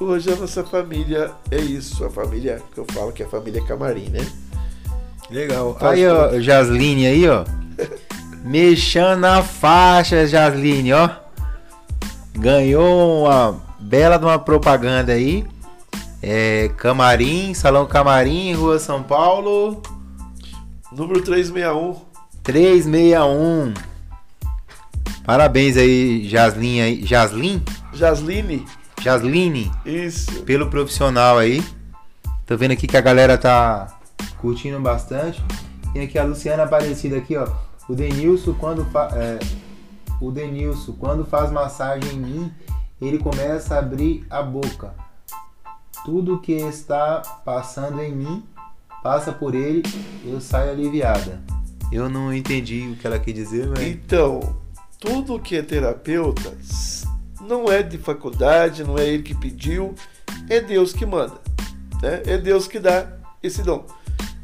Hoje a nossa família é isso, a família que eu falo que é a família Camarim, né? Legal. Aí, ó, Jasline aí, ó. Mexendo na faixa, Jasline, ó. Ganhou uma bela de uma propaganda aí. É, Camarim, Salão Camarim, Rua São Paulo, Número 361. 361. Parabéns aí, Jasline aí. Jasline? Jasline. Jasline, Isso. pelo profissional aí. Tô vendo aqui que a galera tá curtindo bastante. Tem aqui a Luciana Aparecida aqui, ó. O Denilson quando fa é, o Denilson quando faz massagem em mim, ele começa a abrir a boca. Tudo que está passando em mim passa por ele, eu saio aliviada. Eu não entendi o que ela quer dizer, mas Então, tudo que é terapeuta não é de faculdade, não é ele que pediu, é Deus que manda. Né? É Deus que dá esse dom.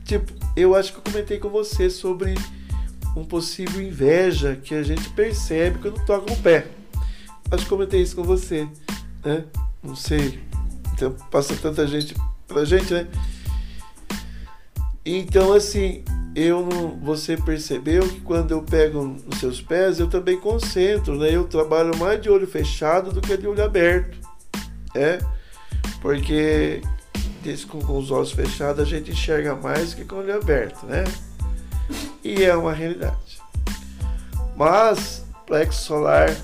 Tipo, eu acho que eu comentei com você sobre um possível inveja que a gente percebe quando toca um pé. Acho que comentei isso com você, né? Não sei. Então, passa tanta gente pra gente, né? Então, assim, eu não, você percebeu que quando eu pego nos seus pés, eu também concentro, né? Eu trabalho mais de olho fechado do que de olho aberto, é? Porque diz com, com os olhos fechados a gente enxerga mais que com o olho aberto, né? E é uma realidade. Mas, plexo solar,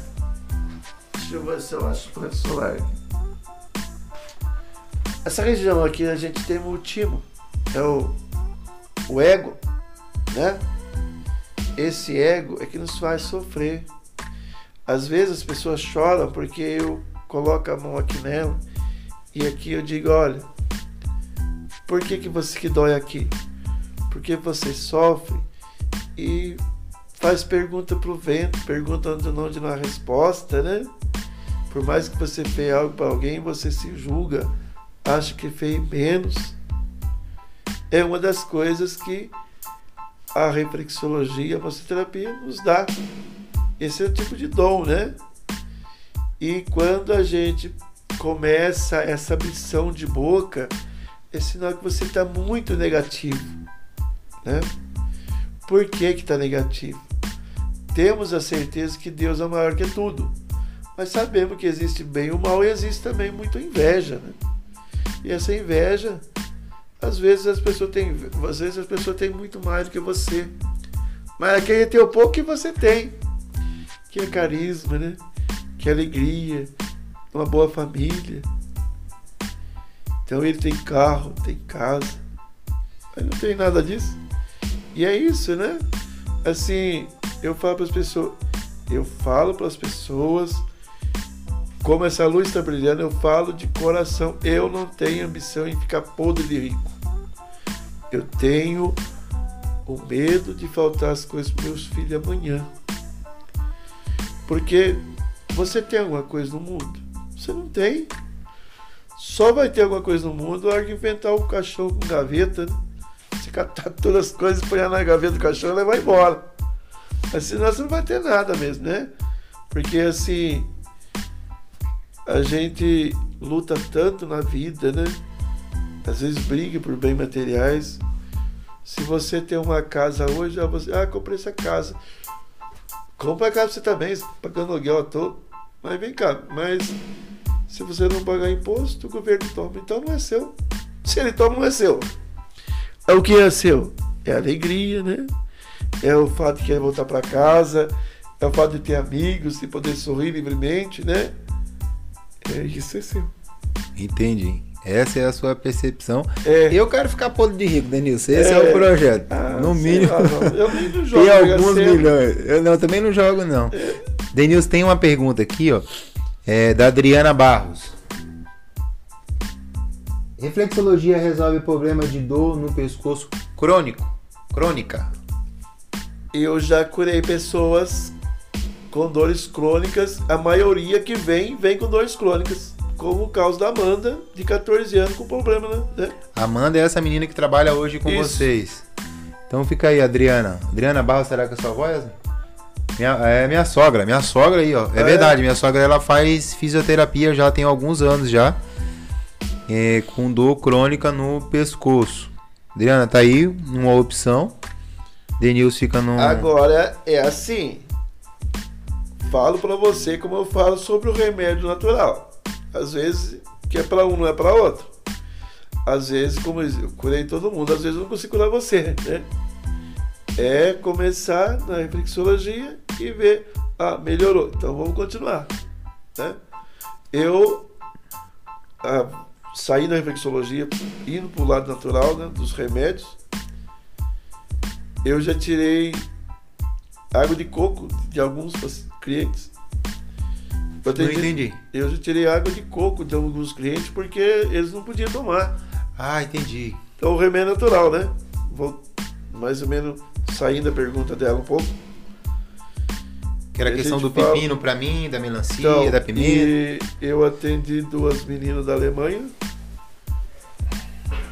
deixa eu ver se eu acho plexo solar. Essa região aqui a gente tem o timo, é o o ego, né? Esse ego é que nos faz sofrer. Às vezes as pessoas choram porque eu coloco a mão aqui nela e aqui eu digo, olha, por que que você que dói aqui? Porque você sofre e faz pergunta pro vento, pergunta onde não, há resposta, né? Por mais que você fez algo para alguém, você se julga, acha que fez menos é uma das coisas que a reflexologia, a massoterapia nos dá. Esse é o tipo de dom, né? E quando a gente começa essa missão de boca, é sinal que você está muito negativo, né? Por que que está negativo? Temos a certeza que Deus é maior que tudo, mas sabemos que existe bem e o mal e existe também muita inveja, né? E essa inveja às vezes as pessoas têm, às vezes as pessoas têm muito mais do que você. Mas quem tem o pouco que você tem, que é carisma, né? Que é alegria, uma boa família. Então ele tem carro, tem casa. Mas não tem nada disso. E é isso, né? Assim, eu falo para as pessoas, eu falo para as pessoas como essa luz está brilhando, eu falo de coração. Eu não tenho ambição em ficar podre de rico. Eu tenho o medo de faltar as coisas para meus filhos amanhã. Porque você tem alguma coisa no mundo? Você não tem. Só vai ter alguma coisa no mundo na hora que inventar um cachorro com gaveta. Né? Você catar todas as coisas, põe na gaveta do cachorro e levar embora. Mas senão você não vai ter nada mesmo, né? Porque assim, a gente luta tanto na vida, né? Às vezes briga por bens materiais. Se você tem uma casa hoje, ah, você, ah, comprei essa casa. Compra a casa você também, pagando aluguel à toa. Mas vem cá, mas se você não pagar imposto, o governo toma. Então não é seu. Se ele toma, não é seu. É o que é seu? É a alegria, né? É o fato de querer voltar para casa, é o fato de ter amigos, de poder sorrir livremente, né? É isso é seu. Entendi. Essa é a sua percepção. É. Eu quero ficar podre de rico, Denilson. Esse é, é o projeto. Ah, no mínimo. Lá, eu nem não jogo. Tem alguns milhões. Eu não, também não jogo, não. É. Denilson, tem uma pergunta aqui, ó. É, da Adriana Barros. Reflexologia resolve problema de dor no pescoço crônico? Crônica. Eu já curei pessoas com dores crônicas. A maioria que vem, vem com dores crônicas. Como o caso da Amanda, de 14 anos, com problema, né? Amanda é essa menina que trabalha hoje com Isso. vocês. Então fica aí, Adriana. Adriana Barros, será que é sua voz? Minha, é minha sogra, minha sogra aí, ó. É, é, verdade, minha sogra ela faz fisioterapia já tem alguns anos já. É, com dor crônica no pescoço. Adriana, tá aí uma opção. Denilson fica no. Agora é assim falo para você como eu falo sobre o remédio natural. Às vezes, que é para um, não é para outro. Às vezes, como eu curei todo mundo, às vezes eu não consigo curar você, né? É começar na reflexologia e ver, ah, melhorou, então vamos continuar, né? Eu ah, saí da reflexologia, indo para o lado natural, né, dos remédios, eu já tirei água de coco de alguns clientes. Eu não entendi. Eu já tirei água de coco de alguns clientes porque eles não podiam tomar. Ah, entendi. Então o remédio é natural, né? Vou mais ou menos saindo da pergunta dela um pouco. Que era a questão do fala... pepino para mim, da melancia, então, da pimenta. eu atendi duas meninas da Alemanha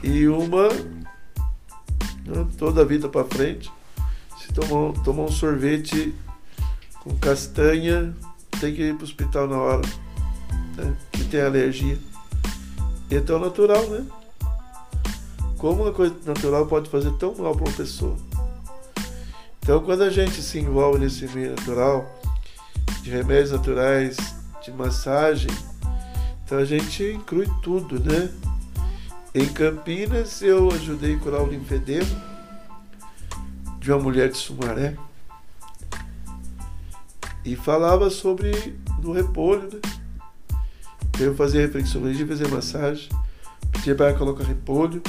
e uma né, toda a vida para frente se tomou, tomou um sorvete com castanha, tem que ir para o hospital na hora, né? que tem alergia. E é tão natural, né? Como uma coisa natural pode fazer tão mal para uma pessoa. Então, quando a gente se envolve nesse meio natural, de remédios naturais, de massagem, então a gente inclui tudo, né? Em Campinas, eu ajudei a curar o linfedema de uma mulher de Sumaré e falava sobre do repolho, né? Eu fazia reflexologia, fazia massagem, pedia para ela colocar repolho.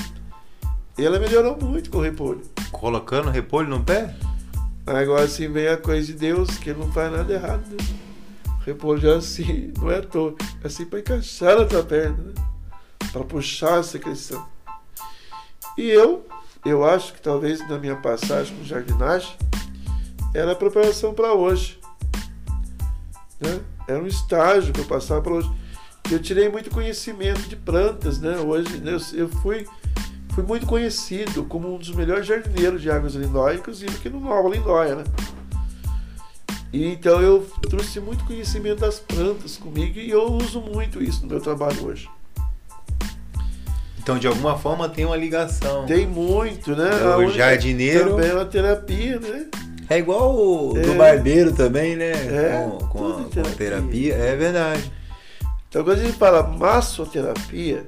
E ela melhorou muito com o repolho. Colocando repolho no pé? Agora sim vem a coisa de Deus, que ele não faz nada errado, né? Repolho já é assim, não é à toa, é assim para encaixar na tua perna, né? Para puxar a secreção. E eu, eu acho que talvez na minha passagem com jardinagem, era a preparação para hoje. Né? Era um estágio que eu passava para hoje. Eu tirei muito conhecimento de plantas, né? Hoje né, eu fui, fui muito conhecido como um dos melhores jardineiros de águas lindóias, inclusive aqui no Nova Lindóia, né? E, então eu trouxe muito conhecimento das plantas comigo e eu uso muito isso no meu trabalho hoje. Então, de alguma forma, tem uma ligação. Tem muito, né? O jardineiro. Também é uma terapia, né? É igual o é. do barbeiro também, né? É, com, com, a, terapia. com, a, terapia. É verdade. Então, quando a gente fala massoterapia,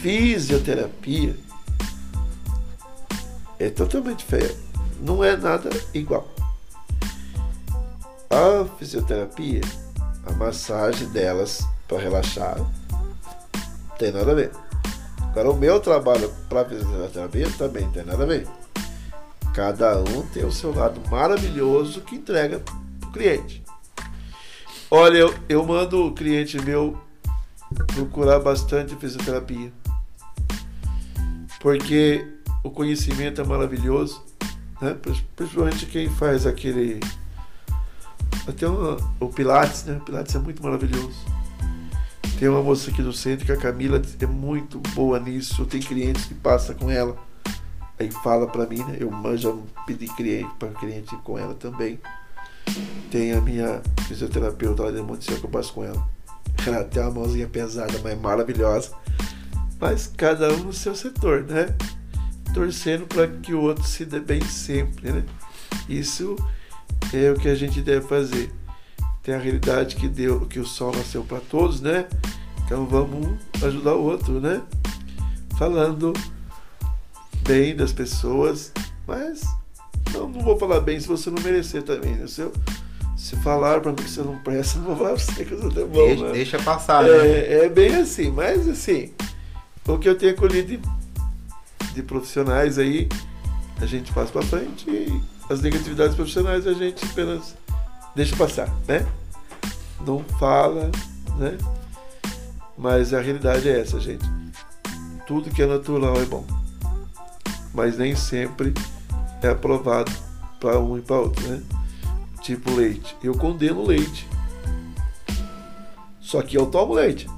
fisioterapia, é totalmente feio. Não é nada igual. A fisioterapia a massagem delas para relaxar tem nada a ver. Agora o meu trabalho para fisioterapia também tem nada a ver. Cada um tem o seu lado maravilhoso que entrega para o cliente. Olha, eu, eu mando o cliente meu procurar bastante fisioterapia. Porque o conhecimento é maravilhoso, né? principalmente quem faz aquele. Até uma, o Pilates, né? O Pilates é muito maravilhoso. Tem uma moça aqui do centro que a Camila é muito boa nisso. Tem clientes que passa com ela. Aí fala para mim, né? Eu já pedi cliente para cliente com ela também. Tem a minha fisioterapeuta lá de Monte que eu passo com ela. Ela tem uma mãozinha pesada, mas maravilhosa. Mas cada um no seu setor, né? Torcendo para que o outro se dê bem sempre, né? Isso é o que a gente deve fazer tem a realidade que deu que o sol nasceu para todos, né? Então vamos ajudar o outro, né? Falando bem das pessoas, mas não, não vou falar bem se você não merecer também, né? Se, eu, se falar para mim que você não presta, não vou falar pra você que você é bom, deixa, né? deixa passar, é, né? É bem assim, mas assim, o que eu tenho colhido de, de profissionais aí, a gente passa para frente e as negatividades profissionais a gente apenas deixa passar, né? Não fala, né? Mas a realidade é essa, gente. Tudo que é natural é bom. Mas nem sempre é aprovado para um e para outro, né? Tipo leite. Eu condeno leite. Só que eu tomo leite.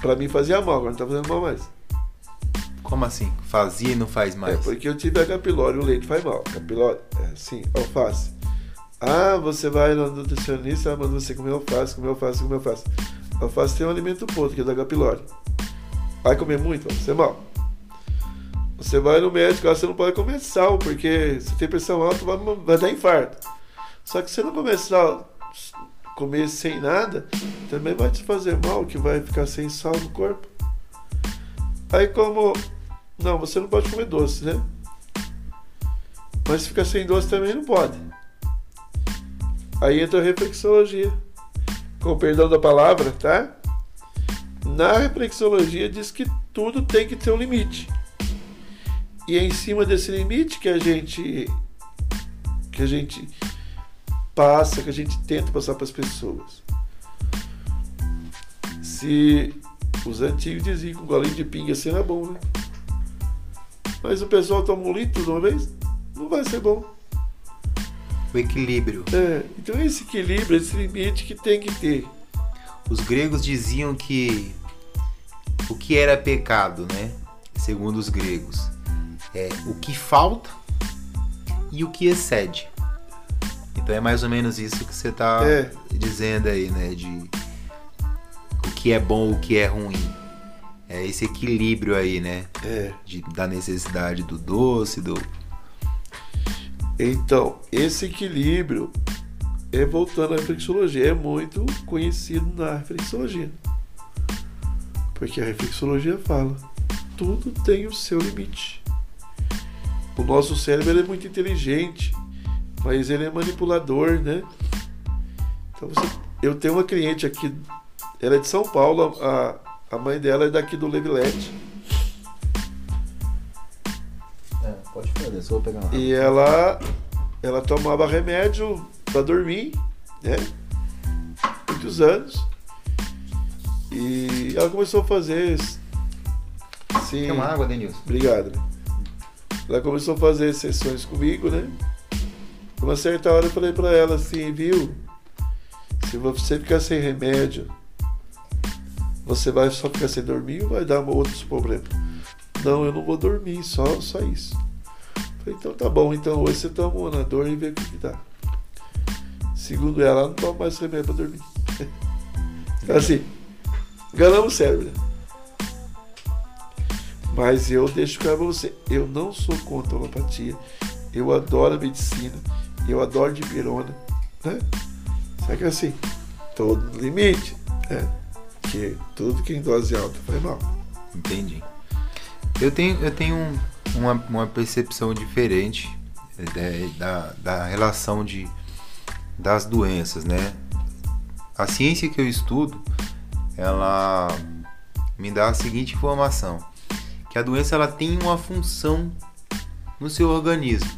Para mim fazia mal, agora não tá fazendo mal mais. Como assim? Fazia e não faz mais? É porque eu tive a capilória, o leite faz mal. Capilória, é assim, alface. Ah, você vai no nutricionista, ah, manda você comer alface, comer alface, comer alface. Alface tem um alimento podre, que é da pylori. Vai comer muito, vai ser mal. Você vai no médico, você não pode comer sal, porque se tem pressão alta, vai, vai dar infarto. Só que se você não comer sal, comer sem nada, também vai te fazer mal, que vai ficar sem sal no corpo. Aí como. Não, você não pode comer doce, né? Mas se ficar sem doce também não pode. Aí entra a reflexologia. Com o perdão da palavra, tá? Na reflexologia diz que tudo tem que ter um limite. E é em cima desse limite que a gente que a gente passa, que a gente tenta passar para as pessoas. Se os antigos diziam que um golinho de pinga assim era bom, né? Mas o pessoal toma um litro de uma vez, não vai ser bom o equilíbrio. É, então esse equilíbrio, esse limite que tem que ter. Os gregos diziam que o que era pecado, né? Segundo os gregos, é o que falta e o que excede. Então é mais ou menos isso que você está é. dizendo aí, né? De o que é bom, o que é ruim. É esse equilíbrio aí, né? É. De, da necessidade do doce, do, então, esse equilíbrio, é voltando à reflexologia, é muito conhecido na reflexologia. Porque a reflexologia fala, tudo tem o seu limite. O nosso cérebro é muito inteligente, mas ele é manipulador, né? Então você, eu tenho uma cliente aqui, ela é de São Paulo, a, a mãe dela é daqui do Levilete. Pode fazer, só vou pegar uma. E ela, ela tomava remédio para dormir, né? Muitos anos. E ela começou a fazer. Assim, Quer uma água, Denilson? Obrigado. Né? Ela começou a fazer sessões comigo, né? Uma certa hora eu falei para ela assim, viu? Se você ficar sem remédio, você vai só ficar sem dormir ou vai dar outros problemas? Não, eu não vou dormir, só, só isso. Falei, então tá bom, então hoje você toma um anador e vê o que, dá. Segundo ela, ela não toma mais remédio pra dormir. assim, ganhamos o cérebro. Mas eu deixo pra você, eu não sou contra a alopatia. Eu adoro a medicina. Eu adoro de pirona. Né? Só que assim, todo no limite. Né? Que tudo que em dose alta faz mal. Entendi. Eu tenho, eu tenho um uma, uma percepção diferente é, da, da relação de, das doenças, né? a ciência que eu estudo, ela me dá a seguinte informação, que a doença ela tem uma função no seu organismo.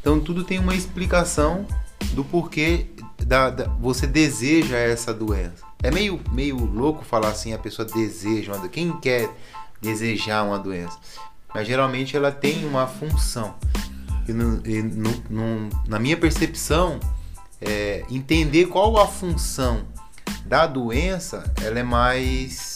Então tudo tem uma explicação do porquê da, da, você deseja essa doença. É meio, meio louco falar assim, a pessoa deseja uma. Quem quer desejar uma doença? Mas geralmente ela tem uma função. E, no, e no, no, na minha percepção, é, entender qual a função da doença, ela é mais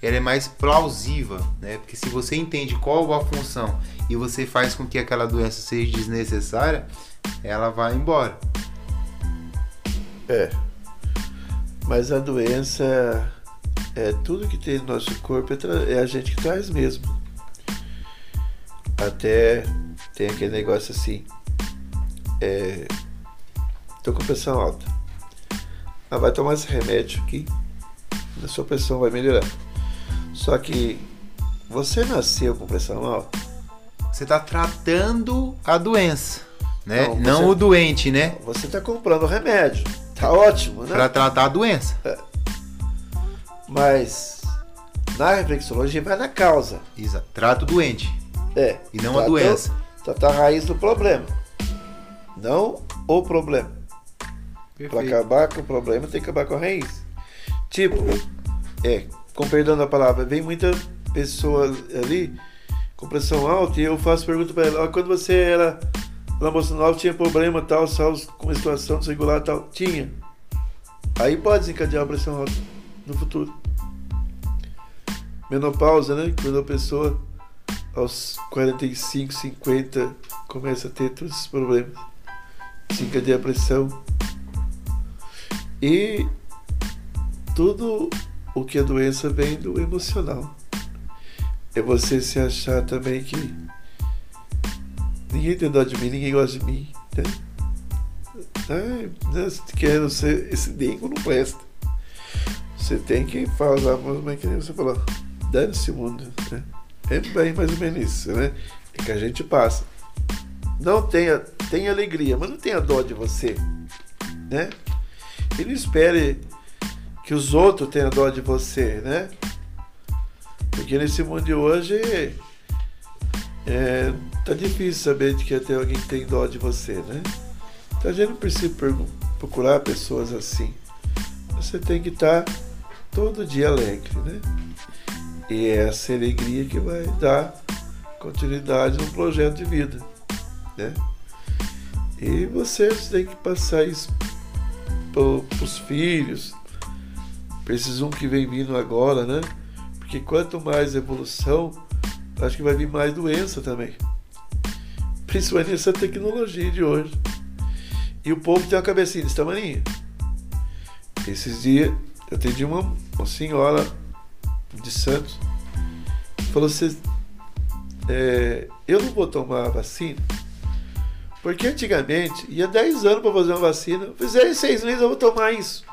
ela é mais plausível, né? Porque se você entende qual a função e você faz com que aquela doença seja desnecessária, ela vai embora. É. Mas a doença é tudo que tem no nosso corpo é, é a gente que traz mesmo. Até tem aquele negócio assim. É, tô com pressão alta. Ah, vai tomar esse remédio aqui. A sua pressão vai melhorar. Só que você nasceu com pressão alta. Você está tratando a doença, né? Não, você, Não o doente, né? Você está comprando remédio. Tá ótimo, né? Para tratar a doença. É. Mas na reflexologia vai na causa. Exato. Trata o doente. É. E não a doença. Trata a raiz do problema. Não o problema. Para acabar com o problema, tem que acabar com a raiz. Tipo, é, com perdão da palavra, vem muita pessoa ali com pressão alta e eu faço pergunta para ela, quando você era na nova tinha problema tal, sal com situação desregulada tal, tinha. Aí pode desencadear a pressão alta no futuro. Menopausa, né? Quando a pessoa aos 45, 50 começa a ter todos esses problemas. Desencadeia a pressão. E tudo o que a doença vem do emocional. É você se achar também que ninguém tem dó de mim, ninguém gosta de mim. Né? Ai, né, se quer ser esse dengo não presta. Você tem que falar, mas que nem você falou, dane-se mundo. Né? É bem mais ou menos isso, né? É que a gente passa. Não tenha, tenha alegria, mas não tenha dó de você, né? E não espere que os outros tenham dó de você, né? Porque nesse mundo de hoje é, tá difícil saber de que até alguém tem dó de você, né? Então a gente não precisa procurar pessoas assim. Você tem que estar tá todo dia alegre, né? E é essa alegria que vai dar continuidade no projeto de vida, né? E você tem que passar isso para os filhos, para esses um que vem vindo agora, né? Porque quanto mais evolução, acho que vai vir mais doença também. Principalmente essa tecnologia de hoje. E o povo tem uma cabecinha desse tamanho. Esses dias eu atendi uma, uma senhora de Santos. Falou assim, é, eu não vou tomar a vacina, porque antigamente ia 10 anos para fazer uma vacina. Fizer em 6 meses eu vou tomar isso.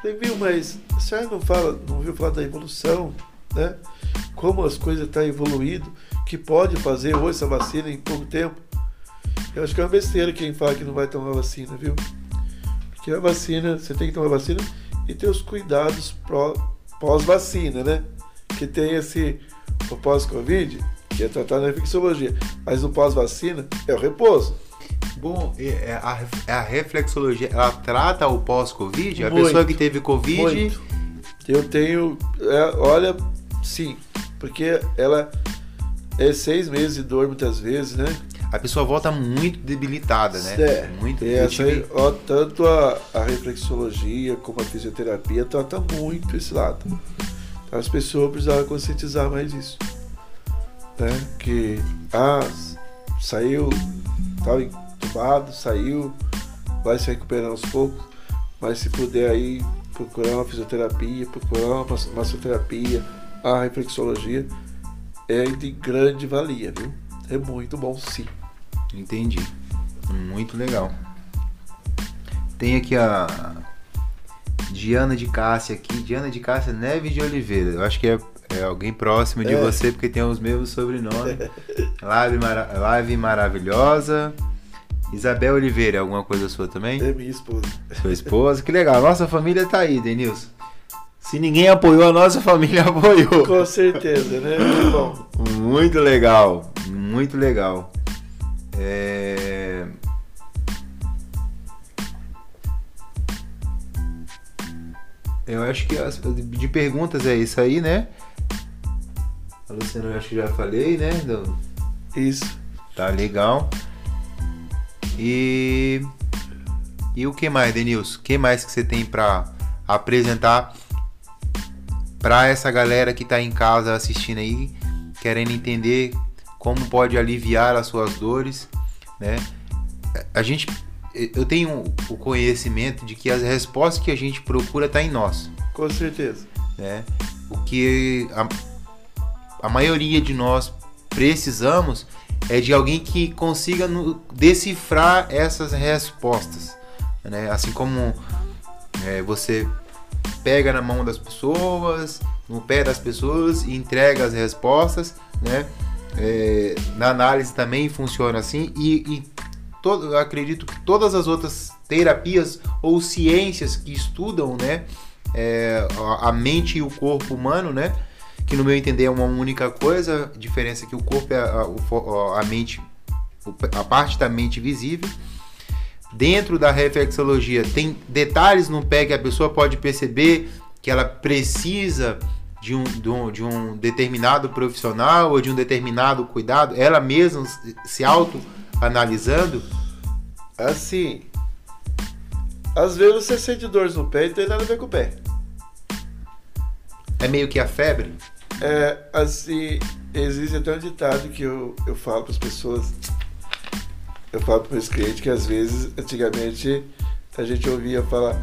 Falei, viu, mas a senhora não fala, não viu falar da evolução, né? Como as coisas estão tá evoluindo, que pode fazer hoje essa vacina em pouco tempo. Eu acho que é uma besteira quem fala que não vai tomar vacina, viu? Porque a vacina, você tem que tomar vacina e ter os cuidados pós-vacina, né? Que tem esse o pós-Covid, que é tratado na infecciologia, mas o pós-vacina é o repouso. Bom, é a, é a reflexologia, ela trata o pós-Covid? A pessoa que teve Covid. Muito. Eu tenho. É, olha, sim, porque ela é seis meses de dor muitas vezes, né? A pessoa volta muito debilitada, né? É, muito é, tive... ó, Tanto a, a reflexologia como a fisioterapia trata muito esse lado. Então, as pessoas precisavam conscientizar mais isso. Né? Que ah, saiu, estava entubado, saiu, vai se recuperando aos poucos, mas se puder aí procurar uma fisioterapia, procurar uma massoterapia, a reflexologia é de grande valia, viu? É muito bom sim. Entendi. Muito legal. Tem aqui a Diana de Cássia aqui. Diana de Cássia Neves de Oliveira. Eu acho que é, é alguém próximo de é. você, porque tem os mesmos sobrenomes. Live, mara Live maravilhosa. Isabel Oliveira, alguma coisa sua também? É minha esposa. Sua esposa, que legal. Nossa família tá aí, Denilson. Se ninguém apoiou, a nossa família apoiou. Com certeza, né? Muito bom. Muito legal, muito legal. É... Eu acho que as- de perguntas é isso aí, né? A Luciana, eu acho que já falei, né? Do- Isso. Tá legal. E e o que mais, Denilson? O que mais que você tem pra apresentar pra essa galera que tá em casa assistindo aí, querendo entender como pode aliviar as suas dores, né? A gente eu tenho o conhecimento de que as respostas que a gente procura tá em nós Com certeza. né? O que a, a maioria de nós precisamos é de alguém que consiga no- decifrar essas respostas, né? Assim como é, você pega na mão das pessoas, no pé das pessoas e entrega as respostas, né? É, na análise também funciona assim e, e todo, acredito que todas as outras terapias ou ciências que estudam, né? é, a- a mente e o corpo humano, né? Que no meu entender é uma única coisa, a diferença é que o corpo é a, fo- a mente, a parte da mente visível. Dentro da reflexologia tem detalhes no pé que a pessoa pode perceber que ela precisa de um, de um, de um determinado profissional ou de um determinado cuidado, ela mesma se auto-analisando. Assim, às vezes você sente dores no pé e não tem nada a ver com o pé. É meio que a febre. É, assim, existe até um ditado que eu, eu falo para as pessoas, eu falo para meus clientes que às vezes, antigamente, a gente ouvia falar,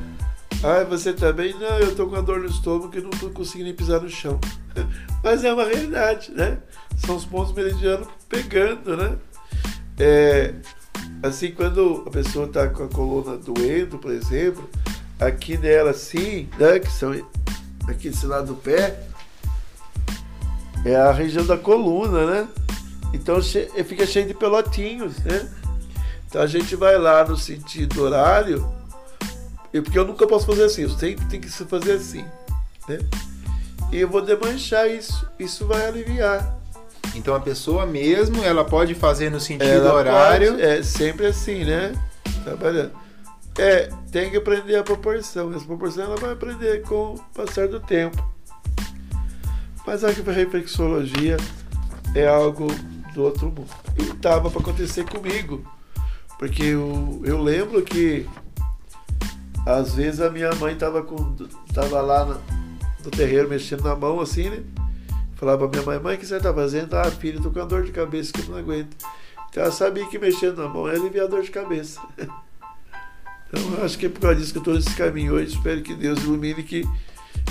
ah, você tá bem? Não, eu tô com uma dor no estômago que não tô conseguindo pisar no chão. Mas é uma realidade, né? São os pontos meridianos pegando, né? É, assim, quando a pessoa tá com a coluna doendo, por exemplo, aqui nela assim, né? Que são aqui desse lado do pé, é a região da coluna, né? Então fica cheio de pelotinhos, né? Então a gente vai lá no sentido horário, e porque eu nunca posso fazer assim, eu sempre tenho que se fazer assim, né? E eu vou demanchar isso, isso vai aliviar. Então a pessoa mesmo, ela pode fazer no sentido Ela horário. pode- é sempre assim, né? Trabalhando. É, tem que aprender a proporção. Essa proporção ela vai aprender com o passar do tempo. Mas a reflexologia é algo do outro mundo. E estava para acontecer comigo. Porque eu, eu lembro que às vezes a minha mãe estava com tava lá no, no terreiro mexendo na mão assim, né? Falava pra minha mãe, mãe, o que você tá fazendo? Ah, filho, tô com dor de cabeça que eu não aguento. Então ela sabia que mexendo na mão é aliviar a dor de cabeça. Então eu acho que é por causa disso que eu tô nesse caminho hoje. Espero que Deus ilumine que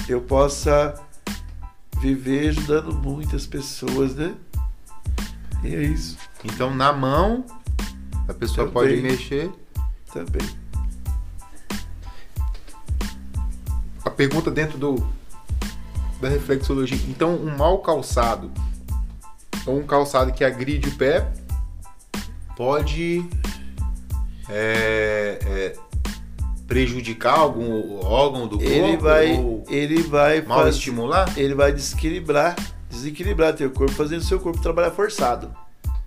eu possa viver ajudando muitas pessoas, né? E é isso Então na mão a pessoa Eu pode mexer. também. A pergunta dentro do da reflexologia. Então um mau calçado ou um calçado que agride o pé pode é, é, prejudicar algum órgão do Ele corpo vai, ou ele vai mal faz- estimular? ele vai desequilibrar, desequilibrar teu corpo, fazendo seu corpo trabalhar forçado,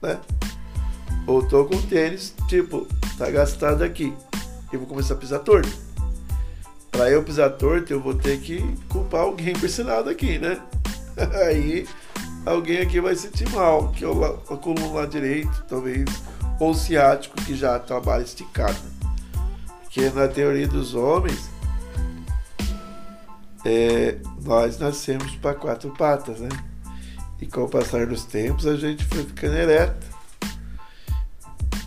né? Ou tô com tênis, tipo, tá gastado aqui, eu vou começar a pisar torto. Pra eu pisar torto, eu vou ter que culpar alguém por esse lado aqui, né? Aí alguém aqui vai sentir mal, que é o a coluna lá direito, talvez, ou o ciático que já trabalha esticado. Porque na teoria dos homens, é, nós nascemos para quatro patas, né? E com o passar dos tempos a gente foi ficando ereto.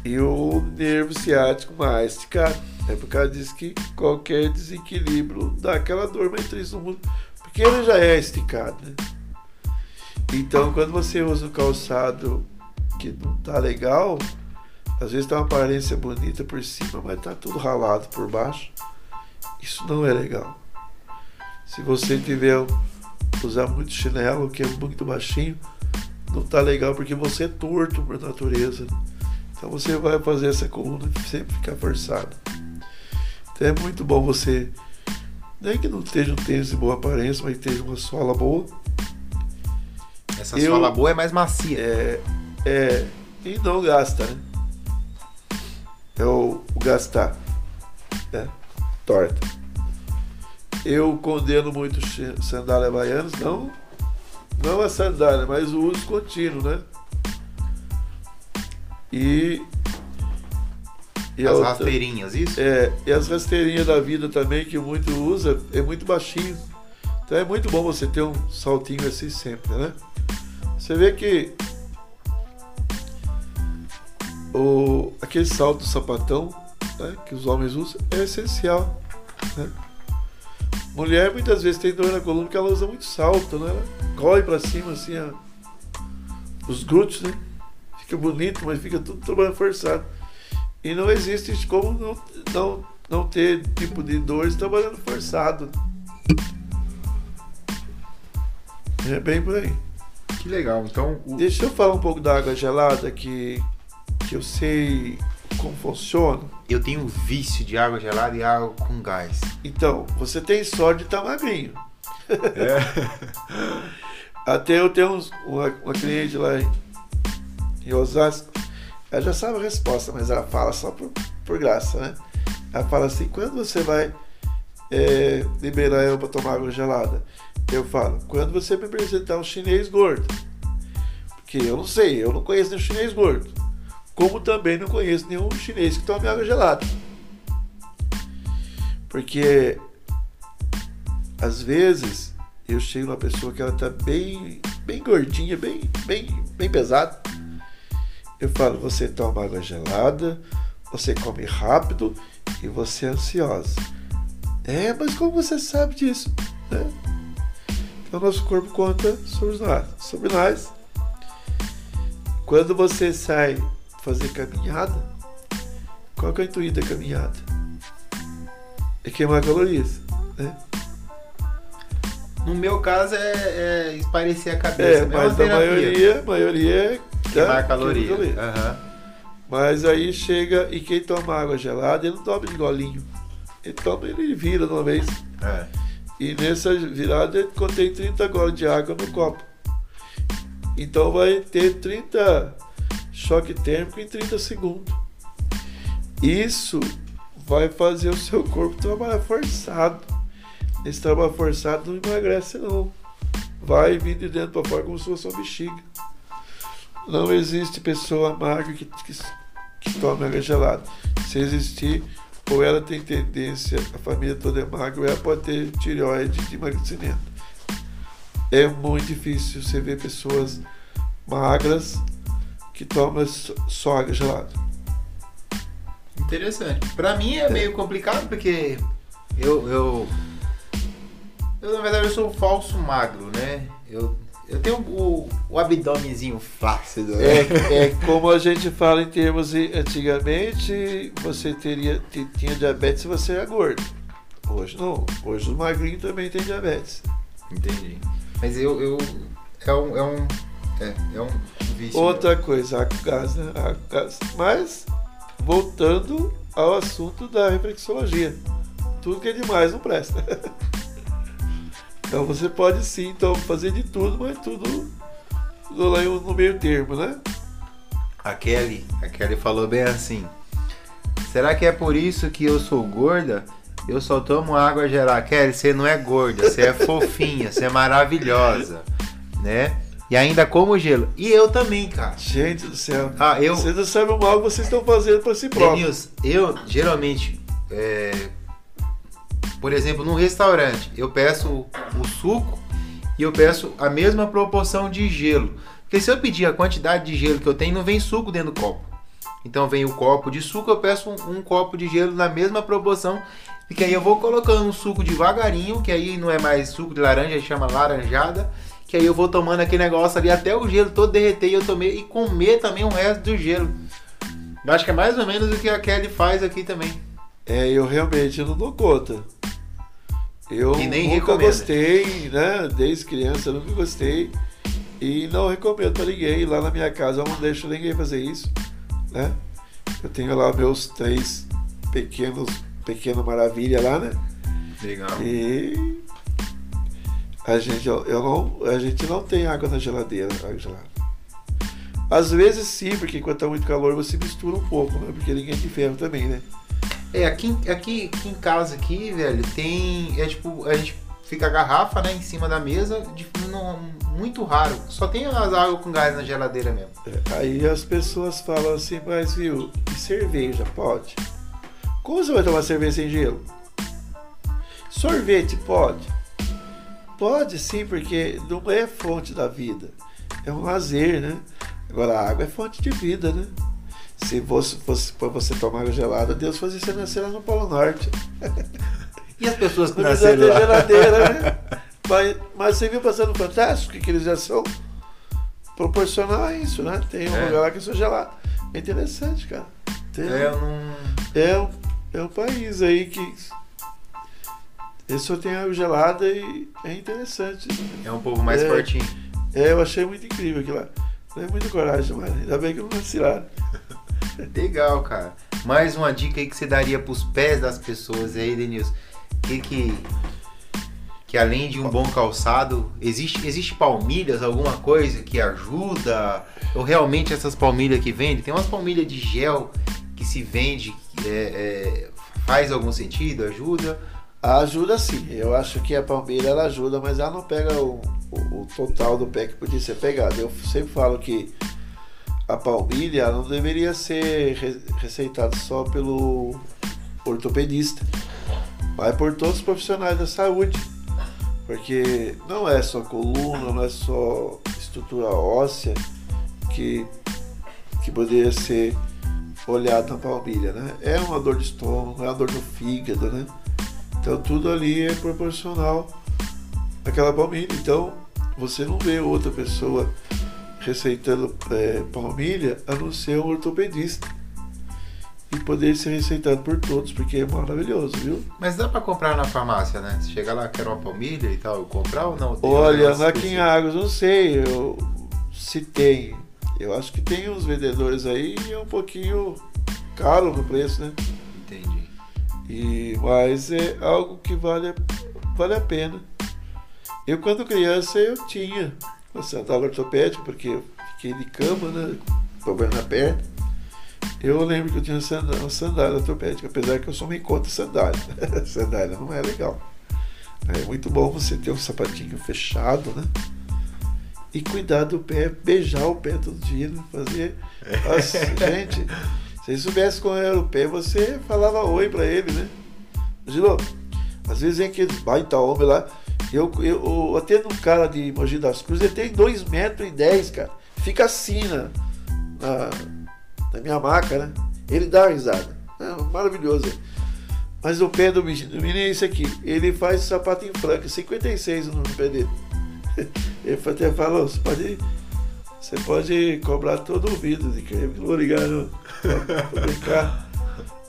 E o nervo ciático mais esticado. É por causa disso que qualquer desequilíbrio dá aquela dor matriz no mundo. Porque ele já é esticado, né? Então quando você usa um calçado que não tá legal, às vezes tá uma aparência bonita por cima, mas tá tudo ralado por baixo. Isso não é legal. Se você tiver usar muito chinelo, que é muito baixinho, não tá legal porque você é torto por natureza. Então você vai fazer essa coluna sempre ficar forçada. Então é muito bom você, nem que não esteja um tênis de boa aparência, mas esteja uma sola boa. Essa Eu- sola boa é mais macia. É, é, e não gasta, né? É o, o gastar. Né? Torta. Eu condeno muito sandália havaianas, não, não a sandália, mas o uso contínuo, né? E. e As outra- rasteirinhas, isso? é, e as rasteirinhas da vida também, que muito usa, é muito baixinho. Então é muito bom você ter um saltinho assim sempre, né? Você vê que o, aquele salto sapatão né, que os homens usam é essencial. Né? Mulher muitas vezes tem dor na coluna porque ela usa muito salto, né? Ela corre pra cima assim, ó, os glúteos, né? Fica bonito, mas fica tudo trabalhando forçado. E não existe como não, não, não ter tipo de dores trabalhando forçado. É bem por aí. Que legal. Então, o- Deixa eu falar um pouco da água gelada que eu sei como funciona. eu tenho vício de água gelada e água com gás. Então, você tem sorte de estar magrinho. Até eu tenho uns- uma, uma cliente lá em, em Osasco, ela já sabe a resposta, mas ela fala só por, por graça, né? Ela fala assim, quando você vai é, liberar eu para tomar água gelada? Eu falo, quando você me apresentar um chinês gordo. Porque eu não sei, eu não conheço nenhum chinês gordo. Como também não conheço nenhum chinês que tome água gelada. Porque às vezes eu chego numa pessoa que ela tá bem, bem gordinha, bem, bem, bem pesada. Eu falo, você toma água gelada, você come rápido e você é ansiosa. É, mas como você sabe disso? Né? Então nosso corpo conta sobre nós. Sobre nós. Quando você sai fazer caminhada, qual que é o intuito da caminhada? É queimar calorias. Né? No meu caso é, é espairecer a É, cabeça. mas a maioria, a maioria é Queimar tá, caloria. queima. Aham. Mas aí chega e quem toma água gelada, ele não toma de golinho. Ele toma, ele vira de uma vez. É. E nessa virada ele contém 30 golas de água no copo. Então vai ter 30 choque térmico em 30 segundos. Isso vai fazer o seu corpo trabalhar forçado. Esse trabalho forçado não emagrece não. Vai vir de dentro para fora como se fosse uma bexiga. Não existe pessoa magra que, que, que tome água gelada. Se existir, ou ela tem tendência, a família toda é magra, ou ela pode ter tireoide de emagrecimento. É muito difícil você ver pessoas magras que tomam só- água gelada. Interessante. Pra mim é meio complicado porque eu, eu, eu, na verdade, eu sou um falso magro, né? Eu, eu tenho o, o abdômenzinho flácido, né? É, é como a gente fala em termos de antigamente, você teria ti- tinha diabetes se você era gordo. Hoje não. Hoje os magrinhos também têm diabetes. Entendi. Mas eu, eu é um, é um, é, é um vício. Outra coisa, água com gás, né? Água com gás. Mas, voltando ao assunto da reflexologia. Tudo que é demais não presta. então você pode sim então, fazer de tudo, mas tudo no, meio termo, né? A Kelly, a Kelly falou bem assim. Será que é por isso que eu sou gorda? Eu só tomo água gelada. Kelly, você não é gorda, você é fofinha, você é maravilhosa, né? E ainda como gelo. E eu também, cara. Gente do céu. Ah, eu, Vocês não sabem o mal que vocês estão fazendo para si próprio. Denilson, eu geralmente, é, por exemplo, num restaurante, eu peço o, o suco e eu peço a mesma proporção de gelo. Porque se eu pedir a quantidade de gelo que eu tenho, não vem suco dentro do copo. Então vem o copo de suco, eu peço um, um copo de gelo na mesma proporção. Porque aí eu vou colocando o suco devagarinho, que aí não é mais suco de laranja, chama laranjada. Que aí eu vou tomando aquele negócio ali até o gelo todo derreter e eu tomei e comer também o resto do gelo. Eu acho que é mais ou menos o que a Kelly faz aqui também. É, eu realmente não dou conta. Eu E nem nunca recomenda. gostei, né? Desde criança eu nunca gostei. E não recomendo pra ninguém. Lá na minha casa eu não deixo ninguém fazer isso, né? Eu tenho lá meus três pequenos, pequena maravilha lá, né? Legal. E a gente, eu não, a gente não tem água na geladeira, água gelada. Às vezes sim, porque quando tá muito calor você mistura um pouco, né? Porque ninguém tem ferro também, né? É, aqui, aqui, aqui em casa aqui, velho, tem. É tipo, a gente fica a garrafa, né, em cima da mesa, de, não, muito raro. Só tem as águas com gás na geladeira mesmo. É, aí as pessoas falam assim, mas viu, e cerveja, pode? Como você vai tomar cerveja sem gelo? Sorvete, pode? Pode sim, porque não é fonte da vida. É um lazer, né? Agora a água é fonte de vida, né? Se fosse, fosse para você tomar água gelada, Deus fazia você nascer lá no Polo Norte. E as pessoas que nasceram ter lá? geladeira, né? Mas, mas você viu passando fantástico que eles já são proporcional a isso, né? Tem um É. lugar lá que é gelado. É interessante, cara. Tem- É, não. é, um, é um país aí que ele só tem água gelada e é interessante. É um povo mais É. fortinho. É, eu achei muito incrível aquilo lá. Tem muita coragem, mas ainda bem que eu não lá. Legal, cara. Mais uma dica aí que você daria pros pés das pessoas aí, Denilson. Que que. Que além de um bom calçado, existe, existe palmilhas, alguma coisa que ajuda? Ou realmente essas palmilhas que vendem? Tem umas palmilhas de gel que se vende, é, é, faz algum sentido? Ajuda? Ajuda sim, eu acho que a palmeira ela ajuda, mas ela não pega o, o- o total do pé que podia ser pegado. Eu sempre falo que a palmilha não deveria ser re- receitada só pelo ortopedista, mas por todos os profissionais da saúde, porque não é só coluna, não é só estrutura óssea que, que poderia ser olhado na palmilha, né? É uma dor de estômago, é uma dor no fígado, né? Então tudo ali é proporcional àquela palmilha. Então você não vê outra pessoa receitando é, palmilha a não ser um ortopedista. E poder ser receitado por todos, porque é maravilhoso, viu? Mas dá pra comprar na farmácia, né? Você chega lá, quer uma palmilha e tal, comprar ou não? Tem Olha, negócio aqui em? Águas, não sei eu, se tem. Eu acho que tem uns vendedores aí e é um pouquinho caro no preço, né? E, mas é algo que vale, a- vale a pena. Eu, quando criança, eu tinha uma sandália ortopédica, porque eu fiquei de cama, né? Problema na perna. Eu lembro que eu tinha uma sandália, ortopédica, apesar que eu só me encontro sandália. sandália não é legal. É muito bom você ter um sapatinho fechado, né? E cuidar do pé, beijar o pé todo dia, né? Fazer. Nossa, gente, se você soubesse como era o pé, você falava oi pra ele, né? Imaginou? Às vezes vem aquele baita homem lá. Eu, eu, eu atendo um cara de Mogi das Cruzes, ele tem 2 metros e 10, cara. Fica assim na, na, na minha maca, né? Ele dá uma risada. É maravilhoso. Mas o pé do menino, menino é isso aqui. Ele faz sapato em franca, 56 no pé dele. Ele até falou, você pode, você pode cobrar todo o vidro de creme, não vou ligar.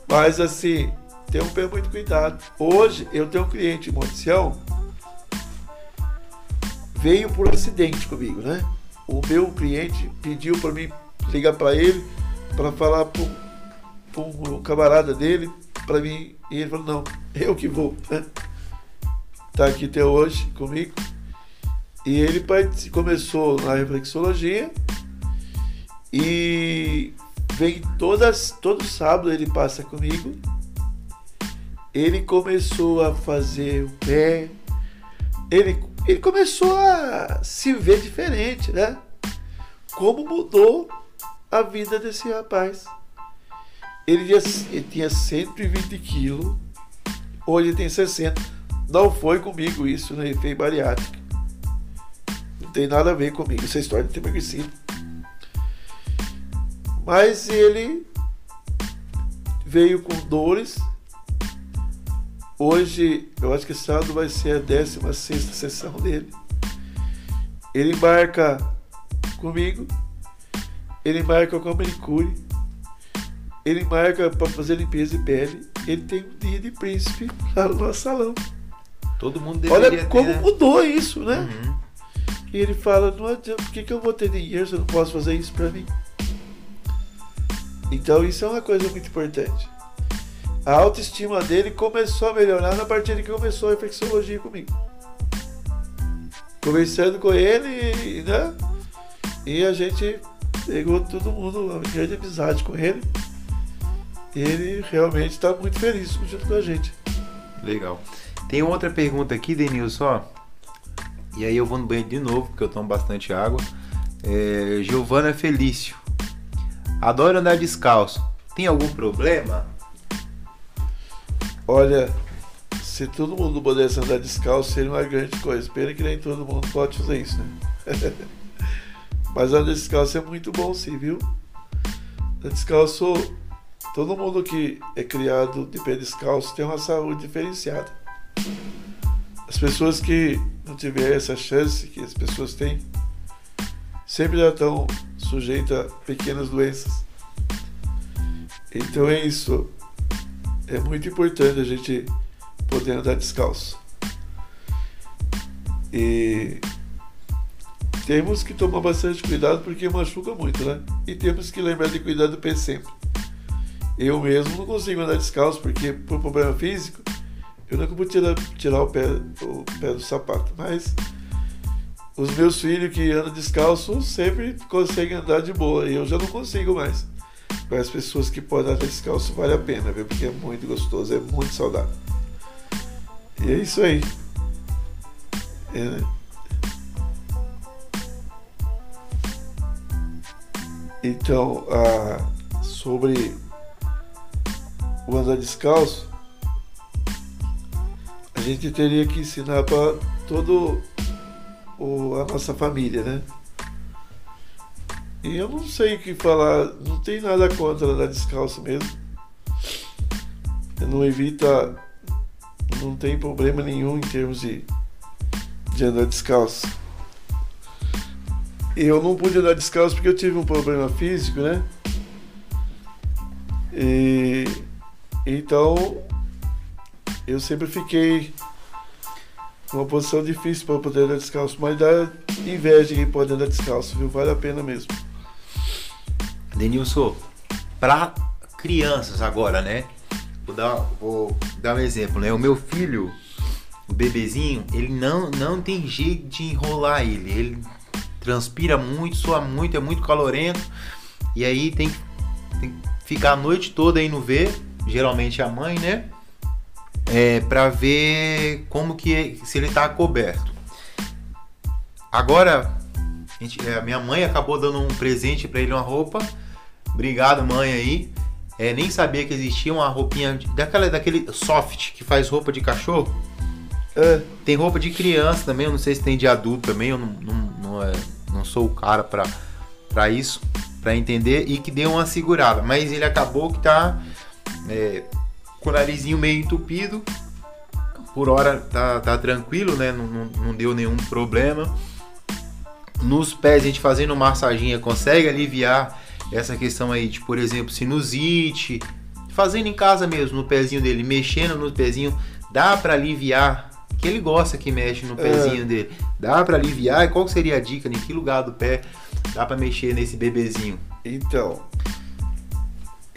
Mas assim, tem um pé muito cuidado. Hoje eu tenho um cliente em Monticião, veio por acidente comigo, né? O meu cliente pediu para mim ligar para ele para falar para um camarada dele para mim e ele falou não, eu que vou, né? Tá aqui até hoje comigo. E ele começou na reflexologia e vem todas, todo sábado ele passa comigo. Ele começou a fazer o pé, ele, ele começou a se ver diferente, né? Como mudou a vida desse rapaz. Ele, já- ele tinha 120 quilos, hoje tem 60. Não foi comigo isso, né? Ele fez bariátrica. Tem nada a ver comigo essa história de ter emagrecido. Mas ele veio com dores. Hoje, eu acho que sábado vai ser a 16 sessão dele. Ele embarca comigo. Ele embarca com a manicure. Ele marca para fazer limpeza de pele. Ele tem um dia de príncipe lá no nosso salão. Todo mundo deveria Olha ter, como né? mudou isso, né? Uhum. E ele fala, não adianta, por que, que eu vou ter dinheiro se eu não posso fazer isso pra mim? Então isso é uma coisa muito importante. A autoestima dele começou a melhorar na partir de que começou a reflexologia comigo. Conversando com ele, né? E a gente pegou todo mundo, uma grande amizade com ele. Ele realmente está muito feliz junto com a gente. Legal. Tem outra pergunta aqui, Denilson. E aí eu vou no banheiro de novo, porque eu tomo bastante água. É, Giovana Felício. Adoro andar descalço. Tem algum problema? Olha, se todo mundo pudesse andar descalço, seria uma grande coisa. Pena que nem todo mundo pode fazer isso, né? Mas andar descalço é muito bom, sim, viu? Andar descalço, todo mundo que é criado de pé descalço tem uma saúde diferenciada. As pessoas que não tiverem essa chance que as pessoas têm, sempre já estão sujeita a pequenas doenças. Então é isso. É muito importante a gente poder andar descalço. E temos que tomar bastante cuidado porque machuca muito, né? E temos que lembrar de cuidar do pé sempre. Eu mesmo não consigo andar descalço porque por problema físico eu nunca pude tirar, tirar o, pé, o pé do sapato. Mas os meus filhos que andam descalço sempre conseguem andar de boa. E eu já não consigo mais. Para as pessoas que podem andar descalço vale a pena, viu? Porque é muito gostoso, é muito saudável. E é isso aí. É, né? Então, ah, sobre o andar descalço, gente teria que ensinar para todo o, a nossa família, né? E eu não sei o que falar, não tem nada contra andar descalço mesmo. Não evita, não tem problema nenhum em termos de, de andar descalço. Eu não pude andar descalço porque eu tive um problema físico, né? E então eu sempre fiquei uma posição difícil para poder andar descalço, mas dá inveja quem pode andar descalço, viu? Vale a pena mesmo. Denilson, para crianças agora, né? Vou dar, vou dar um exemplo, né? O meu filho, o bebezinho, ele não, não tem jeito de enrolar ele. Ele transpira muito, soa muito, é muito calorento. E aí tem, tem que ficar a noite toda aí no ver, geralmente a mãe, né? É, para ver como que se ele está coberto. Agora, a, gente, é, a, minha mãe acabou dando um presente para ele, uma roupa. Obrigado, mãe aí. É, nem sabia que existia uma roupinha daquela, daquele soft que faz roupa de cachorro. É. Tem roupa de criança também, eu não sei se tem de adulto também, eu não, não, não, é, não sou o cara para isso, para entender, e que deu uma segurada. Mas ele acabou que tá é, com o narizinho meio entupido. Por hora tá, tá tranquilo, né? Não, não, não deu nenhum problema. Nos pés, a gente fazendo massaginha consegue aliviar essa questão aí de, por exemplo, sinusite. Fazendo em casa mesmo, no pezinho dele, mexendo no pezinho, dá para aliviar. Que ele gosta que mexe no pezinho é. dele. Dá para aliviar. E qual seria a dica? Em que lugar do pé dá para mexer nesse bebezinho? Então,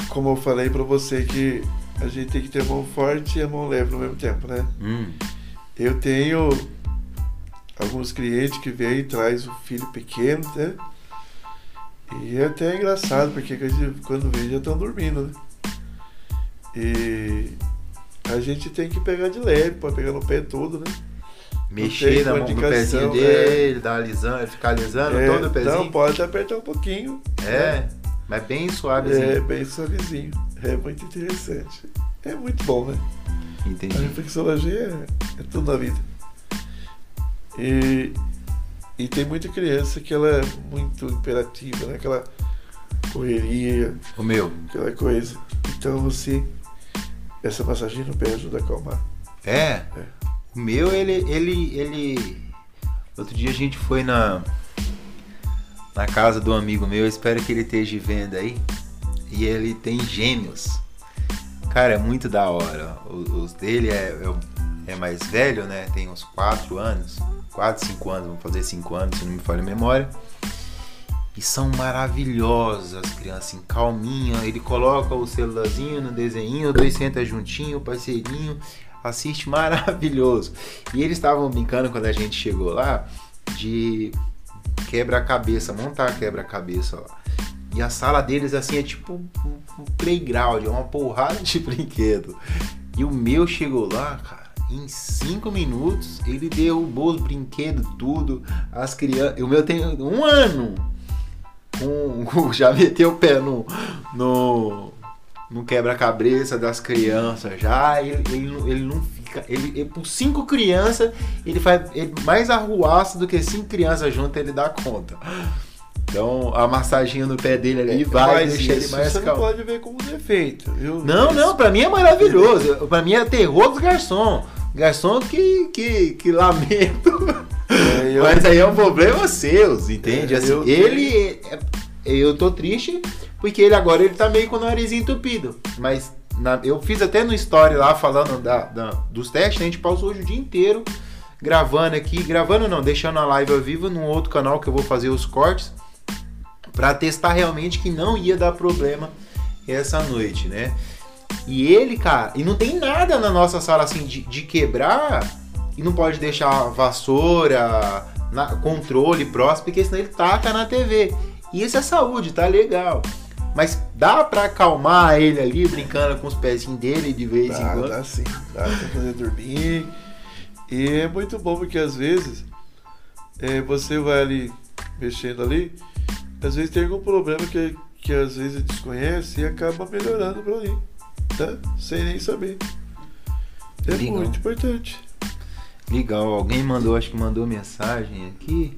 como eu falei para você que a gente tem que ter a mão forte e a mão leve no mesmo tempo, né? Hum. Eu tenho alguns clientes que vêm e traz o filho pequeno, né? E é até engraçado, porque quando vem já estão dormindo, né? E a gente tem que pegar de leve, pode pegar no pé todo, né? Mexer na mão, no pezinho dele, é. dar alisando, ficar alisando é, todo o pezinho. Não, pode apertar um pouquinho. É, né? mas bem suavezinho. É, bem suavezinho. É muito interessante. É muito bom, né? Entendi. A reflexologia é, é tudo na vida. E, e tem muita criança que ela é muito imperativa, né? Aquela correria. O meu. Aquela coisa. Então você. Essa massagem no pé ajuda a acalmar. É? é. O meu, ele, ele, ele. Outro dia a gente foi na. Na casa do amigo meu, espero que ele esteja vendo aí e ele tem gêmeos. Cara, é muito da hora. Os, dele é, é, é, mais velho, né? Tem uns 4 anos. 4, 5 anos, vamos fazer 5 anos, se não me falha a memória. E são maravilhosas as crianças, assim, calminha. Ele coloca o celularzinho no desenho, dois senta juntinho, parceirinho, assiste maravilhoso. E eles estavam brincando quando a gente chegou lá de quebra-cabeça, montar quebra-cabeça lá. E a sala deles assim é tipo um playground, é uma porrada de brinquedo. E o meu chegou lá, cara, em cinco minutos ele derrubou os brinquedos, tudo. As crianças. O meu tem um ano com, já meteu o pé no, no, no quebra-cabeça das crianças já, ele, ele, ele não fica. Ele, ele, por cinco crianças, ele faz ele, mais arruaça do que cinco crianças juntas, ele dá conta. Então a massaginha no pé dele ali vai deixar ele mais Você calmo. não pode ver como defeito. Viu? Não, não, pra mim é maravilhoso. Pra mim é terror dos garçom. Garçom que, que, que lamento. É, eu... Mas aí é um problema seu, entende? É, assim, eu... ele. É, eu tô triste porque ele agora ele tá meio com o nariz entupido. Mas na, eu fiz até no story lá falando da, da, dos testes, a gente pausou hoje o dia inteiro gravando aqui. Gravando não, deixando a live ao vivo num outro canal que eu vou fazer os cortes. Para testar realmente que não ia dar problema essa noite, né? E ele, cara, e não tem nada na nossa sala assim de, de quebrar e não pode deixar vassoura, na, controle próximo, porque senão ele taca na TV. E isso é saúde, tá legal. Mas dá pra acalmar ele ali, brincando com os pezinhos dele de vez dá, em quando? Dá sim, dá pra fazer dormir. E é muito bom porque às vezes é, você vai ali mexendo ali, às vezes tem algum problema que, que às vezes desconhece e acaba melhorando pra ali, tá? Sem nem saber. É Legal. muito importante. Legal, alguém mandou, acho que mandou mensagem aqui.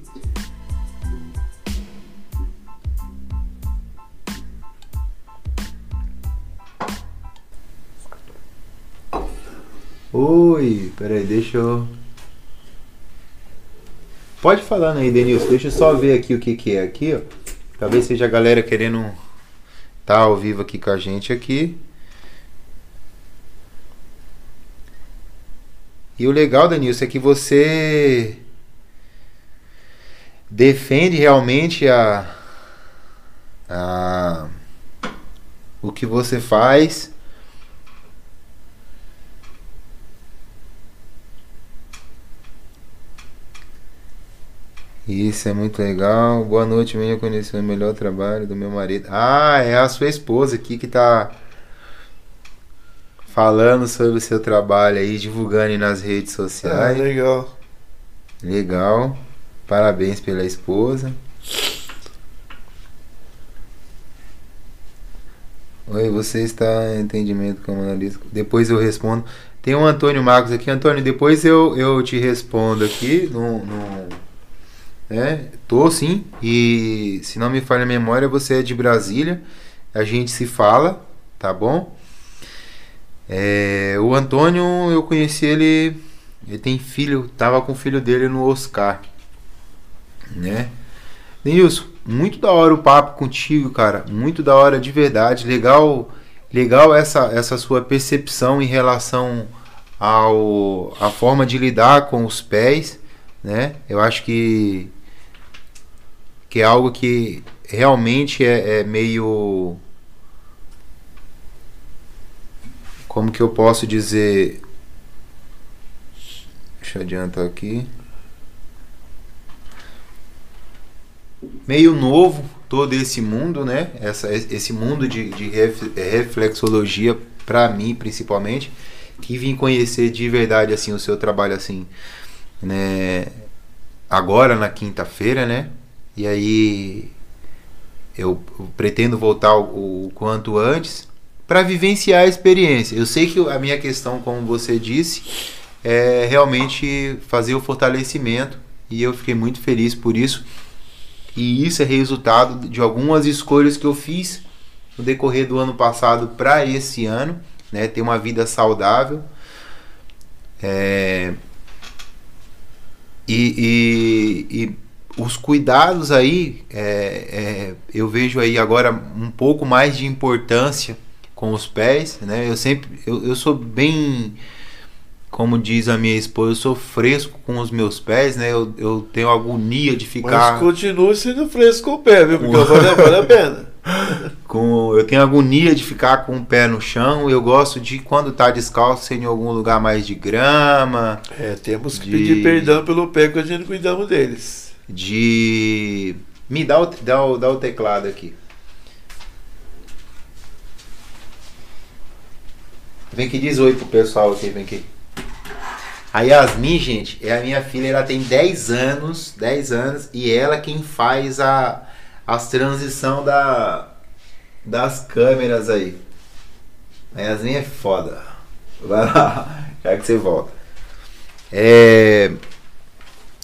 Oi, peraí, deixa eu. Pode falar aí, Denilson. Deixa eu só ver aqui o que, que é aqui, ó. Talvez seja a galera querendo tá ao vivo aqui com a gente aqui. E o legal, Denilson, é que você defende realmente a, a o que você faz. Isso é muito legal. Boa noite, venha conhecer o melhor trabalho do meu marido. Ah, é a sua esposa aqui que tá falando sobre o seu trabalho aí, divulgando nas redes sociais. Ah, legal. Legal. Parabéns pela esposa. Oi, você está em entendimento como analista? Depois eu respondo. Tem um Antônio Marcos aqui. Antônio, depois eu, eu te respondo aqui no é, tô sim. E se não me falha a memória, você é de Brasília. A gente se fala, tá bom? É, o Antônio, eu conheci ele. Ele tem filho, tava com o filho dele no Oscar. Né? Denilson, muito da hora o papo contigo, cara. Muito da hora de verdade. Legal, legal essa, essa sua percepção em relação ao a forma de lidar com os pés, né? Eu acho que que é algo que realmente é, é meio como que eu posso dizer? Deixa eu adiantar aqui. Meio novo todo esse mundo né? Essa, esse mundo de, de reflexologia para mim principalmente que vim conhecer de verdade assim o seu trabalho assim né? Agora na quinta-feira né e aí eu pretendo voltar o, o quanto antes para vivenciar a experiência. Eu sei que a minha questão, como você disse, é realmente fazer o fortalecimento e eu fiquei muito feliz por isso. E isso é resultado de algumas escolhas que eu fiz no decorrer do ano passado para esse ano, né? Ter uma vida saudável. É... E, e, e os cuidados aí, é, é, eu vejo aí agora um pouco mais de importância com os pés, né? Eu sempre, eu, eu sou bem como diz a minha esposa, eu sou fresco com os meus pés, né? Eu, eu tenho agonia de ficar. Mas continue sendo fresco com o pé, viu? Porque vale, vale a pena. com, eu tenho agonia de ficar com o pé no chão. Eu gosto de, quando tá descalço, ser em algum lugar mais de grama. É, temos que de, pedir perdão pelo pé quando a gente cuidamos deles. De. Me dá o, dá o, dá o teclado aqui. Vem aqui, diz oi pro pessoal aqui, vem aqui. A Yasmin, gente, é a minha filha, ela tem 10 anos, 10 anos, e ela quem faz a, as transição da, das câmeras aí. A Yasmin é foda. Vai lá, já que você volta. É,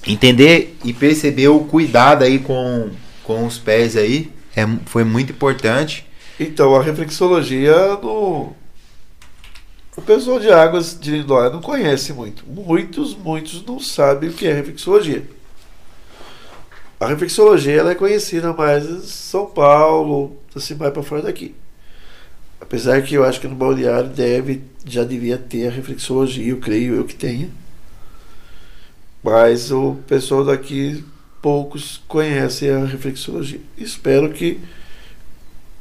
entender e perceber o cuidado aí com, com os pés aí é, foi muito importante. Então, a reflexologia no o pessoal de Águas de Lindóia não conhece muito. Muitos, muitos não sabem o que é reflexologia. A reflexologia ela é conhecida mais em São Paulo, assim, mais para fora daqui. Apesar que eu acho que no balneário deve, já devia ter a reflexologia, eu creio eu que tenha. Mas o pessoal daqui, poucos conhecem a reflexologia. Espero que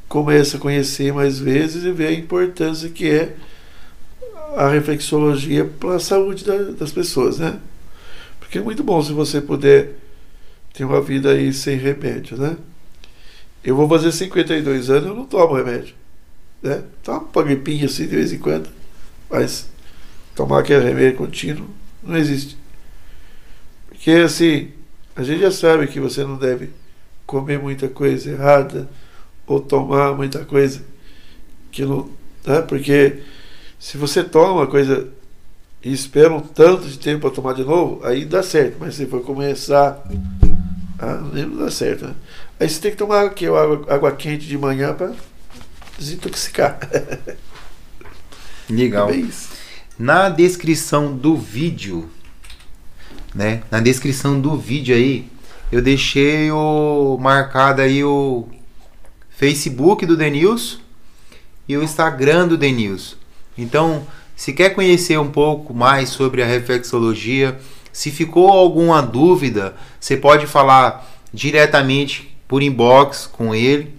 comece a conhecer mais vezes e ver a importância que é a reflexologia para a saúde da, das pessoas, né? Porque é muito bom se você puder ter uma vida aí sem remédio, né? Eu vou fazer 52 anos, eu não tomo remédio, né? Tomo uma gripinha assim de vez em quando, mas tomar aquele remédio contínuo não existe. Porque assim, a gente já sabe que você não deve comer muita coisa errada ou tomar muita coisa que não, né? Porque se você toma uma coisa e espera um tanto de tempo para tomar de novo, aí dá certo. Mas se for começar, ah, não dá certo. Né? Aí você tem que tomar aqui, água, água quente de manhã para desintoxicar. Legal. É Na descrição do vídeo, né? Na descrição do vídeo aí, eu deixei o marcado aí o Facebook do Denils e o Instagram do Denils. Então, se quer conhecer um pouco mais sobre a reflexologia, se ficou alguma dúvida, você pode falar diretamente por inbox com ele.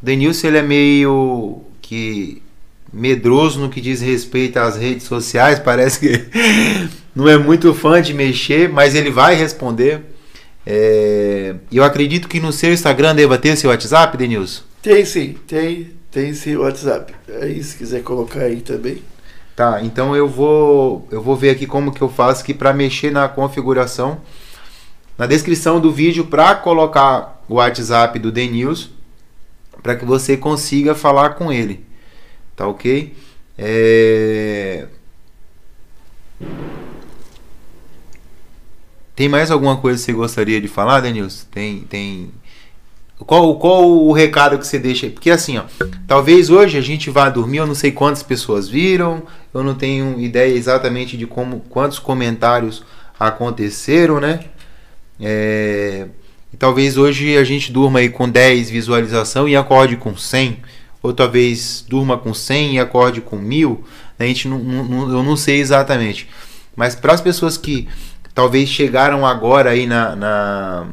Denilson ele é meio que medroso no que diz respeito às redes sociais, parece que não é muito fã de mexer, mas ele vai responder. É... Eu acredito que no seu Instagram deva ter seu WhatsApp, Denilson? Tem sim, tem tem esse WhatsApp. Aí se quiser colocar aí também. Tá, então eu vou eu vou ver aqui como que eu faço aqui para mexer na configuração. Na descrição do vídeo para colocar o WhatsApp do Denils para que você consiga falar com ele. Tá OK? É... Tem mais alguma coisa que você gostaria de falar, Denils? Tem tem qual, qual o recado que você deixa? Porque assim, ó, talvez hoje a gente vá dormir, eu não sei quantas pessoas viram, eu não tenho ideia exatamente de como quantos comentários aconteceram, né? É, e talvez hoje a gente durma aí com 10 visualização e acorde com 100, ou talvez durma com 100 e acorde com 1000, né? a gente não, não, eu não sei exatamente. Mas para as pessoas que talvez chegaram agora aí na, na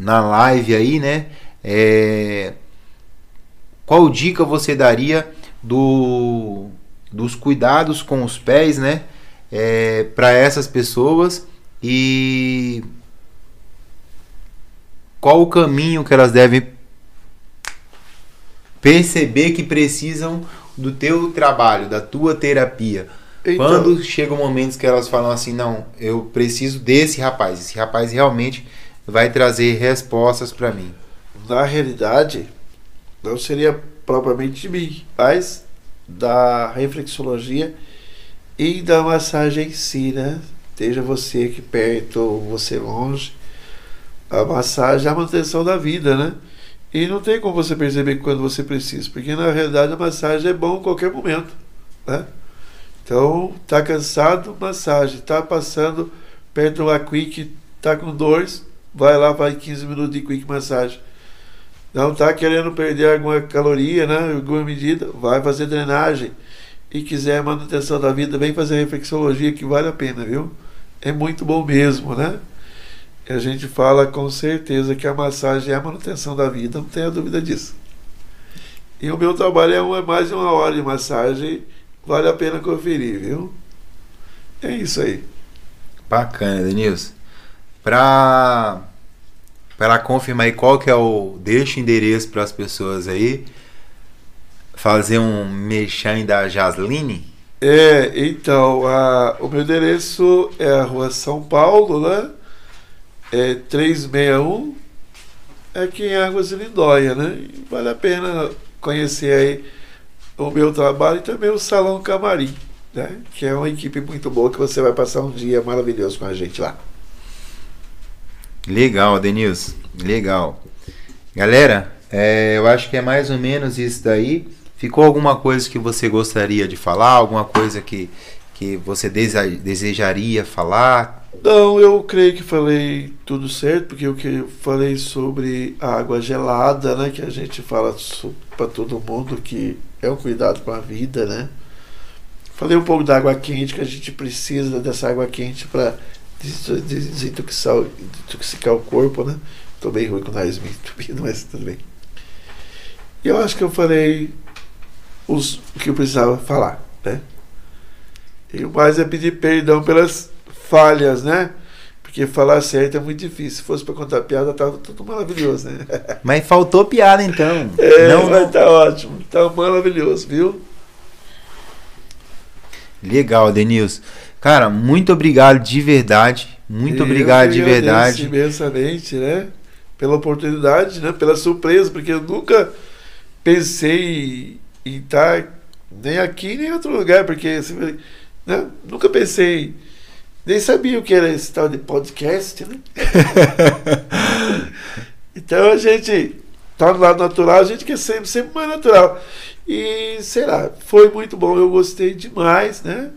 na live aí, né? É, qual dica você daria do, dos cuidados com os pés, né? É, para essas pessoas e qual o caminho que elas devem perceber que precisam do teu trabalho, da tua terapia. Então, Quando chegam momentos que elas falam assim, não, eu preciso desse rapaz, esse rapaz realmente vai trazer respostas para mim. Na realidade, não seria propriamente de mim, mas da reflexologia e da massagem em si, né? Esteja você aqui perto ou você longe, a massagem é a manutenção da vida, né? E não tem como você perceber quando você precisa, porque na realidade a massagem é bom em qualquer momento, né? Então, tá cansado, massagem, tá passando perto uma quick, tá com dores, vai lá, faz 15 minutos de quick massagem. Não está querendo perder alguma caloria, né? Alguma medida, vai fazer drenagem. e quiser manutenção da vida, vem fazer reflexologia que vale a pena, viu? É muito bom mesmo, né? A gente fala com certeza que a massagem é a manutenção da vida, não tenha dúvida disso. E o meu trabalho é mais de uma hora de massagem, vale a pena conferir, viu? É isso aí. Bacana, Denilson. Para para confirmar aí qual que é o deixa o endereço para as pessoas aí fazer um mexão da Jasline. É, então, a, o meu endereço é a rua São Paulo, né? É 361, é aqui em Águas de Lindóia, né? E vale a pena conhecer aí o meu trabalho e também o Salão Camarim, né? Que é uma equipe muito boa que você vai passar um dia maravilhoso com a gente lá. Legal, Denilson. Legal. Galera, é, eu acho que é mais ou menos isso daí. Ficou alguma coisa que você gostaria de falar? Alguma coisa que, que você desejaria falar? Não, eu creio que falei tudo certo, porque o que eu falei sobre a água gelada, né? Que a gente fala para todo mundo que é um cuidado com a vida, né? Falei um pouco da água quente, que a gente precisa dessa água quente para desintoxicar, o corpo, né? Tô bem ruim com o nariz meio entupido, mas tudo bem. E eu acho que eu falei os, o que eu precisava falar, né? E o mais é pedir perdão pelas falhas, né? Porque falar certo é muito difícil. Se fosse para contar piada, tava tudo maravilhoso, né? Mas faltou piada então. É, não, mas tá ótimo. Tá maravilhoso, viu? Legal, Denilson. Cara, muito obrigado de verdade. Muito eu obrigado de verdade. imensamente, né? Pela oportunidade, né? Pela surpresa, porque eu nunca pensei em estar nem aqui nem em outro lugar, porque né? nunca pensei, nem sabia o que era esse tal de podcast, né? então a gente tá no lado natural, a gente quer sempre, sempre mais natural. E sei lá, foi muito bom, eu gostei demais, né?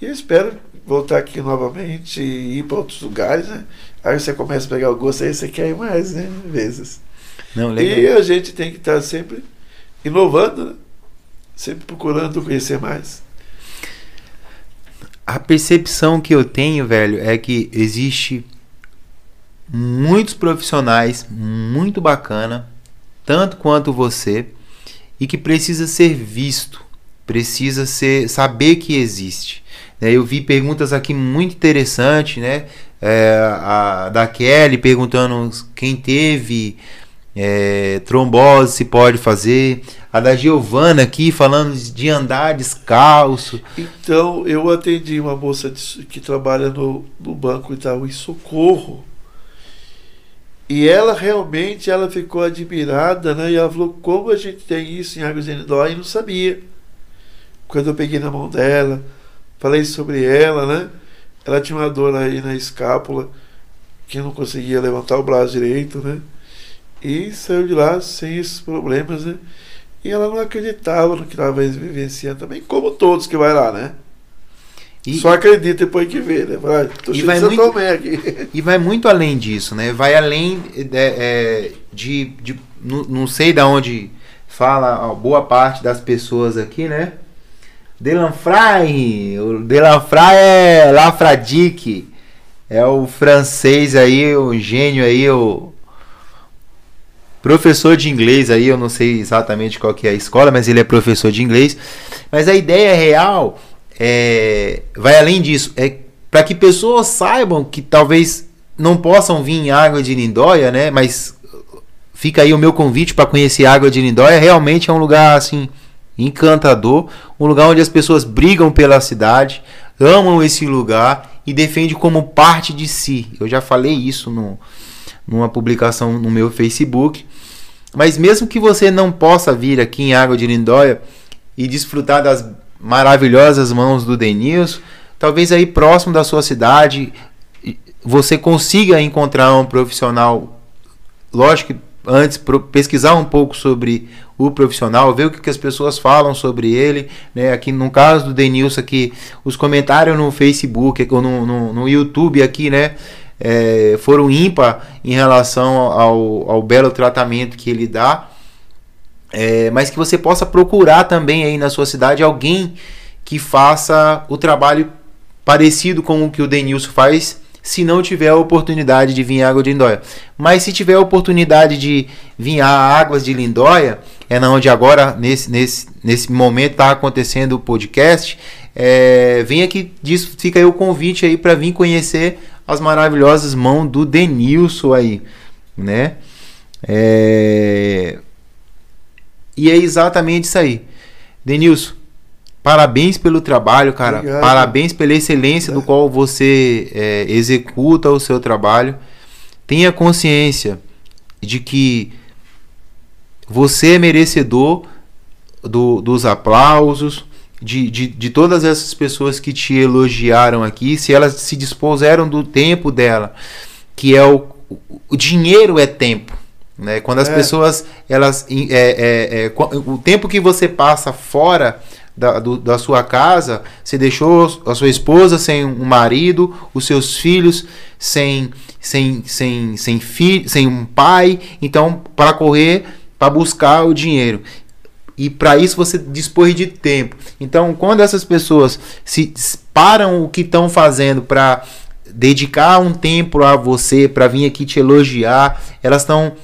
E eu espero voltar aqui novamente e ir para outros lugares, né? Aí você começa a pegar o gosto, aí você quer ir mais, né? Vezes. Não, legal. E a gente tem que estar sempre inovando, né? sempre procurando conhecer mais. A percepção que eu tenho, velho, é que existe muitos profissionais muito bacana, tanto quanto você, e que precisa ser visto, precisa ser saber que existe. Né? Eu vi perguntas aqui muito interessantes, né? É, a da Kelly perguntando quem teve é, trombose se pode fazer. A da Giovana aqui falando de andar descalço. Então, eu atendi uma moça que trabalha no, no Banco Itaú em Socorro. E ela realmente ela ficou admirada, né? E ela falou como a gente tem isso em Águas de Nidó e não sabia. Quando eu peguei na mão dela, falei sobre ela, né? Ela tinha uma dor aí na escápula, que não conseguia levantar o braço direito, né? E saiu de lá sem esses problemas, né? E ela não acreditava no que estava vivenciando também, como todos que vai lá, né? E, Só acredita depois que vê, né? Vai, tô e, vai muito, aqui. e vai muito além disso, né? Vai além de, é, de, de não, não sei de onde fala boa parte das pessoas aqui, né? Delanfray, o Delanfray é Lafradique, é o francês aí, o gênio aí, o professor de inglês aí, eu não sei exatamente qual que é a escola, mas ele é professor de inglês. Mas a ideia real é, vai além disso, é para que pessoas saibam que talvez não possam vir em Água de Lindóia, né? Mas fica aí o meu convite para conhecer Água de Lindóia. Realmente é um lugar assim encantador, um lugar onde as pessoas brigam pela cidade, amam esse lugar e defendem como parte de si. Eu já falei isso no, numa publicação no meu Facebook. Mas mesmo que você não possa vir aqui em Água de Lindóia e desfrutar das maravilhosas mãos do Denilson, talvez aí próximo da sua cidade você consiga encontrar um profissional, lógico que antes pesquisar um pouco sobre o profissional, ver o que, as pessoas falam sobre ele, né? Aqui no caso do Denilson aqui, os comentários no Facebook ou no, no, no YouTube aqui, né? É, foram ímpar em relação ao, ao belo tratamento que ele dá, é, mas que você possa procurar também aí na sua cidade alguém que faça o trabalho parecido com o que o Denilson faz, se não tiver a oportunidade de vir água de Lindóia. Mas se tiver a oportunidade de vir a águas de Lindóia, é na onde agora, nesse, nesse, nesse momento, está acontecendo o podcast. É, vem aqui, diz, fica aí o convite aí para vir conhecer as maravilhosas mãos do Denilson aí, né? É... E é exatamente isso aí. Denilson, parabéns pelo trabalho, cara. Obrigado. Parabéns pela excelência é. do qual você é, executa o seu trabalho. Tenha consciência de que você é merecedor do, dos aplausos, de, de, de todas essas pessoas que te elogiaram aqui, se elas se dispuseram do tempo dela, que é o, o dinheiro é tempo. Né? Quando as é. pessoas, elas, é, é, é, o tempo que você passa fora da, do, da sua casa, você deixou a sua esposa sem um marido, os seus filhos sem, sem, sem, sem, fi, sem um pai, então para correr, para buscar o dinheiro. E para isso você dispõe de tempo. Então, quando essas pessoas se param o que estão fazendo para dedicar um tempo a você, para vir aqui te elogiar, elas estão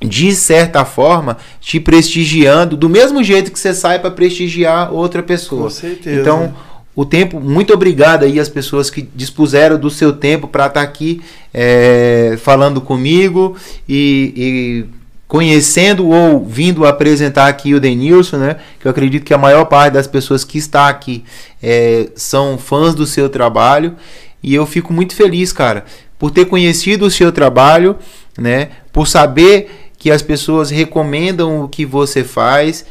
de certa forma, te prestigiando do mesmo jeito que você sai para prestigiar outra pessoa. Com certeza. Então, o tempo, muito obrigado aí às pessoas que dispuseram do seu tempo para estar tá aqui é, falando comigo e, e, conhecendo ou vindo apresentar aqui o Denilson, né? Que eu acredito que a maior parte das pessoas que está aqui é, são fãs do seu trabalho e eu fico muito feliz, cara, por ter conhecido o seu trabalho, né? Por saber que as pessoas recomendam o que você faz,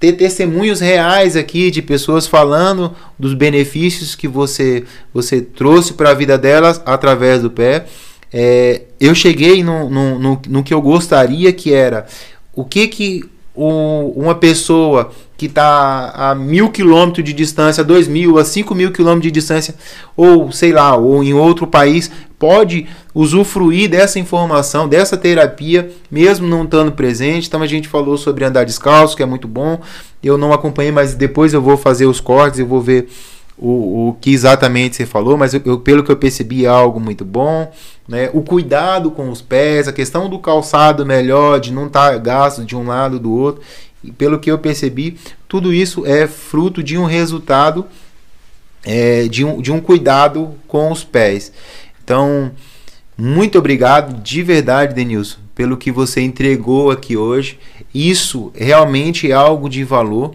ter testemunhos reais aqui de pessoas falando dos benefícios que você, você trouxe para a vida delas através do pé. É, eu cheguei no, no, no, no, que eu gostaria que era o que que o, uma pessoa que está a mil quilômetros de distância, dois mil, a cinco mil quilômetros de distância, ou sei lá, ou em outro país, pode usufruir dessa informação, dessa terapia, mesmo não estando presente. Então a gente falou sobre andar descalço, que é muito bom. Eu não acompanhei, mas depois eu vou fazer os cortes, eu vou ver o, o que exatamente você falou, mas eu, eu, pelo que eu percebi é algo muito bom. Né? O cuidado com os pés, a questão do calçado melhor, de não estar tá gasto de um lado do outro. E pelo que eu percebi, tudo isso é fruto de um resultado, é, de, um, de um cuidado com os pés. Então, muito obrigado de verdade, Denilson, pelo que você entregou aqui hoje. Isso realmente é algo de valor,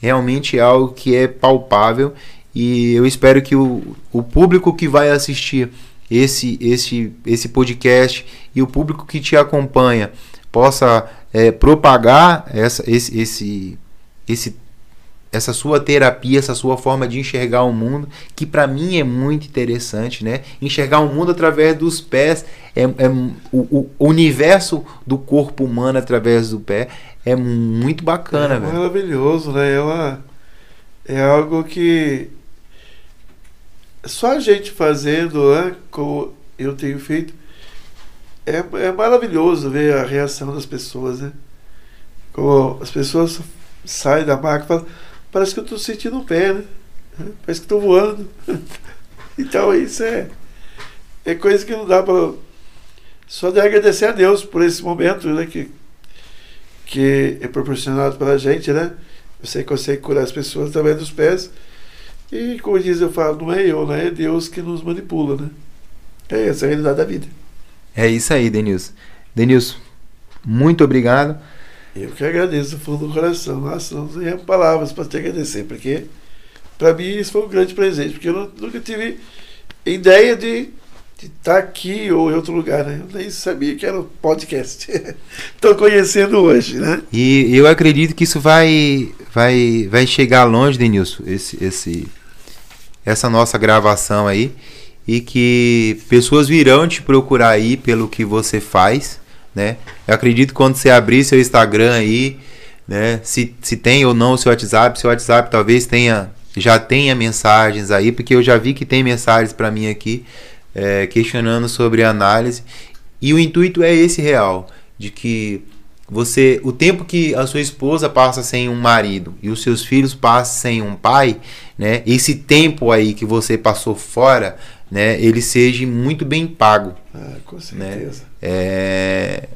realmente é algo que é palpável e eu espero que o, o público que vai assistir esse, esse, esse podcast e o público que te acompanha possa é, propagar essa, esse, esse, esse essa sua terapia, essa sua forma de enxergar o mundo, que para mim é muito interessante, né? Enxergar o mundo através dos pés, é, é o, o, universo do corpo humano através do pé é muito bacana, é velho. Maravilhoso, né? É, uma, é algo que só a gente fazendo, né? Como eu tenho feito, é, é maravilhoso ver a reação das pessoas, né? Como as pessoas saem da máquina e falam parece que eu estou sentindo o pé, né? Parece que estou voando. então isso é, é coisa que não dá para. Só de agradecer a Deus por esse momento, né? Que, que é proporcionado para a gente, né? Você consegue curar as pessoas através dos pés. E como diz, eu falo, não é eu, né? É Deus que nos manipula, né? É essa a realidade da vida. É isso aí, Denilson. Denilson, muito obrigado. Eu que agradeço do fundo do coração. Nossa, não tenho palavras para te agradecer, porque para mim isso foi um grande presente, porque eu nunca tive ideia de estar tá aqui ou em outro lugar, né? Eu nem sabia que era um podcast. Estou conhecendo hoje, né? E eu acredito que isso vai vai vai chegar longe, Denilson, esse esse essa nossa gravação aí e que pessoas virão te procurar aí pelo que você faz né? Eu acredito que quando você abrir seu Instagram aí, né, se, se tem ou não o seu WhatsApp, seu WhatsApp talvez tenha já tenha mensagens aí, porque eu já vi que tem mensagens para mim aqui é, questionando sobre análise. E o intuito é esse real, de que você, o tempo que a sua esposa passa sem um marido e os seus filhos passam sem um pai, né? Esse tempo aí que você passou fora, né? Ele seja muito bem pago. Ah, com né? certeza. É,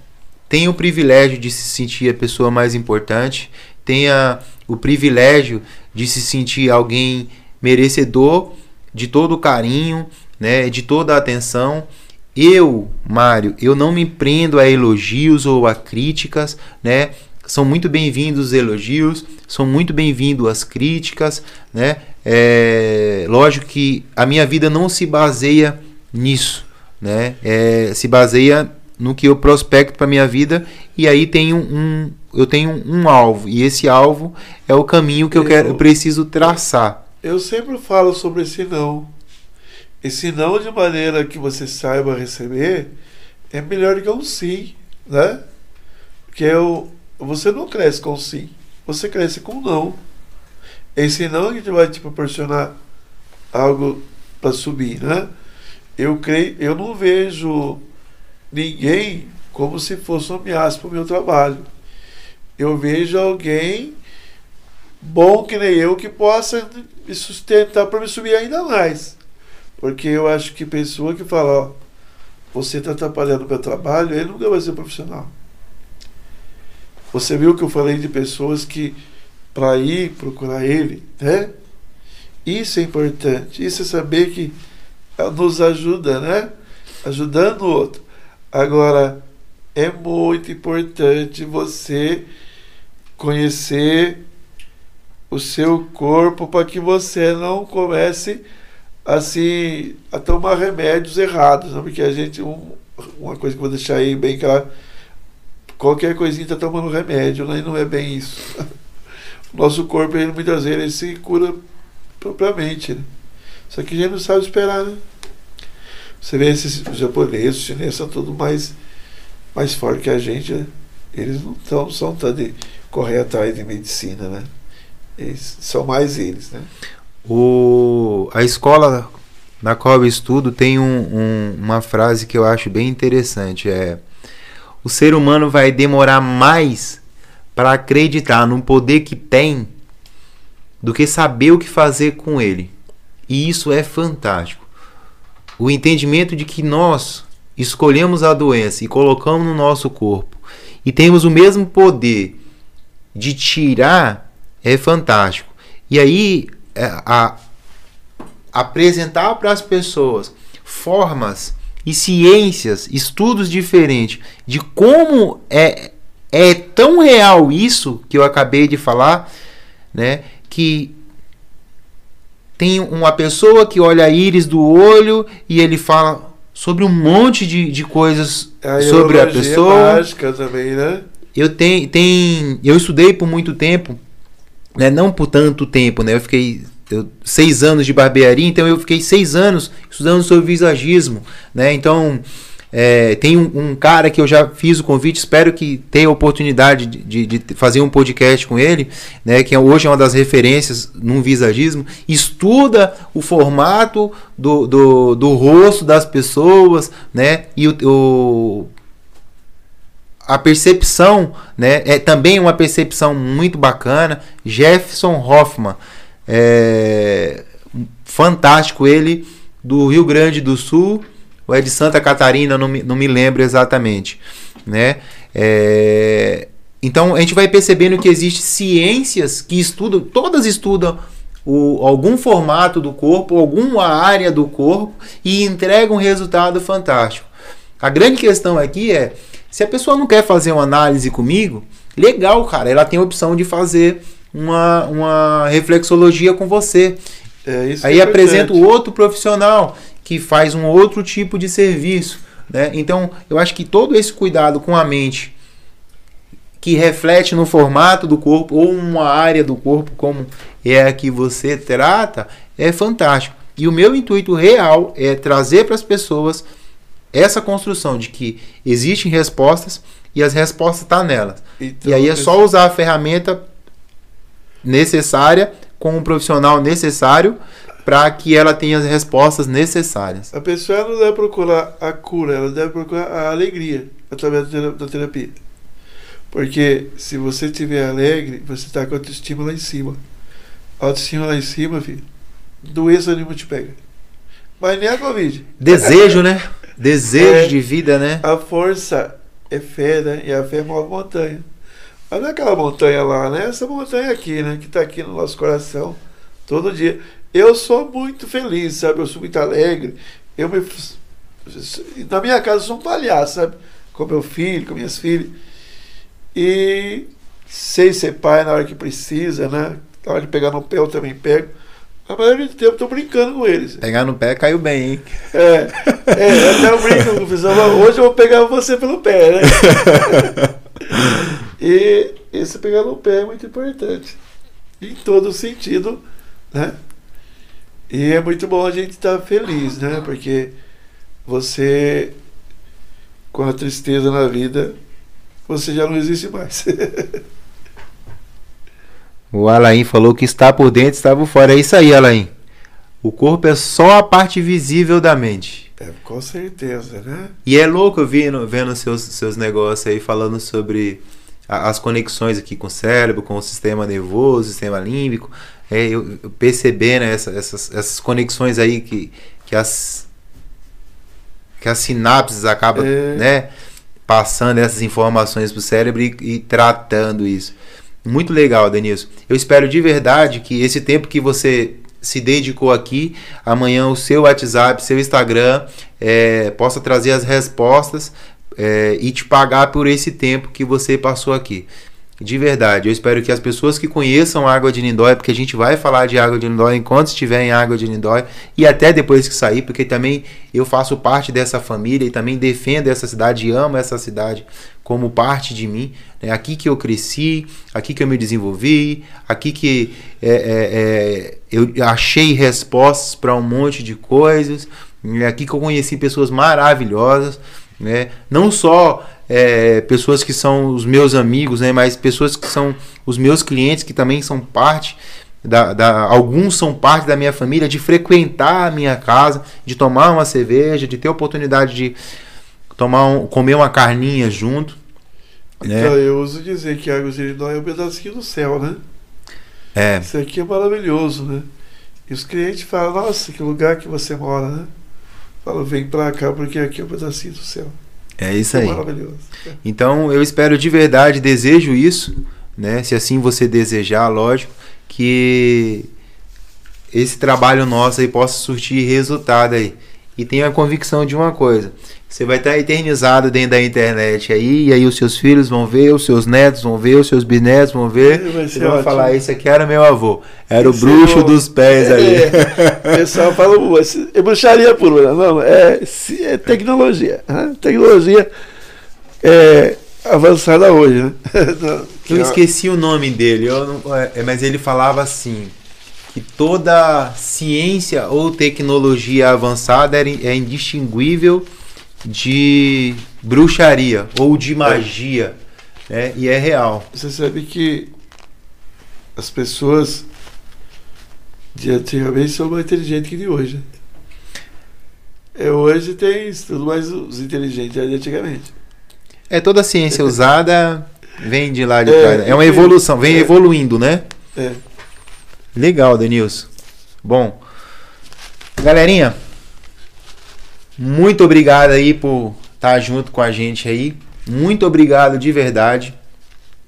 tenha o privilégio de se sentir a pessoa mais importante, tenha o privilégio de se sentir alguém merecedor de todo o carinho, né, de toda a atenção. Eu, Mário, eu não me prendo a elogios ou a críticas, né? São muito bem-vindos os elogios, são muito bem-vindos as críticas, né? É, lógico que a minha vida não se baseia nisso, né? É, se baseia no que eu prospecto para minha vida e aí tenho um, eu tenho um alvo e esse alvo é o caminho que eu, Eu- quero, eu preciso traçar. Eu sempre falo sobre esse não. Esse não de maneira que você saiba receber é melhor que um sim, né? Porque eu, você não cresce com sim, você cresce com não. Esse não que vai te proporcionar algo para subir, né? Eu creio, eu não vejo ninguém como se fosse uma ameaça para o meu trabalho. Eu vejo alguém bom que nem eu que possa me sustentar para me subir ainda mais. Porque eu acho que pessoa que fala, ó, você está atrapalhando o meu trabalho, ele nunca vai ser profissional. Você viu que eu falei de pessoas que para ir procurar ele, né? Isso é importante. Isso é saber que ela nos ajuda, né? Ajudando o outro. Agora, é muito importante você conhecer o seu corpo para que você não comece assim a tomar remédios errados, né? porque a gente um- uma coisa que eu vou deixar aí bem claro, qualquer coisinha está tomando remédio, né? e não é bem isso. O nosso corpo ele muitas vezes ele se cura propriamente, né? Só que a gente não sabe esperar, né? Você vê esses japoneses, os chineses são tudo mais mais fortes que a gente, né? Eles não tão, são tão de correr atrás de medicina, né? Eles, são mais eles, né? O, a escola na qual eu estudo tem um- um- uma frase que eu acho bem interessante. É o ser humano vai demorar mais para acreditar no poder que tem do que saber o que fazer com ele. E isso é fantástico. O entendimento de que nós escolhemos a doença e colocamos no nosso corpo e temos o mesmo poder de tirar é fantástico. E aí a- apresentar para as pessoas formas e ciências, estudos diferentes de como é, é tão real isso que eu acabei de falar, né? Que tem uma pessoa que olha a íris do olho e ele fala sobre um monte de, de coisas sobre a pessoa. mágica também, né? Eu tenho, tem, eu estudei por muito tempo, né? Não por tanto tempo, né? Eu fiquei eu- seis anos de barbearia, então eu fiquei seis anos estudando sobre visagismo, né? Então é, tem um, um cara que eu já fiz o convite, espero que tenha a oportunidade de, de- de fazer um podcast com ele, né? Que é- hoje é uma das referências num visagismo. Estuda o formato do, do, do rosto das pessoas, né? E o- o a percepção, né, é também uma percepção muito bacana. Jefferson Hoffman, é, fantástico ele, do Rio Grande do Sul, ou é de Santa Catarina, não me, não me lembro exatamente, né? É, então a gente vai percebendo que existem ciências que estudam, todas estudam o, algum formato do corpo, alguma área do corpo e entregam um resultado fantástico. A grande questão aqui é se a pessoa não quer fazer uma análise comigo, legal, cara. Ela tem a opção de fazer uma, uma reflexologia com você. É, Aí é apresenta outro profissional que faz um outro tipo de serviço. Né? Então, eu acho que todo esse cuidado com a mente que reflete no formato do corpo ou uma área do corpo como é a que você trata é fantástico. E o meu intuito real é trazer para as pessoas essa construção de que existem respostas e as respostas estão nelas. Então, E aí é só usar a ferramenta necessária com o profissional necessário para que ela tenha as respostas necessárias. A pessoa não deve procurar a cura, ela deve procurar a alegria através da terapia. Porque se você estiver alegre, você está com a autoestima lá em cima. A autoestima lá em cima, filho, doença nenhuma te pega. Mas nem a Covid. Desejo, né? Desejo É. de vida, né? A força é fé, né? E a fé move montanha. Mas não é aquela montanha lá, né? Essa montanha aqui, né? Que está aqui no nosso coração todo dia. Eu sou muito feliz, sabe? Eu sou muito alegre. Eu me... Na minha casa eu sou um palhaço, sabe? Com meu filho, com minhas filhas. E sei ser pai na hora que precisa, né? Na hora de pegar no pé eu também pego. A maioria do tempo eu tô brincando com eles. Pegar no pé caiu bem, hein? É, é até eu brinco com o pessoal, "Mas hoje eu vou pegar você pelo pé, né? e esse pegar no pé é muito importante. Em todo sentido, né? E é muito bom a gente estar feliz, né? Porque você, com a tristeza na vida, você já não existe mais. O Alain falou que está por dentro, por fora. É isso aí, Alain. O corpo é só a parte visível da mente. é, com certeza, né? E é louco vendo, vendo seus, seus negócios aí falando sobre a- as conexões aqui com o cérebro, com o sistema nervoso, sistema límbico. É, eu, eu percebendo essa- essas, essas conexões aí que, que as que as sinapses acabam É. né, passando essas informações para o cérebro e, e tratando isso. Muito legal, Denilson. Eu espero de verdade que esse tempo que você se dedicou aqui, amanhã o seu WhatsApp, seu Instagram, é, possa trazer as respostas é, e te pagar por esse tempo que você passou aqui. De verdade, eu espero que as pessoas que conheçam a Água de Lindóia, porque a gente vai falar de Água de Lindóia enquanto estiver em Água de Lindóia e até depois que sair, porque também eu faço parte dessa família e também defendo essa cidade e amo essa cidade como parte de mim. É aqui que eu cresci, aqui que eu me desenvolvi, aqui que é, é, é, eu achei respostas para um monte de coisas, é aqui que eu conheci pessoas maravilhosas, né? não só é, pessoas que são os meus amigos, né? mas pessoas que são os meus clientes, que também são parte. Da, da, alguns são parte da minha família, de frequentar a minha casa, de tomar uma cerveja, de ter oportunidade de tomar um, comer uma carninha junto. Né? Então, eu uso dizer que de Lindóia é um pedacinho do céu, né? É, Isso aqui é maravilhoso, né? E os clientes falam, nossa, que lugar que você mora, né? Falam, vem pra cá porque aqui é um pedacinho do céu. É isso aí. maravilhoso. Então eu espero de verdade, desejo isso, né? Se assim você desejar, lógico, que esse trabalho nosso aí possa surtir resultado aí. E tenho a convicção de uma coisa: você vai estar eternizado dentro da internet aí, e aí os seus filhos vão ver, os seus netos vão ver, os seus bisnetos vão ver. É, vai ser vão ótimo. falar: esse aqui era meu avô, era o Esse bruxo é o- dos pés aí. É, o pessoal fala, "Pô, esse- é bruxaria pura. Não, é, é tecnologia. né? Tecnologia é avançada hoje, né? Eu é- esqueci o nome dele, eu não- é, mas ele falava assim que toda ciência ou tecnologia avançada é indistinguível de bruxaria ou de magia, né? E é real. Você sabe que as pessoas de antigamente são mais inteligentes que de hoje. né? É, hoje tem isso tudo, mas os inteligentes eram de antigamente. É toda ciência usada vem de lá de É, trás. É uma evolução, vem é. evoluindo, né? É. Legal, Denilson. Bom, galerinha, muito obrigado aí por estar junto com a gente aí. Muito obrigado de verdade.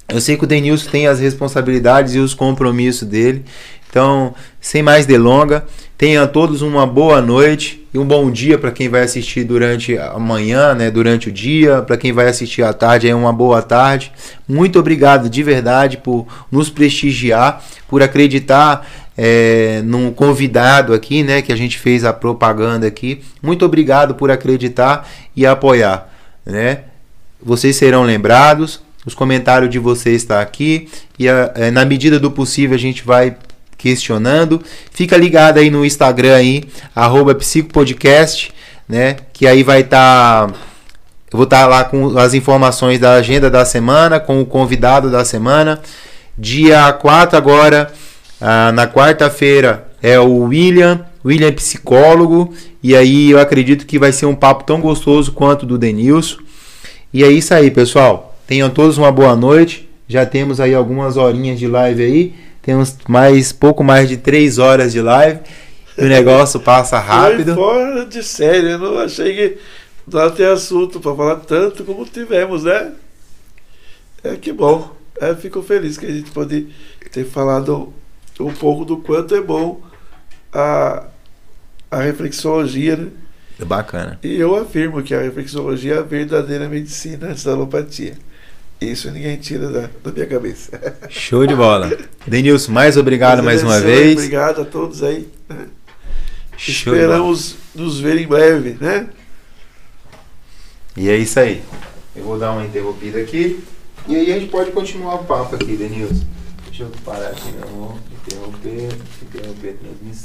Eu sei que o Denilson tem as responsabilidades e os compromissos dele. Então, sem mais delonga, tenham todos uma boa noite e um bom dia para quem vai assistir durante a manhã, né, durante o dia, para quem vai assistir à tarde, é uma boa tarde. Muito obrigado de verdade por nos prestigiar, por acreditar é, num convidado aqui, né, que a gente fez a propaganda aqui. Muito obrigado por acreditar e apoiar, né? Vocês serão lembrados. Os comentários de vocês estão aqui e a- é, na medida do possível a gente vai questionando. Fica ligado aí no Instagram aí, psicopodcast, né? Que aí vai estar. eu vou estar lá com as informações da agenda da semana, com o convidado da semana. Dia 4 agora, ah, na quarta-feira, é o William, William é psicólogo. E aí eu acredito que vai ser um papo tão gostoso quanto o do Denilson. E é isso aí, pessoal. Tenham todos uma boa noite. Já temos aí algumas horinhas de live aí. Temos mais pouco mais de três horas de live. O negócio passa rápido. Foi fora de série, eu não achei que não ter assunto para falar tanto como tivemos, né? É que bom. É, fico feliz que a gente pode ter falado um pouco do quanto é bom a, a reflexologia, né? É bacana. E eu afirmo que a reflexologia é a verdadeira medicina antes da alopatia. Isso ninguém tira da, da minha cabeça. Show de bola. Denilson, mais obrigado mais uma vez. Obrigado a todos aí. Show. Esperamos nos ver em breve, né? E é isso aí. Eu vou dar uma interrompida aqui. E aí a gente pode continuar o papo aqui, Denilson. Deixa eu parar aqui, meu amor. Interromper, interromper a transmissão.